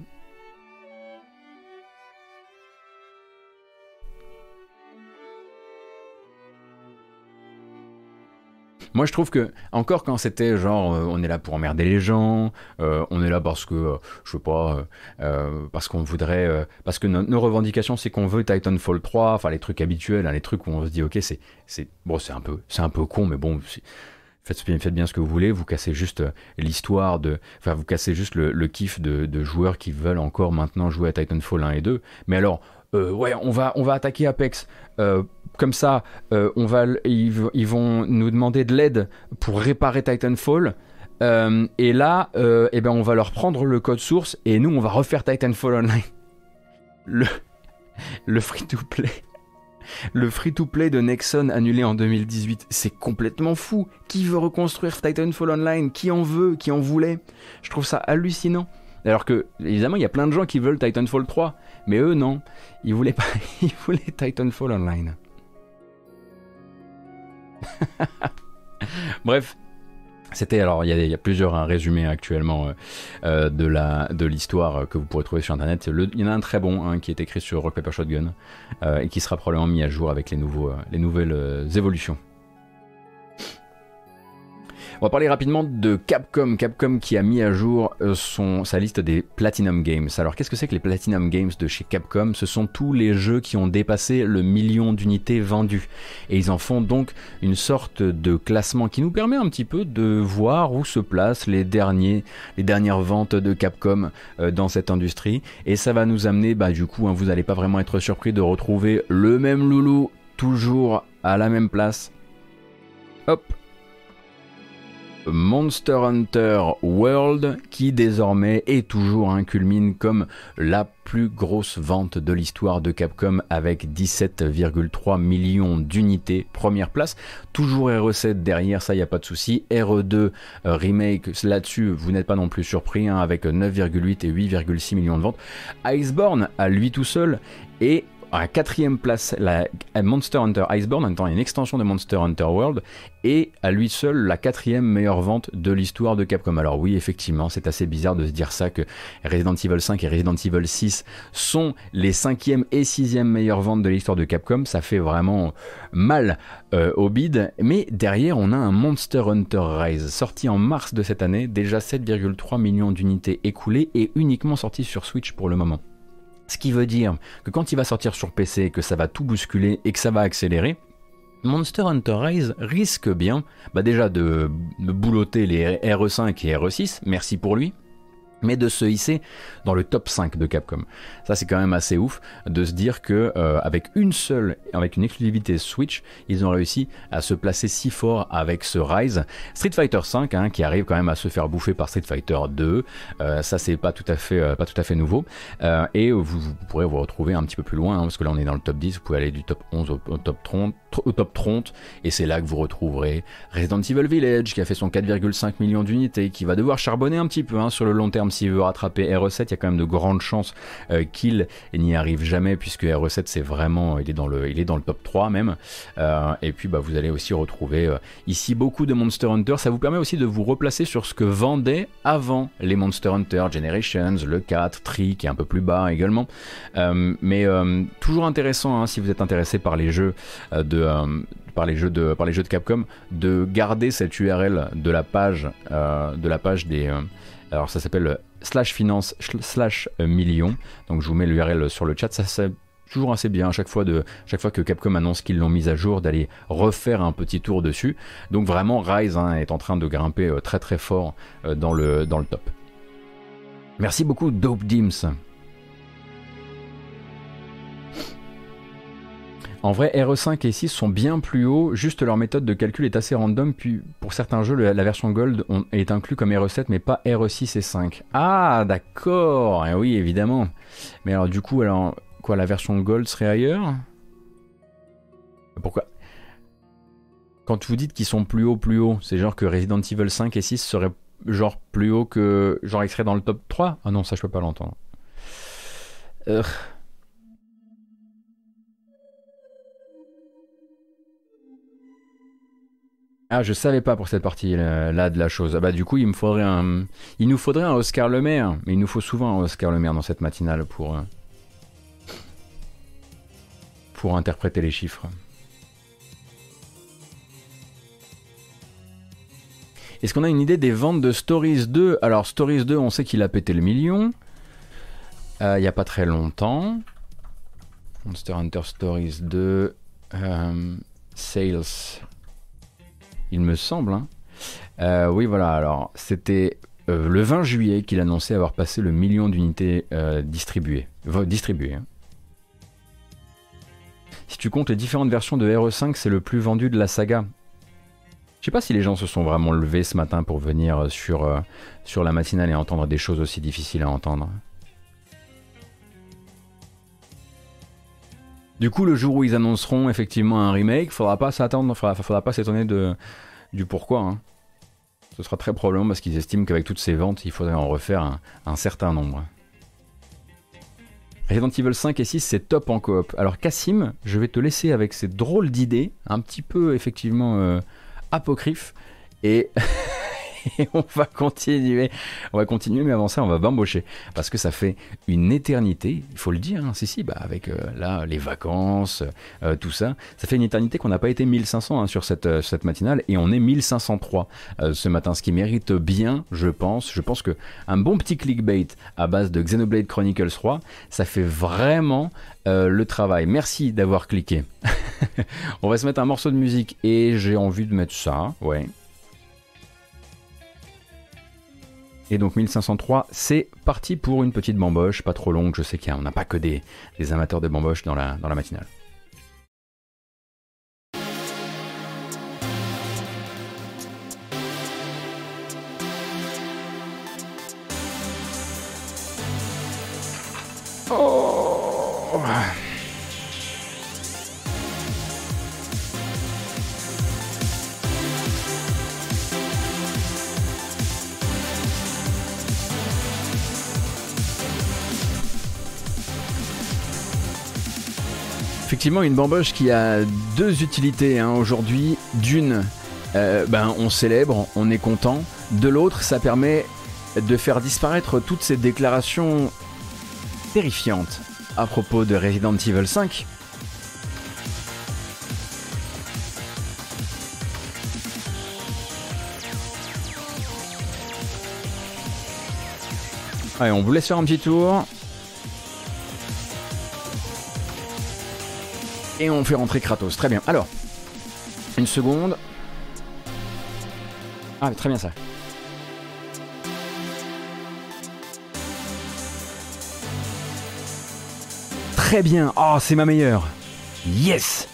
Moi, je trouve que, encore quand c'était genre, euh, on est là pour emmerder les gens, euh, on est là parce que, euh, je sais pas, parce qu'on voudrait, parce que nos revendications, c'est qu'on veut Titanfall 3, enfin les trucs habituels, hein, les trucs où on se dit, ok, c'est, bon, c'est un peu, un peu con, mais bon, Faites, faites, bien ce que vous voulez, vous cassez juste l'histoire de. Enfin, vous cassez juste le, kiff de, joueurs qui veulent encore maintenant jouer à Titanfall 1 et 2. Mais alors, ouais, on va, on va attaquer Apex. Comme ça, euh, on va, ils, vont nous demander de l'aide pour réparer Titanfall. et là, eh ben, on va leur prendre le code source et nous, on va refaire Titanfall Online. Le, le free-to-play. Le free-to-play de Nexon annulé en 2018, c'est complètement fou. Qui veut reconstruire Titanfall Online? Qui en veut? Qui en voulait? Je trouve ça hallucinant. Alors que, évidemment, il y a plein de gens qui veulent Titanfall 3. Mais eux, non. Ils voulaient pas. *laughs* Ils voulaient Titanfall Online. *laughs* Bref. C'était alors il y, a, plusieurs résumés actuellement euh, euh, de la de l'histoire que vous pourrez trouver sur internet. il y en a un très bon hein, qui est écrit sur Rock Paper Shotgun euh, et qui sera probablement mis à jour avec les nouvelles évolutions. On va parler rapidement de Capcom. Capcom qui a mis à jour euh, sa liste des Platinum Games. Alors qu'est-ce que c'est que les Platinum Games de chez Capcom? Ce sont tous les jeux qui ont dépassé le million d'unités vendues. Et ils en font donc une sorte de classement qui nous permet un petit peu de voir où se placent les, derniers, les dernières ventes de Capcom euh, dans cette industrie. Et ça va nous amener, bah, du coup, hein, vous n'allez pas vraiment être surpris de retrouver le même loulou toujours à la même place. Hop, Monster Hunter World qui désormais est toujours un culmine comme la plus grosse vente de l'histoire de Capcom avec 17,3 millions d'unités première place. Toujours RE7 derrière ça n'y a pas de souci. RE2 euh, remake là-dessus vous n'êtes pas non plus surpris hein, avec 9,8 et 8,6 millions de ventes. Iceborne à lui tout seul et à quatrième place la Monster Hunter Iceborne, en une extension de Monster Hunter World, et à lui seul la quatrième meilleure vente de l'histoire de Capcom. Alors oui, effectivement, c'est assez bizarre de se dire ça que Resident Evil 5 et Resident Evil 6 sont les cinquième et sixième meilleures ventes de l'histoire de Capcom. Ça fait vraiment mal euh, au bid. Mais derrière, on a un Monster Hunter Rise sorti en mars de cette année, déjà 7,3 millions d'unités écoulées et uniquement sorti sur Switch pour le moment. Ce qui veut dire que quand il va sortir sur PC, que ça va tout bousculer et que ça va accélérer, Monster Hunter Rise risque bien bah déjà de, de boulotter les RE5 et RE6, merci pour lui, mais de se hisser dans le top 5 de Capcom. Ça c'est quand même assez ouf de se dire que euh, avec une seule, avec une exclusivité Switch, ils ont réussi à se placer si fort avec ce Rise. Street Fighter 5 hein, qui arrive quand même à se faire bouffer par Street Fighter 2, euh, ça c'est pas tout à fait euh, pas tout à fait nouveau. et vous, pourrez vous retrouver un petit peu plus loin hein, parce que là on est dans le top 10, vous pouvez aller du top 11 au, top 30, au top 30 et c'est là que vous retrouverez Resident Evil Village qui a fait son 4,5 millions d'unités, qui va devoir charbonner un petit peu hein, sur le long terme s'il veut rattraper RE7, il y a quand même de grandes chances euh, qu'il n'y arrive jamais puisque RE7 c'est vraiment, il est dans le, il est dans le top 3 même. Euh, et puis bah, vous allez aussi retrouver euh, ici beaucoup de Monster Hunter. Ça vous permet aussi de vous replacer sur ce que vendaient avant les Monster Hunter Generations, le 4, Tri qui est un peu plus bas également. mais toujours intéressant hein, si vous êtes intéressé par les jeux de par les jeux de par les jeux de Capcom de garder cette URL de la page de la page des alors ça s'appelle slash finance slash million. Donc je vous mets l'URL sur le chat. Ça c'est toujours assez bien à chaque fois que Capcom annonce qu'ils l'ont mise à jour d'aller refaire un petit tour dessus. Donc vraiment Rise hein, est en train de grimper euh, très très fort euh, dans le dans le top. Merci beaucoup Dope Dims. En vrai, RE5 et 6 sont bien plus hauts, juste leur méthode de calcul est assez random, puis pour certains jeux, la version Gold est inclus comme RE7, mais pas RE6 et 5. Ah, d'accord, eh oui, évidemment. Mais alors du coup, alors, quoi, la version Gold serait ailleurs? Pourquoi? Quand vous dites qu'ils sont plus hauts, plus hauts, c'est genre que Resident Evil 5 et 6 seraient genre plus haut que genre extrait dans le top 3 Ah non, ça je peux pas l'entendre. Euh... Ah, je savais pas pour cette partie-là de la chose. Ah bah, du coup, il nous faudrait un Oscar Le Maire. Mais il nous faut souvent un Oscar Le Maire dans cette matinale pour, euh, pour interpréter les chiffres. Est-ce qu'on a une idée des ventes de Stories 2 Alors, Stories 2, on sait qu'il a pété le million. Euh, il n'y a pas très longtemps. Monster Hunter Stories 2. Euh, sales il me semble. Hein. Euh, oui, voilà, alors c'était euh, le 20 juillet qu'il annonçait avoir passé le million d'unités euh, distribuées. hein. Si tu comptes les différentes versions de RE5, c'est le plus vendu de la saga. Je sais pas si les gens se sont vraiment levés ce matin pour venir sur la matinale et entendre des choses aussi difficiles à entendre. Du coup, le jour où ils annonceront effectivement un remake, faudra pas s'attendre, faudra, faudra pas s'étonner du pourquoi. Hein. Ce sera très probablement parce qu'ils estiment qu'avec toutes ces ventes, il faudrait en refaire un, certain nombre. Resident Evil 5 et 6, c'est top en coop. Alors Cassim, je vais te laisser avec ces drôles d'idées, un petit peu effectivement euh, apocryphes, et *laughs* et *laughs* on va continuer. On va continuer, mais avant ça, on va bambocher. Parce que ça fait une éternité, il faut le dire, hein, si, si, bah, avec euh, là, les vacances, euh, tout ça. Ça fait une éternité qu'on n'a pas été 1500 hein, sur cette, euh, cette matinale et on est 1503 ce matin, ce qui mérite bien, je pense. Je pense que un bon petit clickbait à base de Xenoblade Chronicles 3, ça fait vraiment le travail. Merci d'avoir cliqué. *laughs* on va se mettre un morceau de musique et j'ai envie de mettre ça, ouais. Et donc 1503, c'est parti pour une petite bamboche, pas trop longue, je sais qu'on n'a pas que des, amateurs de bamboche dans la, dans la matinale. Oh une bamboche qui a deux utilités hein, aujourd'hui. D'une, euh, ben, on célèbre, on est content. De l'autre, ça permet de faire disparaître toutes ces déclarations terrifiantes à propos de Resident Evil 5. Allez, on vous laisse faire un petit tour. Et on fait rentrer Kratos. Très bien. Alors, une seconde. Ah, très bien ça. Très bien. Oh, c'est ma meilleure. Yes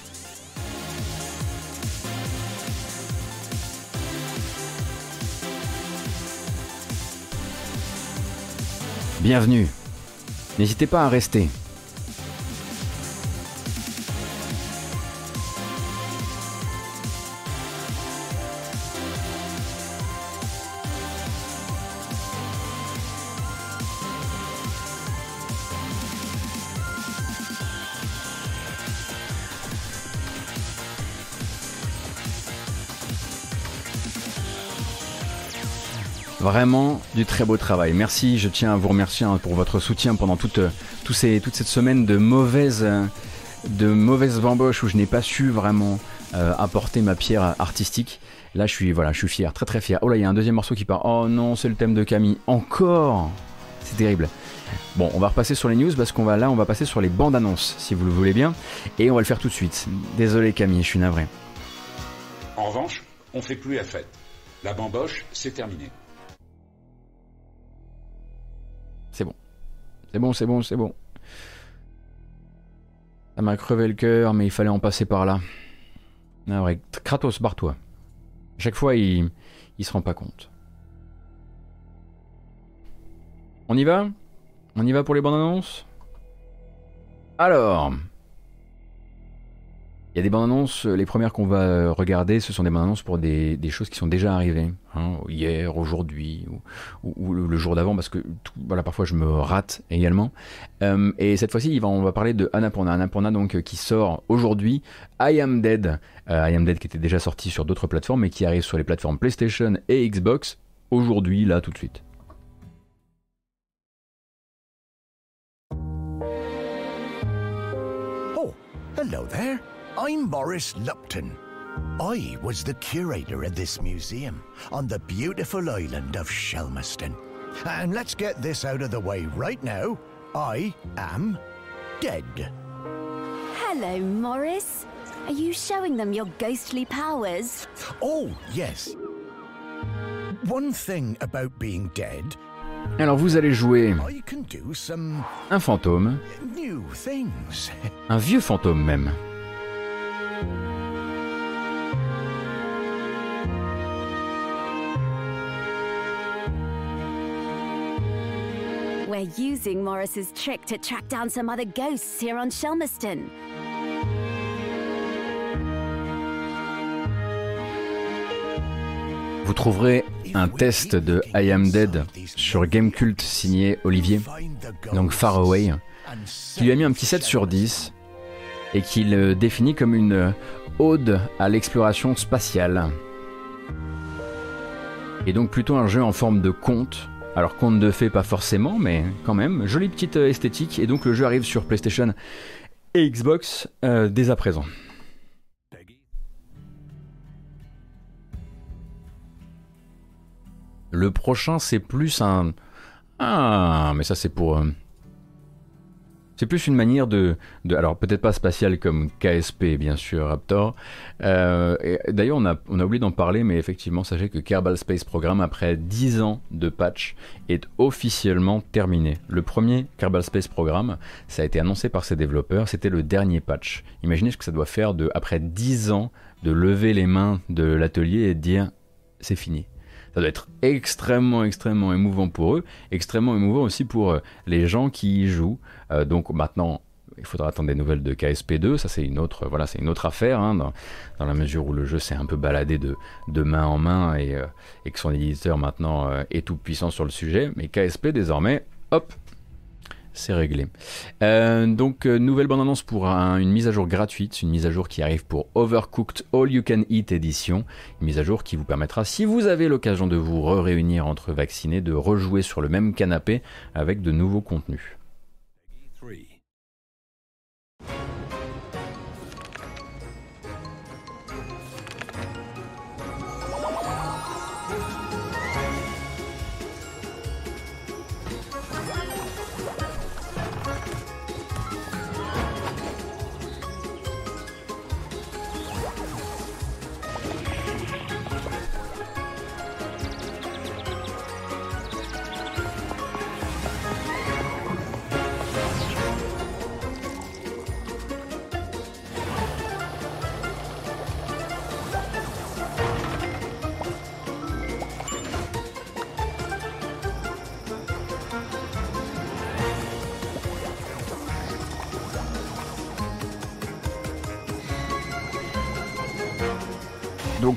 Bienvenue. N'hésitez pas à rester. Vraiment du très beau travail. Merci, je tiens à vous remercier hein, pour votre soutien pendant toute, euh, toute cette semaine de mauvaises, euh, de mauvaises où je n'ai pas su vraiment euh, apporter ma pierre artistique. Là, je suis, voilà, je suis fier, très très fier. Oh là, il y a un deuxième morceau qui part. Oh non, c'est le thème de Camille. Encore C'est terrible. Bon, on va repasser sur les news parce qu'on va là, on va passer sur les bandes annonces, si vous le voulez bien. Et on va le faire tout de suite. Désolé Camille, je suis navré. En revanche, on fait plus la fête. La bamboche, c'est terminé. C'est bon, c'est bon, c'est bon. Ça m'a crevé le cœur, mais il fallait en passer par là. Ah vrai, Kratos, barre-toi. Chaque fois, il, il se rend pas compte. On y va? On y va pour les bandes annonces? Alors, il y a des bandes annonces, euh, les premières qu'on va euh, regarder, ce sont des bandes annonces pour des, choses qui sont déjà arrivées, hein, hier, aujourd'hui, ou, le jour d'avant, parce que voilà, parfois je me rate également. Euh, et cette fois-ci, on va parler de Annapurna. Annapurna, donc, qui sort aujourd'hui, I Am Dead. I Am Dead qui était déjà sorti sur d'autres plateformes, mais qui arrive sur les plateformes PlayStation et Xbox, aujourd'hui, là, tout de suite. Oh, hello there. I'm Boris Lupton. I was the curator of this museum on the beautiful island of Shelmaston. And let's get this out of the way right now. I am dead. Hello, Morris. Are you showing them your ghostly powers? Oh, yes. One thing about being dead. Alors vous allez jouer I can do some un fantôme, new things. un vieux fantôme même. Vous trouverez un test de I Am Dead sur Gamecult signé Olivier, donc Far Away, qui lui a mis un petit 7 sur 10 et qui le définit comme une ode à l'exploration spatiale. Et donc plutôt un jeu en forme de conte. Alors conte de fées pas forcément, mais quand même, jolie petite euh, esthétique. Et donc le jeu arrive sur PlayStation et Xbox euh, dès à présent. Le prochain c'est plus un... Ah, mais ça c'est pour... Euh, c'est plus une manière de, alors peut-être pas spatial comme KSP bien sûr Raptor. Euh, d'ailleurs on a, on a oublié d'en parler, mais effectivement sachez que Kerbal Space Program après 10 ans de patch est officiellement terminé. Le premier Kerbal Space Program, ça a été annoncé par ses développeurs, c'était le dernier patch. Imaginez ce que ça doit faire de après 10 ans de lever les mains de l'atelier et de dire c'est fini ça doit être extrêmement, extrêmement émouvant pour eux, extrêmement émouvant aussi pour euh, les gens qui y jouent. Euh, donc maintenant, il faudra attendre des nouvelles de KSP2, ça c'est une autre, voilà, c'est une autre affaire, hein, dans, la mesure où le jeu s'est un peu baladé de, main en main et, euh, et, que son éditeur maintenant est tout puissant sur le sujet. Mais KSP désormais, hop, c'est réglé. Euh, donc, euh, nouvelle bande-annonce pour une mise à jour gratuite, une mise à jour qui arrive pour Overcooked All You Can Eat Edition. Une mise à jour qui vous permettra, si vous avez l'occasion de vous réunir entre vaccinés, de rejouer sur le même canapé avec de nouveaux contenus.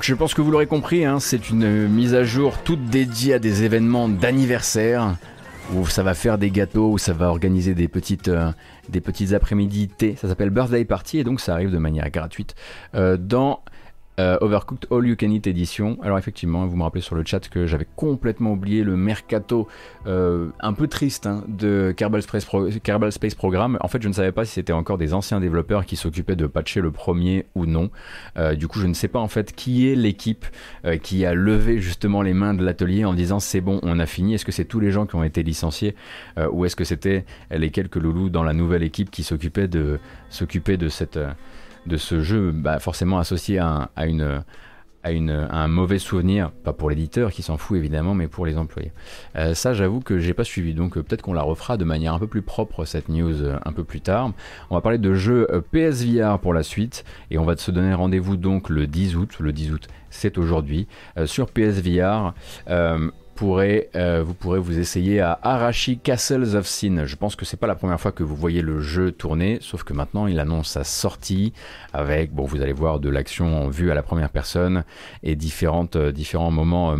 Je pense que vous l'aurez compris, hein, c'est une mise à jour toute dédiée à des événements d'anniversaire où ça va faire des gâteaux, où ça va organiser des petites, euh, après-midi thé. Ça s'appelle Birthday Party et donc ça arrive de manière gratuite euh, dans euh, Overcooked All You Can Eat Edition. Alors effectivement, vous me rappelez sur le chat que j'avais complètement oublié le mercato euh, un peu triste hein, de Kerbal Space, Space Program. En fait, je ne savais pas si c'était encore des anciens développeurs qui s'occupaient de patcher le premier ou non. Euh, du coup, je ne sais pas en fait qui est l'équipe qui a levé justement les mains de l'atelier en disant c'est bon, on a fini. Est-ce que c'est tous les gens qui ont été licenciés ou est-ce que c'était les quelques loulous dans la nouvelle équipe qui s'occupaient de s'occuper de cette de ce jeu, bah, forcément associé à, un mauvais souvenir, pas pour l'éditeur qui s'en fout évidemment, mais pour les employés. Euh, ça, j'avoue que j'ai pas suivi, donc euh, peut-être qu'on la refera de manière un peu plus propre cette news euh, un peu plus tard. On va parler de jeux PSVR pour la suite, et on va se donner rendez-vous donc le 10 août. Le 10 août, c'est aujourd'hui sur PSVR. Euh, vous pourrez vous essayer à Arashi Castles of Sin. Je pense que c'est pas la première fois que vous voyez le jeu tourner, sauf que maintenant il annonce sa sortie avec, bon, vous allez voir de l'action vue à la première personne et différentes, euh, différents moments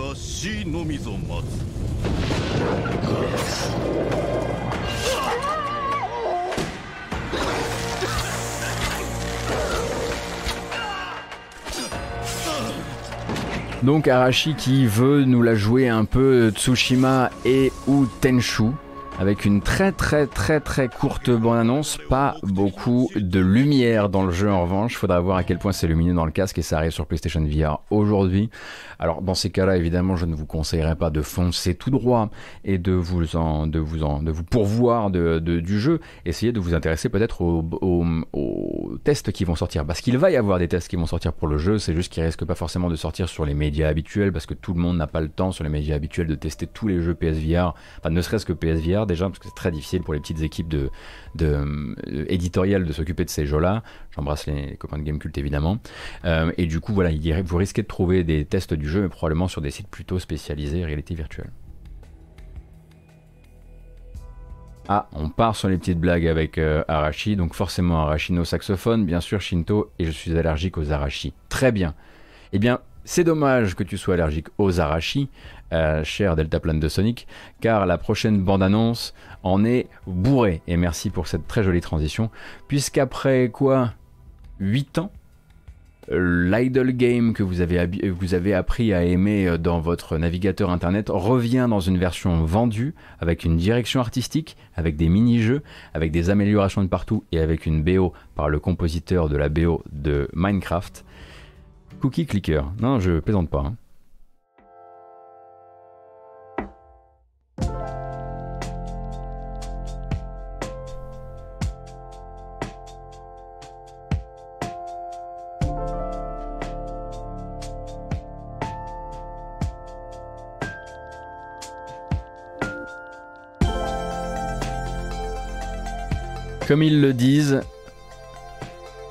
euh, martiaux. Donc Arashi qui veut nous la jouer un peu Tsushima et ou Tenchu avec une très très très très courte bande-annonce, pas beaucoup de lumière dans le jeu en revanche, faudra voir à quel point c'est lumineux dans le casque et ça arrive sur PlayStation VR aujourd'hui. Alors dans ces cas-là, évidemment, je ne vous conseillerais pas de foncer tout droit et de vous en, de vous en, de vous pourvoir de, du jeu. Essayez de vous intéresser peut-être aux, tests qui vont sortir, parce qu'il va y avoir des tests qui vont sortir pour le jeu. C'est juste qu'ils risquent pas forcément de sortir sur les médias habituels, parce que tout le monde n'a pas le temps sur les médias habituels de tester tous les jeux PSVR. Enfin, ne serait-ce que PSVR déjà, parce que c'est très difficile pour les petites équipes de, de euh, éditoriales de s'occuper de ces jeux-là. J'embrasse les copains de Gamecult évidemment. Euh, et du coup, voilà, vous risquez de trouver des tests du jeu, mais probablement sur des sites plutôt spécialisés réalité virtuelle. Ah, on part sur les petites blagues avec euh, Arashi, donc forcément Arashi no saxophone, bien sûr Shinto, et je suis allergique aux Arashi. Très bien. Eh bien, c'est dommage que tu sois allergique aux Arashi, euh, cher Deltaplane de Sonic, car la prochaine bande-annonce en est bourrée. Et merci pour cette très jolie transition, puisqu'après quoi 8 ans l'idle game que vous avez, vous avez appris à aimer euh, dans votre navigateur internet revient dans une version vendue avec une direction artistique, avec des mini-jeux, avec des améliorations de partout et avec une BO par le compositeur de la BO de Minecraft. Cookie Clicker. Non, je plaisante pas. Hein. Comme ils le disent,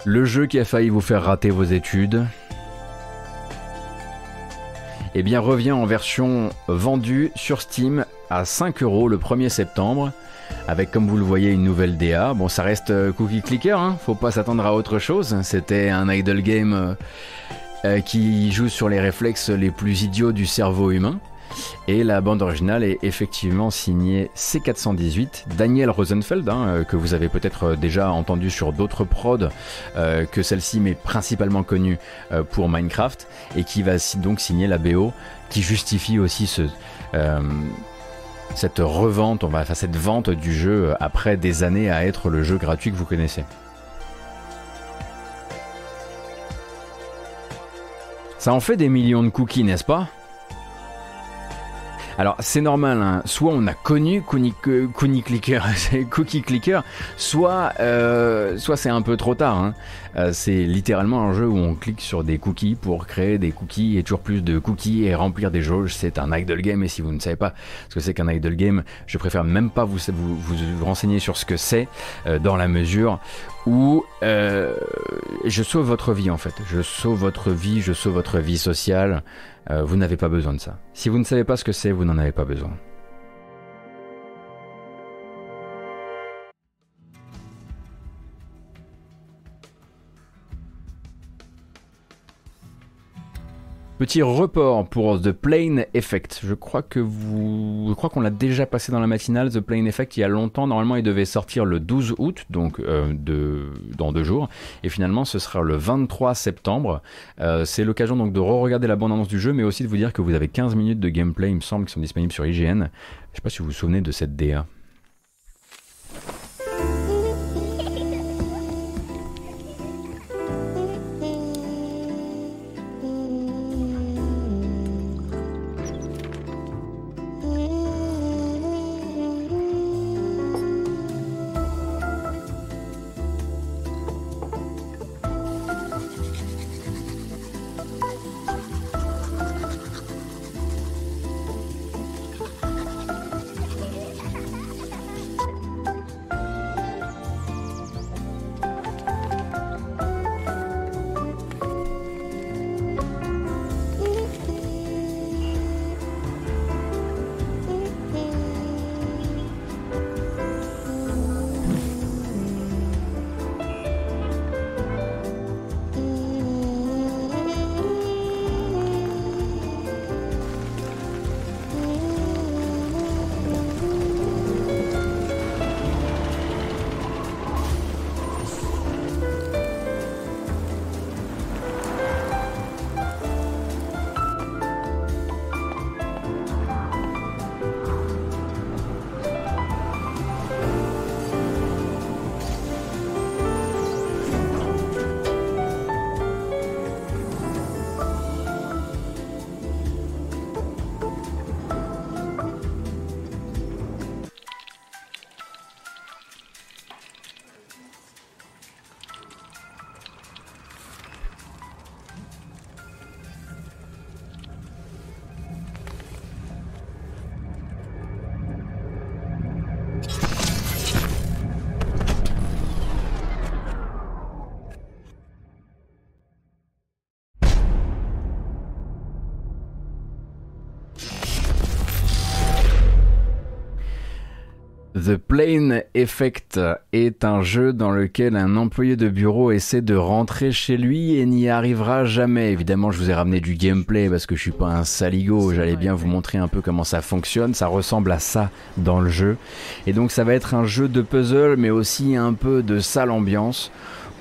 le jeu qui a failli vous faire rater vos études, eh revient en version vendue sur Steam à 5 euros le 1er septembre. Avec, comme vous le voyez, une nouvelle DA. Bon, ça reste euh, cookie clicker, hein. faut pas s'attendre à autre chose. C'était un idle game euh, euh, qui joue sur les réflexes les plus idiots du cerveau humain. Et la bande originale est effectivement signée C418, Daniel Rosenfeld, hein, que vous avez peut-être déjà entendu sur d'autres prods que celle-ci, mais principalement connue pour Minecraft, et qui va donc signer la BO, qui justifie aussi ce, cette revente, on va, enfin cette vente du jeu après des années à être le jeu gratuit que vous connaissez. Ça en fait des millions de cookies, n'est-ce pas? Alors c'est normal, hein. soit on a connu Cookie Clicker, *laughs* Cookie Clicker, soit, euh, soit c'est un peu trop tard. Hein. Euh, c'est littéralement un jeu où on clique sur des cookies pour créer des cookies et toujours plus de cookies et remplir des jauges. C'est un idle game et si vous ne savez pas ce que c'est qu'un idle game, je préfère même pas vous, vous, vous renseigner sur ce que c'est euh, dans la mesure où euh, je sauve votre vie en fait. Je sauve votre vie, je sauve votre vie sociale. Vous n'avez pas besoin de ça. Si vous ne savez pas ce que c'est, vous n'en avez pas besoin. Petit report pour The Plane Effect. Je crois que vous, je crois qu'on l'a déjà passé dans la matinale. The Plane Effect, il y a longtemps. Normalement, il devait sortir le 12 août, donc euh, de, dans deux jours. Et finalement, ce sera le 23 septembre. Euh, c'est l'occasion donc de re-regarder la bande-annonce du jeu, mais aussi de vous dire que vous avez 15 minutes de gameplay, il me semble, qui sont disponibles sur IGN. Je sais pas si vous vous souvenez de cette DA. Effect est un jeu dans lequel un employé de bureau essaie de rentrer chez lui et n'y arrivera jamais. Évidemment, je vous ai ramené du gameplay parce que je suis pas un saligo. J'allais bien vous montrer un peu comment ça fonctionne. Ça ressemble à ça dans le jeu. Et donc, ça va être un jeu de puzzle, mais aussi un peu de sale ambiance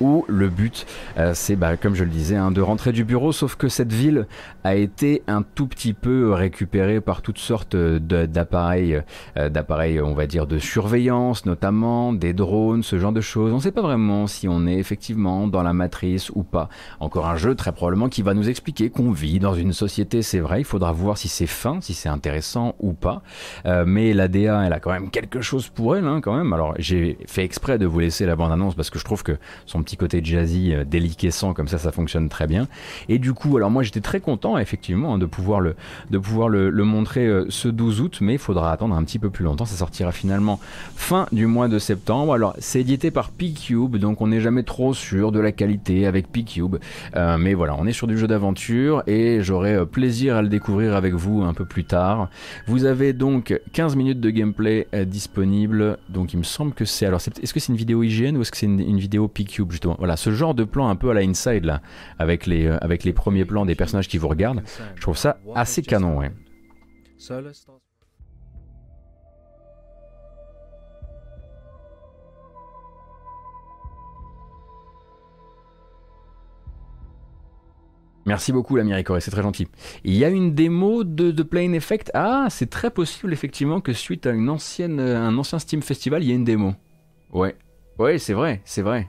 où le but, euh, c'est, bah, comme je le disais, hein, de rentrer du bureau, sauf que cette ville a été un tout petit peu récupérée par toutes sortes d'appareils, euh, d'appareils, on va dire, de surveillance, notamment des drones, ce genre de choses. On ne sait pas vraiment si on est effectivement dans la matrice ou pas. Encore un jeu très probablement qui va nous expliquer qu'on vit dans une société, c'est vrai, il faudra voir si c'est fin, si c'est intéressant ou pas. Euh, mais la DA, elle a quand même quelque chose pour elle, hein, quand même. Alors j'ai fait exprès de vous laisser la bande-annonce parce que je trouve que son petit petit côté jazzy, euh, déliquescent, comme ça, ça fonctionne très bien. Et du coup, alors moi j'étais très content, effectivement, hein, de pouvoir le, de pouvoir le, montrer euh, ce 12 août, mais il faudra attendre un petit peu plus longtemps. Ça sortira finalement fin du mois de septembre. Alors, c'est édité par P-Cube, donc on n'est jamais trop sûr de la qualité avec P-Cube. Euh, mais voilà, on est sur du jeu d'aventure et j'aurai plaisir à le découvrir avec vous un peu plus tard. Vous avez donc 15 minutes de gameplay disponible, donc il me semble que c'est. Alors, est-ce que c'est une vidéo IGN ou est-ce que c'est une, vidéo P-Cube Voilà, ce genre de plan un peu à la Inside là, avec les, euh, avec les premiers plans des personnages qui vous regardent, je trouve ça assez canon. Merci beaucoup l'Amérique, c'est très gentil. Il y a une démo de, de Plane Effect? Ah, c'est très possible effectivement que suite à une ancienne, un ancien Steam Festival, il y ait une démo. Ouais, ouais, c'est vrai, c'est vrai.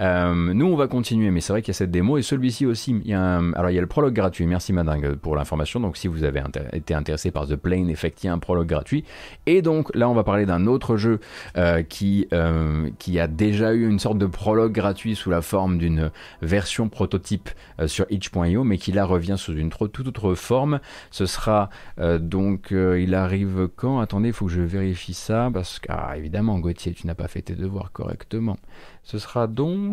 Euh, nous, on va continuer, mais c'est vrai qu'il y a cette démo et celui-ci aussi. Alors, il y a le prologue gratuit. Merci Madingue pour l'information. Donc, si vous avez été intéressé par The Plane Effect, il y a un prologue gratuit. Et donc, là, on va parler d'un autre jeu euh, qui, euh, qui a déjà eu une sorte de prologue gratuit sous la forme d'une version prototype sur itch.io, mais qui là revient sous une toute autre forme. Ce sera donc, il arrive quand? Attendez, il faut que je vérifie ça parce que, ah, évidemment, Gauthier, tu n'as pas fait tes devoirs correctement. Ce sera donc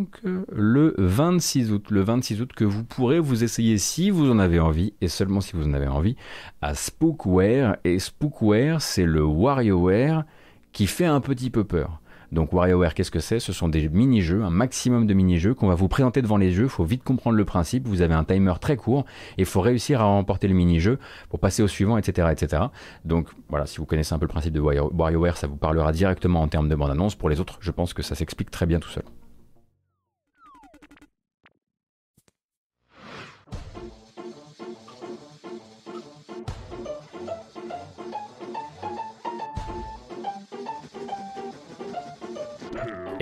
le 26 août. Le 26 août que vous pourrez vous essayer si vous en avez envie, et seulement si vous en avez envie, à Spookware. Et Spookware, c'est le WarioWare qui fait un petit peu peur. Donc WarioWare, qu'est-ce que c'est? Ce sont des mini-jeux, un maximum de mini-jeux qu'on va vous présenter devant les jeux. Il faut vite comprendre le principe. Vous avez un timer très court et il faut réussir à remporter le mini-jeu pour passer au suivant, etc., etc. Donc voilà, si vous connaissez un peu le principe de WarioWare, ça vous parlera directement en termes de bande-annonce. Pour les autres, je pense que ça s'explique très bien tout seul.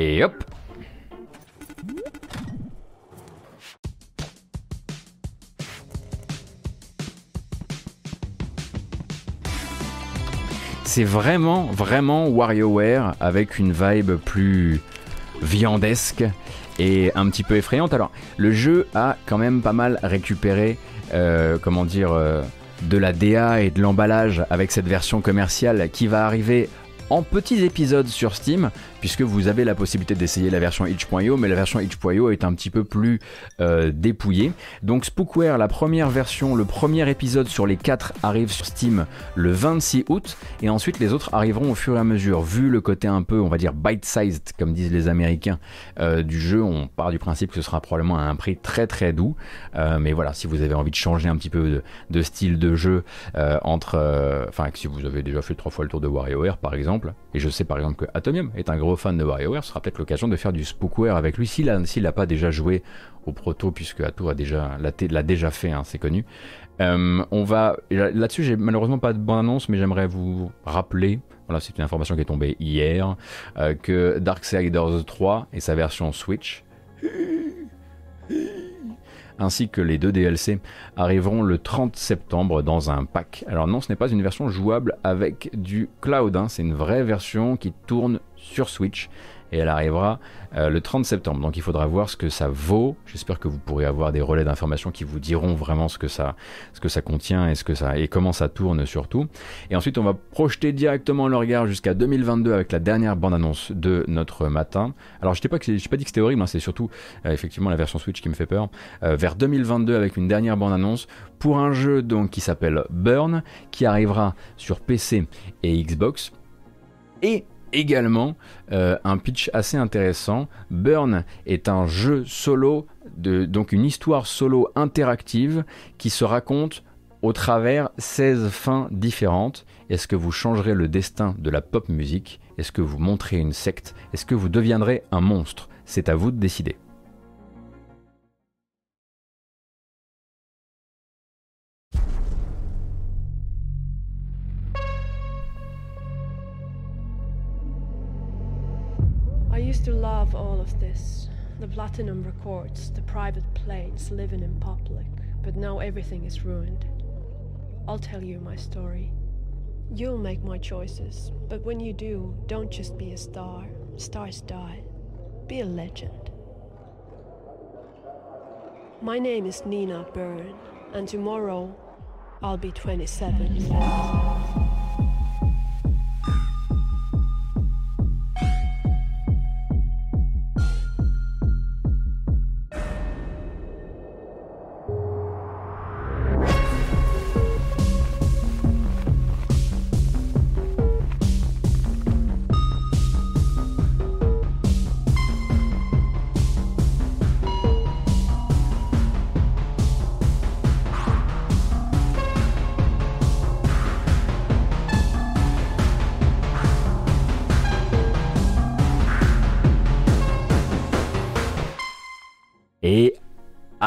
Et hop C'est vraiment, vraiment WarioWare avec une vibe plus viandesque et un petit peu effrayante. Alors, le jeu a quand même pas mal récupéré, euh, comment dire, euh, de la DA et de l'emballage avec cette version commerciale qui va arriver en petits épisodes sur Steam, puisque vous avez la possibilité d'essayer la version itch.io, mais la version itch.io est un petit peu plus euh, dépouillée. Donc Spookware, la première version, le premier épisode sur les 4 arrive sur Steam le 26 août, et ensuite les autres arriveront au fur et à mesure. Vu le côté un peu, on va dire, bite-sized, comme disent les Américains, euh, du jeu, on part du principe que ce sera probablement à un prix très très doux. Euh, mais voilà, si vous avez envie de changer un petit peu de, style de jeu entre... Enfin, si vous avez déjà fait trois fois le tour de WarioWare, par exemple, et je sais par exemple que Atomium est un gros fan de WarioWare, ce sera peut-être l'occasion de faire du Spookware avec lui, s'il n'a pas déjà joué au proto, puisque Ato a déjà, l'a déjà fait, hein, c'est connu. Euh, on va là-dessus, j'ai malheureusement pas de bonne annonce, mais j'aimerais vous rappeler, voilà, c'est une information qui est tombée hier, euh, que Darksiders 3 et sa version Switch ainsi que les deux DLC arriveront le 30 septembre dans un pack. Alors non, ce n'est pas une version jouable avec du cloud, hein. c'est une vraie version qui tourne sur Switch et elle arrivera euh, le 30 septembre. Donc il faudra voir ce que ça vaut. J'espère que vous pourrez avoir des relais d'informations qui vous diront vraiment ce que ça, contient et, ce que ça, comment ça tourne surtout. Et ensuite on va projeter directement le regard jusqu'à 2022 avec la dernière bande-annonce de notre matin. Alors je n'ai pas, pas dit que c'était horrible, hein, c'est surtout euh, effectivement la version Switch qui me fait peur. Euh, vers 2022 avec une dernière bande-annonce pour un jeu donc qui s'appelle Burn, qui arrivera sur PC et Xbox. Et également euh, un pitch assez intéressant. Burn est un jeu solo, donc une histoire solo interactive qui se raconte au travers 16 fins différentes. Est-ce que vous changerez le destin de la pop musique? Est-ce que vous montrez une secte? Est-ce que vous deviendrez un monstre? C'est à vous de décider. Used to love all of this. The platinum records, the private planes, living in public. But now everything is ruined. I'll tell you my story. You'll make my choices, but when you do, don't just be a star. Stars die. be a legend. My name is Nina Byrne, and tomorrow I'll be 27.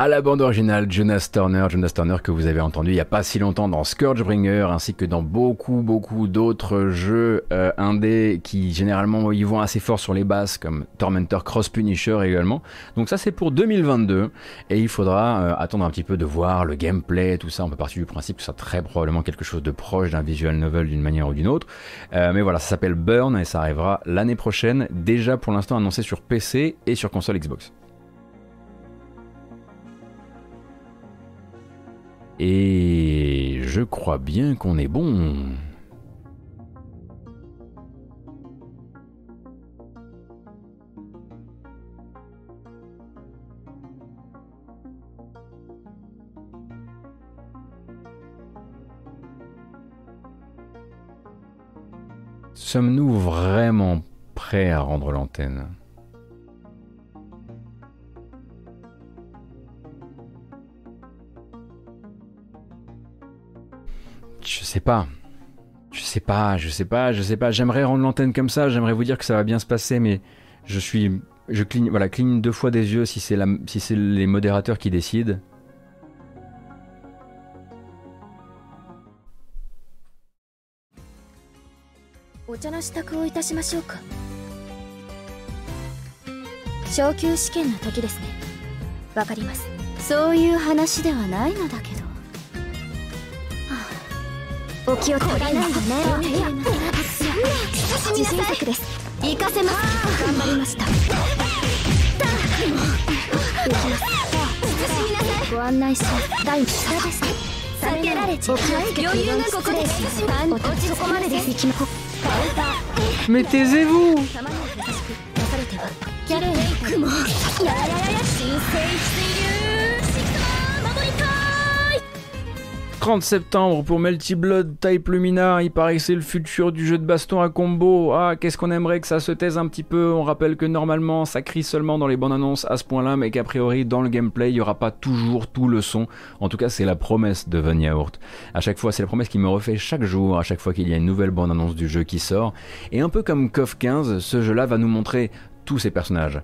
La bande originale Jonas Turner, Jonas Turner que vous avez entendu il n'y a pas si longtemps dans Scourgebringer ainsi que dans beaucoup beaucoup d'autres jeux euh, indés qui généralement y vont assez fort sur les basses comme Tormentor Cross Punisher également. Donc ça c'est pour 2022 et il faudra euh, attendre un petit peu de voir le gameplay, tout ça. On peut partir du principe que ça très probablement quelque chose de proche d'un visual novel d'une manière ou d'une autre. Euh, mais voilà, ça s'appelle Burn et ça arrivera l'année prochaine. Déjà pour l'instant annoncé sur PC et sur console Xbox. Et je crois bien qu'on est bon. Sommes-nous vraiment prêts à rendre l'antenne? Je sais pas. Je sais pas, je sais pas, je sais pas. J'aimerais rendre l'antenne comme ça, j'aimerais vous dire que ça va bien se passer, mais je suis. Je cligne, voilà, cligne deux fois des yeux si c'est si les modérateurs qui décident. お気をつけない。でね自信作です。行かせます。頑張りましたご案内し第一下です。避けられちゃう余裕がここで落ちそこまでです。行きま Mais taisez-vous キャレンクモやややや新生30 septembre pour Melty Blood Type Lumina. Il paraît que c'est le futur du jeu de baston à combo. Ah, qu'est-ce qu'on aimerait que ça se taise un petit peu? On rappelle que normalement ça crie seulement dans les bandes annonces à ce point-là, mais qu'a priori dans le gameplay il n'y aura pas toujours tout le son. En tout cas, c'est la promesse de Van Yaourt. À chaque fois, c'est la promesse qui me refait chaque jour, à chaque fois qu'il y a une nouvelle bande annonce du jeu qui sort. Et un peu comme KOF 15, ce jeu-là va nous montrer tous ces personnages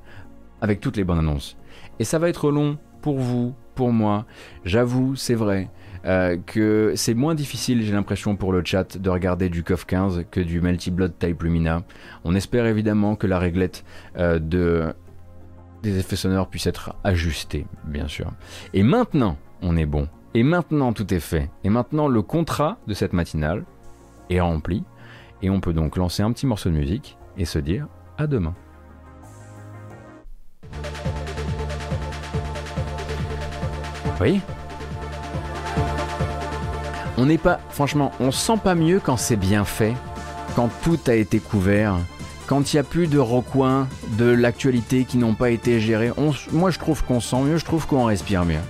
avec toutes les bandes annonces. Et ça va être long pour vous, pour moi. J'avoue, c'est vrai. Euh, que c'est moins difficile, j'ai l'impression, pour le chat de regarder du KOF 15 que du Melty Blood Type Lumina. On espère évidemment que la réglette euh, de... des effets sonores puisse être ajustée, bien sûr. Et maintenant, on est bon. Et maintenant, tout est fait. Et maintenant, le contrat de cette matinale est rempli. Et on peut donc lancer un petit morceau de musique et se dire à demain. Oui? On n'est pas, franchement, on sent pas mieux quand c'est bien fait, quand tout a été couvert, quand il n'y a plus de recoins de l'actualité qui n'ont pas été gérés. moi, je trouve qu'on sent mieux, je trouve qu'on respire mieux.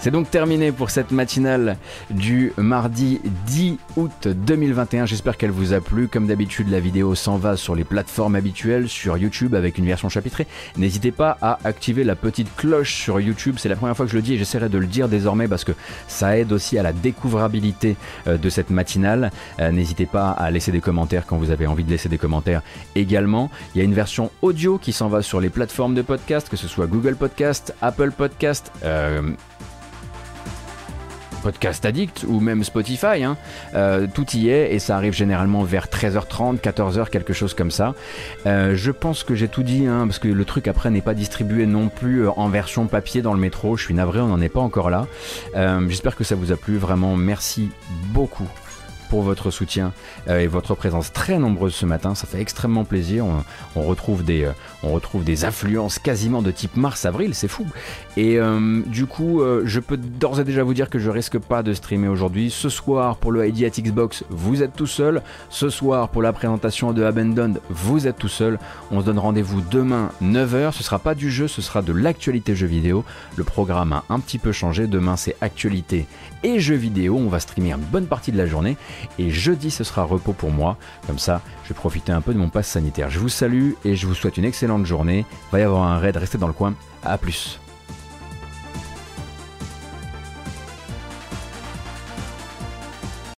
C'est donc terminé pour cette matinale du mardi 10 août 2021. J'espère qu'elle vous a plu. Comme d'habitude, la vidéo s'en va sur les plateformes habituelles, sur YouTube avec une version chapitrée. N'hésitez pas à activer la petite cloche sur YouTube. C'est la première fois que je le dis et j'essaierai de le dire désormais parce que ça aide aussi à la découvrabilité euh, de cette matinale. Euh, n'hésitez pas à laisser des commentaires quand vous avez envie de laisser des commentaires également. Il y a une version audio qui s'en va sur les plateformes de podcast, que ce soit Google Podcast, Apple Podcast, euh, Podcast Addict ou même Spotify, hein. euh, tout y est et ça arrive généralement vers 13h30, 14h, quelque chose comme ça. Euh, je pense que j'ai tout dit, hein, parce que le truc après n'est pas distribué non plus euh, en version papier dans le métro. Je suis navré, on n'en est pas encore là. J'espère que ça vous a plu, vraiment merci beaucoup pour votre soutien et votre présence très nombreuse ce matin. Ça fait extrêmement plaisir. On, retrouve, des, on retrouve des affluences quasiment de type mars-avril, c'est fou. Et du coup, je peux d'ores et déjà vous dire que je risque pas de streamer aujourd'hui. Ce soir, pour le ID at Xbox, vous êtes tout seul. Ce soir, pour la présentation de Abandoned, vous êtes tout seul. On se donne rendez-vous demain 9h. Ce sera pas du jeu, ce sera de l'actualité jeux vidéo. Le programme a un petit peu changé. Demain, c'est actualité et jeux vidéo. On va streamer une bonne partie de la journée. Et jeudi, ce sera repos pour moi. Comme ça, je vais profiter un peu de mon pass sanitaire. Je vous salue et je vous souhaite une excellente journée. Va y avoir un raid, restez dans le coin. A plus.